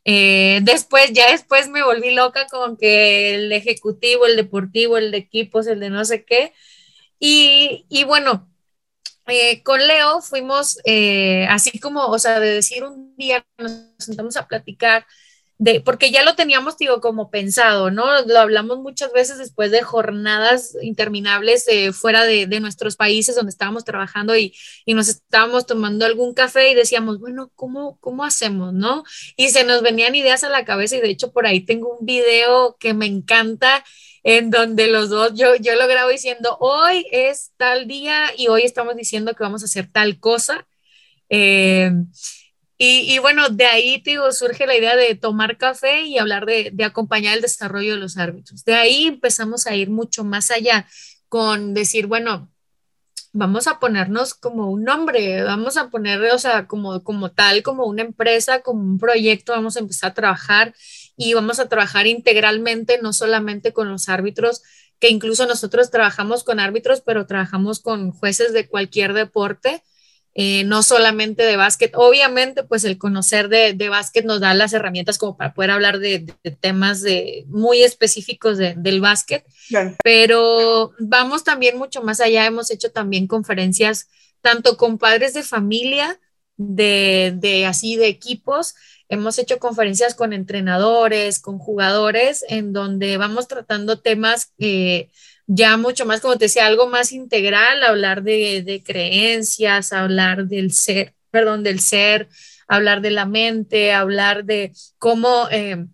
Eh, después, ya después me volví loca con que el ejecutivo, el deportivo, el de equipos, el de no sé qué. Y, y bueno, eh, con Leo fuimos eh, así como, o sea, de decir un día nos sentamos a platicar, de, porque ya lo teníamos, digo, como pensado, ¿no? Lo hablamos muchas veces después de jornadas interminables eh, fuera de, nuestros países donde estábamos trabajando y, y, nos estábamos tomando algún café y decíamos, bueno, ¿cómo, ¿cómo hacemos, no? Y se nos venían ideas a la cabeza y de hecho por ahí tengo un video que me encanta en donde los dos, yo, yo lo grabo diciendo, hoy es tal día y hoy estamos diciendo que vamos a hacer tal cosa. Eh, y, bueno, de ahí digo, surge la idea de tomar café y hablar de, de, acompañar el desarrollo de los árbitros. De ahí empezamos a ir mucho más allá con decir, bueno, vamos a ponernos como un nombre, vamos a poner, o sea, como, como tal, como una empresa, como un proyecto, vamos a empezar a trabajar y vamos a trabajar integralmente, no solamente con los árbitros, que incluso nosotros trabajamos con árbitros, pero trabajamos con jueces de cualquier deporte, eh, no solamente de básquet. Obviamente, pues el conocer de, de, básquet nos da las herramientas como para poder hablar de, de temas de, muy específicos del básquet, pero vamos también mucho más allá. Hemos hecho también conferencias tanto con padres de familia, de, de así de equipos, Hemos hecho conferencias con entrenadores, con jugadores, en donde vamos tratando temas eh, ya mucho más, como te decía, algo más integral, hablar de, de creencias, hablar del ser, perdón, del ser, hablar de la mente, hablar de cómo eh,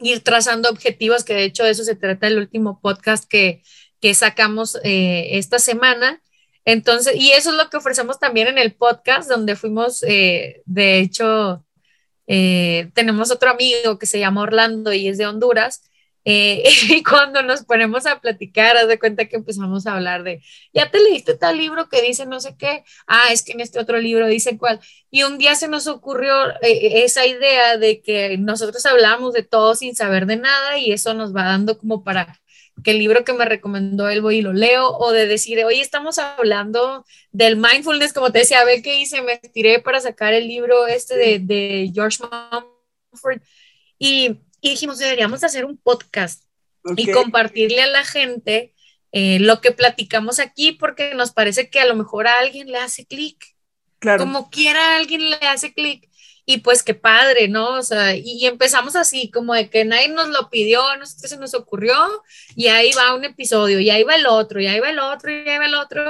ir trazando objetivos, que de hecho de eso se trata el último podcast que, que sacamos eh, esta semana. Entonces, y eso es lo que ofrecemos también en el podcast, donde fuimos, eh, de hecho, tenemos otro amigo que se llama Orlando y es de Honduras. Eh, <laughs> y cuando nos ponemos a platicar, haz de cuenta que empezamos a hablar de, ya te leíste tal libro que dice no sé qué, ah, es que en este otro libro dice cuál. Y un día se nos ocurrió eh, esa idea de que nosotros hablamos de todo sin saber de nada y eso nos va dando como para que el libro que me recomendó él voy y lo leo, o de decir, hoy estamos hablando del mindfulness, como te decía, ve que hice, me estiré para sacar el libro este de, de George Mumford, y, y, dijimos, deberíamos hacer un podcast okay. y compartirle a la gente eh, lo que platicamos aquí, porque nos parece que a lo mejor a alguien le hace clic. Claro. Como quiera a alguien le hace clic y pues qué padre, ¿no? O sea, y, empezamos así, como de que nadie nos lo pidió, a nosotros se nos ocurrió, y ahí va un episodio, y ahí va el otro, y ahí va el otro, y ahí va el otro.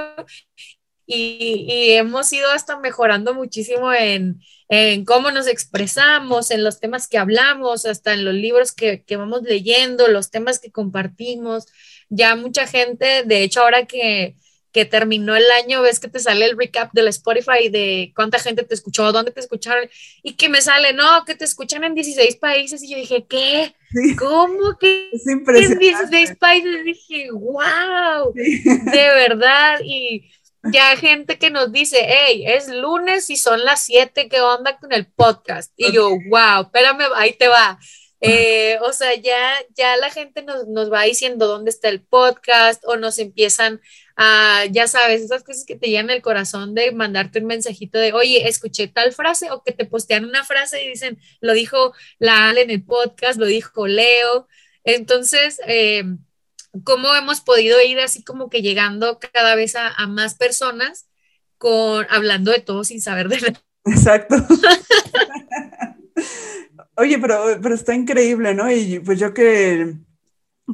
y, hemos ido hasta mejorando muchísimo en, en, cómo nos expresamos, en los temas que hablamos, hasta en los libros que, que vamos leyendo, los temas que compartimos. Ya mucha gente, de hecho, ahora que, que terminó el año, ves que te sale el recap del Spotify de cuánta gente te escuchó, dónde te escucharon, y que me sale, no, que te escuchan en 16 países, y yo dije, ¿qué? ¿Cómo que en 16 países? Dije, wow, <laughs> de verdad, y ya gente que nos dice, hey, es lunes y son las 7, ¿qué onda con el podcast? Y yo, wow, espérame, ahí te va. Eh, o sea, ya, ya la gente nos, nos, va diciendo dónde está el podcast o nos empiezan a, ya sabes, esas cosas que te llenan el corazón de mandarte un mensajito de, oye, escuché tal frase o que te postean una frase y dicen, lo dijo la Ale en el podcast, lo dijo Leo. Entonces, eh, ¿cómo hemos podido ir así como que llegando cada vez a, más personas con, hablando de todo sin saber de nada? <laughs> Exacto. <laughs> Oye, pero, pero está increíble, ¿no? Y pues yo que,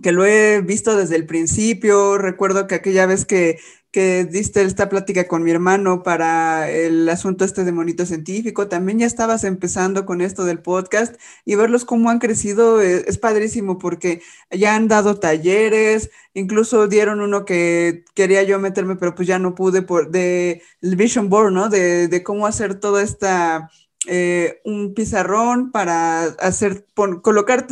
que lo he visto desde el principio, recuerdo que aquella vez que, que diste esta plática con mi hermano para el asunto este de monito científico, también ya estabas empezando con esto del podcast y verlos cómo han crecido es, es padrísimo porque ya han dado talleres, incluso dieron uno que quería yo meterme, pero pues ya no pude por el Vision Board, ¿no? De, cómo hacer toda esta eh, un pizarrón para hacer, colocar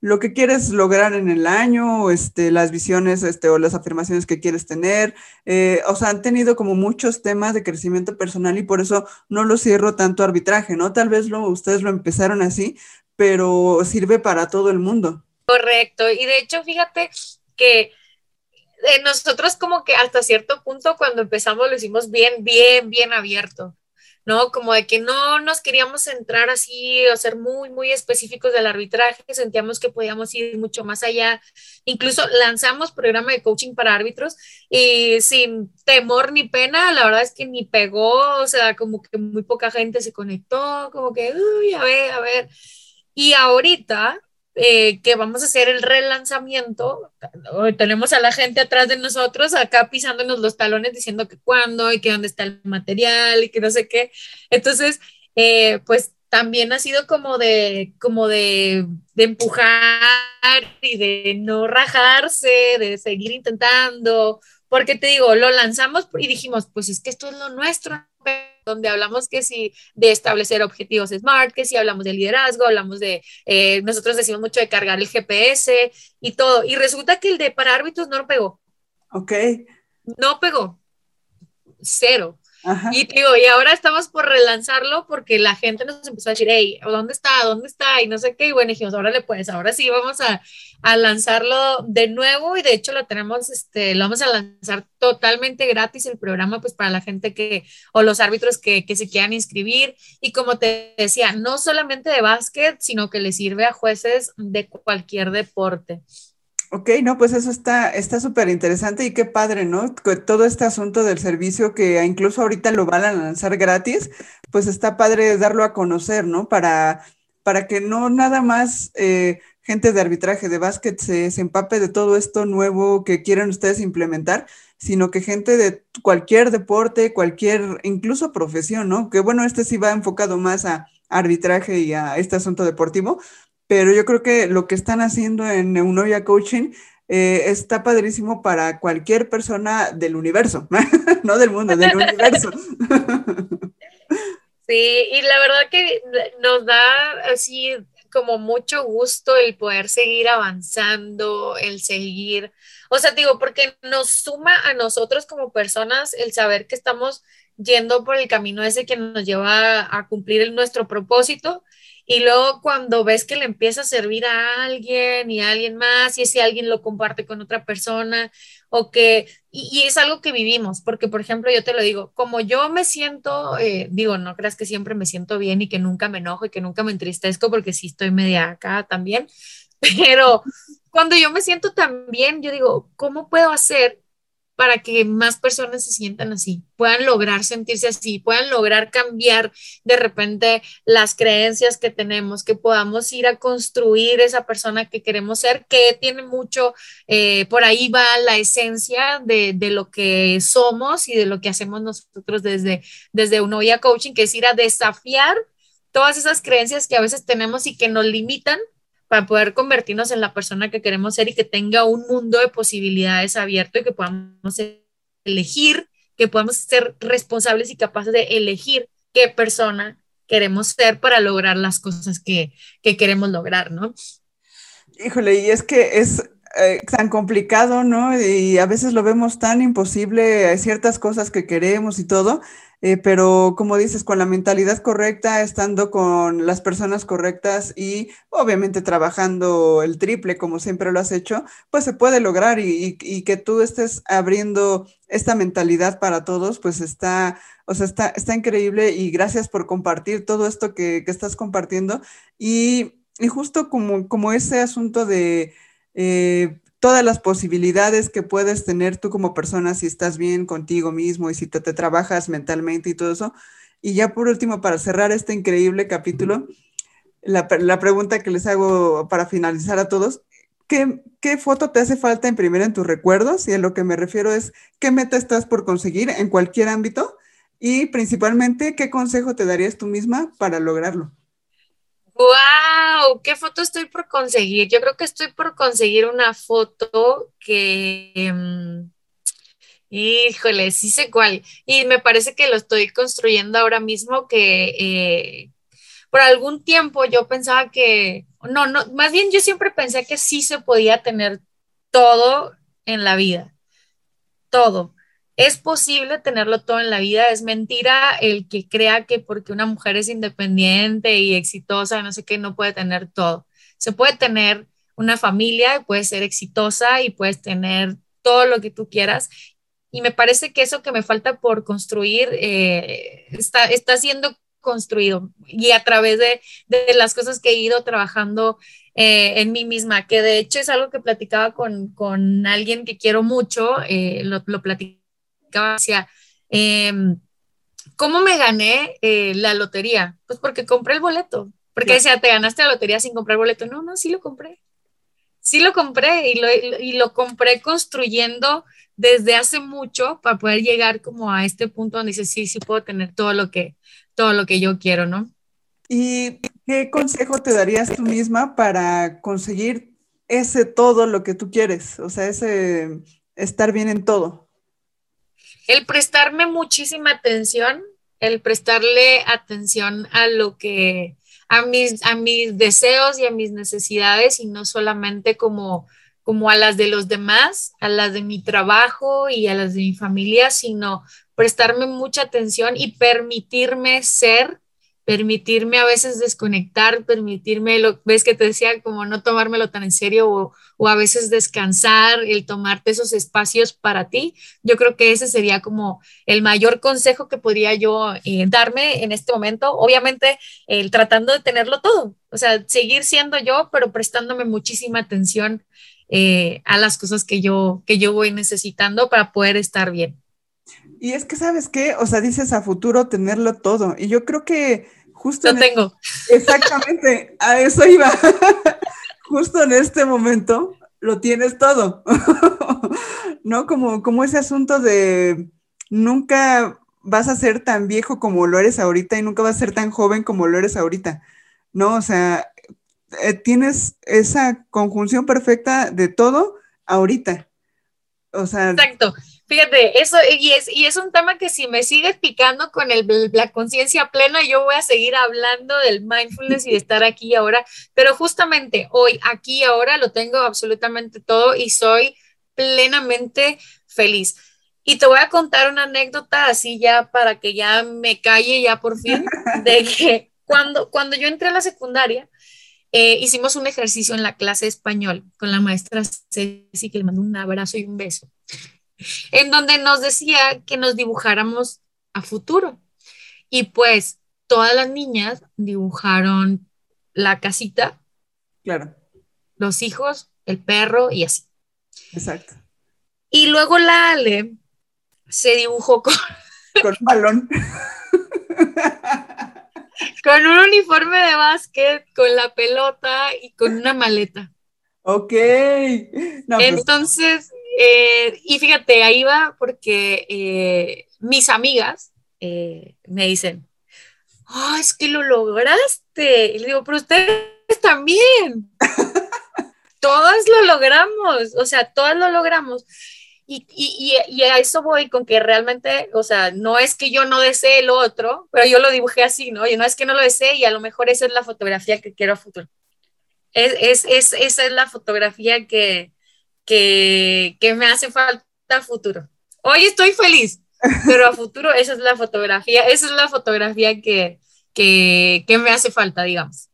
lo que quieres lograr en el año, este, las visiones este, o las afirmaciones que quieres tener. Eh, o sea, han tenido como muchos temas de crecimiento personal y por eso no lo cierro tanto arbitraje, ¿no? Tal vez lo, ustedes lo empezaron así, pero sirve para todo el mundo. Correcto. Y de hecho, fíjate que eh, nosotros como que hasta cierto punto cuando empezamos lo hicimos bien, bien, bien abierto. ¿No? Como de que no nos queríamos centrar así o ser muy, muy específicos del arbitraje, sentíamos que podíamos ir mucho más allá. Incluso lanzamos programa de coaching para árbitros y sin temor ni pena, la verdad es que ni pegó, o sea, como que muy poca gente se conectó, como que, uy, a ver, a ver. Y ahorita, eh, que vamos a hacer el relanzamiento, tenemos a la gente atrás de nosotros acá pisándonos los talones diciendo que cuándo y que dónde está el material y que no sé qué. Entonces, eh, pues también ha sido como de, como de, de, empujar y de no rajarse, de seguir intentando, porque te digo, lo lanzamos y dijimos, pues es que esto es lo nuestro, donde hablamos que si de establecer objetivos SMART, que si hablamos de liderazgo, hablamos de, eh, nosotros decimos mucho de cargar el GPS y todo. Y resulta que el de para árbitros no lo pegó. Ok. No pegó. Cero. Y digo, y ahora estamos por relanzarlo porque la gente nos empezó a decir, hey, ¿dónde está? ¿Dónde está? Y no sé qué. Y bueno, dijimos, órale, pues ahora sí vamos a, a, lanzarlo de nuevo. Y de hecho lo tenemos, este, lo vamos a lanzar totalmente gratis el programa, pues para la gente que, o los árbitros que, que se quieran inscribir. Y como te decía, no solamente de básquet, sino que le sirve a jueces de cualquier deporte. Ok, no, pues eso está está súper interesante y qué padre, ¿no? Todo este asunto del servicio que incluso ahorita lo van a lanzar gratis, pues está padre darlo a conocer, ¿no? Para, para que no nada más eh, gente de arbitraje de básquet se, se, empape de todo esto nuevo que quieren ustedes implementar, sino que gente de cualquier deporte, cualquier, incluso profesión, ¿no? Que bueno, este sí va enfocado más a arbitraje y a este asunto deportivo, pero yo creo que lo que están haciendo en Neunovia Coaching eh, está padrísimo para cualquier persona del universo, <laughs> no del mundo, del universo. <laughs> Sí, y la verdad que nos da así como mucho gusto el poder seguir avanzando, el seguir, o sea, digo, porque nos suma a nosotros como personas el saber que estamos yendo por el camino ese que nos lleva a, a cumplir nuestro propósito y luego cuando ves que le empieza a servir a alguien y a alguien más, y ese alguien lo comparte con otra persona, o que, y, es algo que vivimos, porque por ejemplo yo te lo digo, como yo me siento, eh, digo, no creas que siempre me siento bien y que nunca me enojo y que nunca me entristezco, porque sí estoy media acá también, <laughs> pero cuando yo me siento tan bien, yo digo, ¿cómo puedo hacer para que más personas se sientan así, puedan lograr sentirse así, puedan lograr cambiar de repente las creencias que tenemos, que podamos ir a construir esa persona que queremos ser, que tiene mucho, eh, por ahí va la esencia de, lo que somos y de lo que hacemos nosotros desde, desde Unovia Coaching, que es ir a desafiar todas esas creencias que a veces tenemos y que nos limitan para poder convertirnos en la persona que queremos ser y que tenga un mundo de posibilidades abierto y que podamos elegir, que podamos ser responsables y capaces de elegir qué persona queremos ser para lograr las cosas que, queremos lograr, ¿no? Híjole, y es que es eh, tan complicado, ¿no? Y a veces lo vemos tan imposible, ciertas cosas que queremos y todo, eh, pero como dices, con la mentalidad correcta, estando con las personas correctas y obviamente trabajando el triple como siempre lo has hecho, pues se puede lograr y, que tú estés abriendo esta mentalidad para todos, pues está, o sea, está, está increíble y gracias por compartir todo esto que, estás compartiendo y, justo como, como ese asunto de... Eh, todas las posibilidades que puedes tener tú como persona si estás bien contigo mismo y si te, trabajas mentalmente y todo eso. Y ya por último, para cerrar este increíble capítulo, la, pregunta que les hago para finalizar a todos, ¿qué, ¿qué, foto te hace falta imprimir en tus recuerdos? Y a lo que me refiero es, ¿qué meta estás por conseguir en cualquier ámbito? Y principalmente, ¿qué consejo te darías tú misma para lograrlo? ¡Wow! ¿Qué foto estoy por conseguir? Yo creo que estoy por conseguir una foto que... Em, híjole, sí sé cuál. Y me parece que lo estoy construyendo ahora mismo, que eh, por algún tiempo yo pensaba que, no, no, más bien yo siempre pensé que sí se podía tener todo en la vida, todo es posible tenerlo todo en la vida, es mentira el que crea que porque una mujer es independiente y exitosa, no sé qué, no puede tener todo. Se puede tener una familia, puede ser exitosa y puedes tener todo lo que tú quieras. Y me parece que eso que me falta por construir eh, está, está siendo construido y a través de, las cosas que he ido trabajando eh, en mí misma, que de hecho es algo que platicaba con, alguien que quiero mucho, eh, lo, lo platicaba decía, em, ¿cómo me gané eh, la lotería? Pues porque compré el boleto. Porque decía, te ganaste la lotería sin comprar el boleto. No, no, sí lo compré. Sí lo compré y lo, y lo compré construyendo desde hace mucho para poder llegar como a este punto donde dice, sí, sí puedo tener todo lo que, todo lo que yo quiero, ¿no? ¿Y qué consejo te darías tú misma para conseguir ese todo lo que tú quieres? O sea, ese estar bien en todo el prestarme muchísima atención, el prestarle atención a lo que, a mis, a mis deseos y a mis necesidades y no solamente como, como a las de los demás, a las de mi trabajo y a las de mi familia, sino prestarme mucha atención y permitirme ser permitirme a veces desconectar, permitirme, lo ves que te decía, como no tomármelo tan en serio o, o, a veces descansar, el tomarte esos espacios para ti. Yo creo que ese sería como el mayor consejo que podría yo eh, darme en este momento. Obviamente, el tratando de tenerlo todo, o sea, seguir siendo yo, pero prestándome muchísima atención eh, a las cosas que yo, que yo voy necesitando para poder estar bien. Y es que, ¿sabes qué? O sea, dices a futuro tenerlo todo. Y yo creo que Justo Lo tengo. exactamente, a eso iba. <laughs> Justo en este momento lo tienes todo. <laughs> ¿No? Como, como ese asunto de nunca vas a ser tan viejo como lo eres ahorita y nunca vas a ser tan joven como lo eres ahorita. ¿No? O sea, eh, tienes esa conjunción perfecta de todo ahorita. O sea, Exacto. Fíjate, eso y es, y es un tema que si me sigues picando con el, la conciencia plena, yo voy a seguir hablando del mindfulness y de estar aquí y ahora, pero justamente hoy, aquí ahora, lo tengo absolutamente todo y soy plenamente feliz. Y te voy a contar una anécdota así ya para que ya me calle ya por fin, de <laughs> que cuando, cuando yo entré a la secundaria, eh, hicimos un ejercicio en la clase de español con la maestra Ceci, que le mando un abrazo y un beso en donde nos decía que nos dibujáramos a futuro. Y pues todas las niñas dibujaron la casita. Claro. Los hijos, el perro y así. Exacto. Y luego la Ale se dibujó con, <laughs> con un balón. <laughs> con un uniforme de básquet, con la pelota y con una maleta. Ok. Pues Entonces, eh, y fíjate, ahí va porque eh, mis amigas eh, me dicen, oh, es que lo lograste. Y le digo, pero ustedes también. <laughs> todas lo logramos, o sea, todas lo logramos. Y, y, y, a eso voy con que realmente, o sea, no es que yo no desee lo otro, pero yo lo dibujé así, ¿no? Y no es que no lo desee y a lo mejor esa es la fotografía que quiero a futuro. Es, es, esa es la fotografía que, que, que me hace falta a futuro. Hoy estoy feliz, pero a futuro esa es la fotografía, esa es la fotografía que, que, que me hace falta, digamos.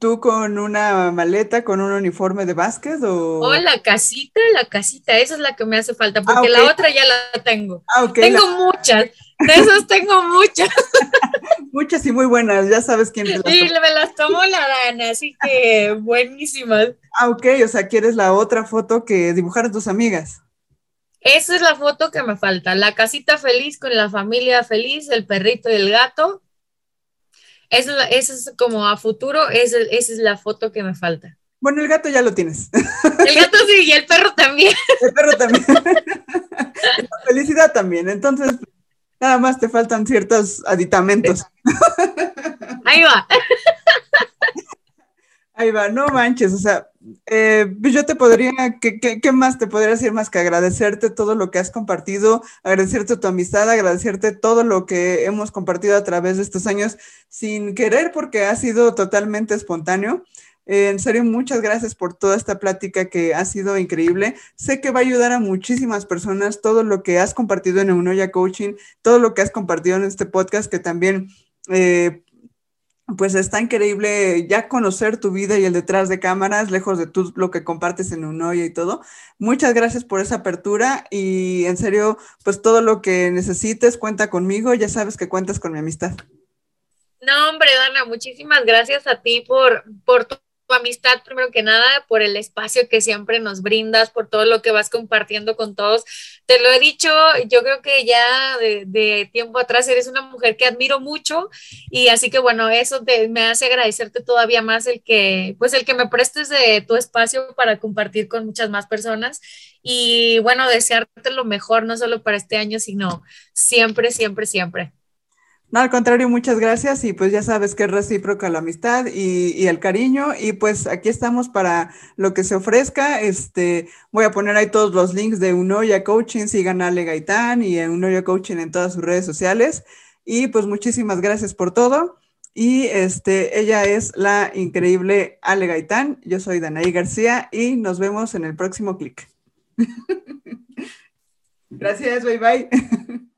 ¿Tú con una maleta, con un uniforme de básquet o...? Oh, la casita, la casita, esa es la que me hace falta, porque ah, la otra ya la tengo. Ah, tengo muchas, de esas tengo muchas. <laughs> muchas y muy buenas, ya sabes quién te las Sí, me las tomó la Dana, así que buenísimas. Ah, ok, o sea, ¿quieres la otra foto que dibujaron tus amigas? Esa es la foto que me falta, la casita feliz con la familia feliz, el perrito y el gato, esa es, como a futuro, esa, es la foto que me falta. Bueno, el gato ya lo tienes. El gato sí, y el perro también. <laughs> El perro también. <laughs> La felicidad también. Entonces, nada más te faltan ciertos aditamentos. Ahí va. Ahí va, no manches, o sea, eh, pues yo te podría, ¿qué, ¿qué, más te podría decir más que agradecerte todo lo que has compartido, agradecerte tu amistad, agradecerte todo lo que hemos compartido a través de estos años sin querer porque ha sido totalmente espontáneo. Eh, en serio, muchas gracias por toda esta plática que ha sido increíble. Sé que va a ayudar a muchísimas personas todo lo que has compartido en Eunoya Coaching, todo lo que has compartido en este podcast que también... Eh, pues está increíble ya conocer tu vida y el detrás de cámaras, lejos de tú lo que compartes en un hoyo y todo. Muchas gracias por esa apertura y en serio, pues todo lo que necesites, cuenta conmigo, ya sabes que cuentas con mi amistad. No, hombre, Dana, muchísimas gracias a ti por, por tu amistad, primero que nada, por el espacio que siempre nos brindas, por todo lo que vas compartiendo con todos. Te lo he dicho, yo creo que ya de, tiempo atrás eres una mujer que admiro mucho y así que bueno, eso me hace agradecerte todavía más el que, pues el que me prestes de tu espacio para compartir con muchas más personas y bueno, desearte lo mejor, no solo para este año, sino siempre, siempre, siempre. No, al contrario, muchas gracias y pues ya sabes que es recíproca la amistad y, el cariño y pues aquí estamos para lo que se ofrezca. Este, voy a poner ahí todos los links de Unoya Coaching, sigan a Ale Gaitán y Unoya Coaching en todas sus redes sociales y pues muchísimas gracias por todo. Y este, ella es la increíble Ale Gaitán, yo soy Danaí García y nos vemos en el próximo clic. <laughs> gracias, bye bye. <laughs>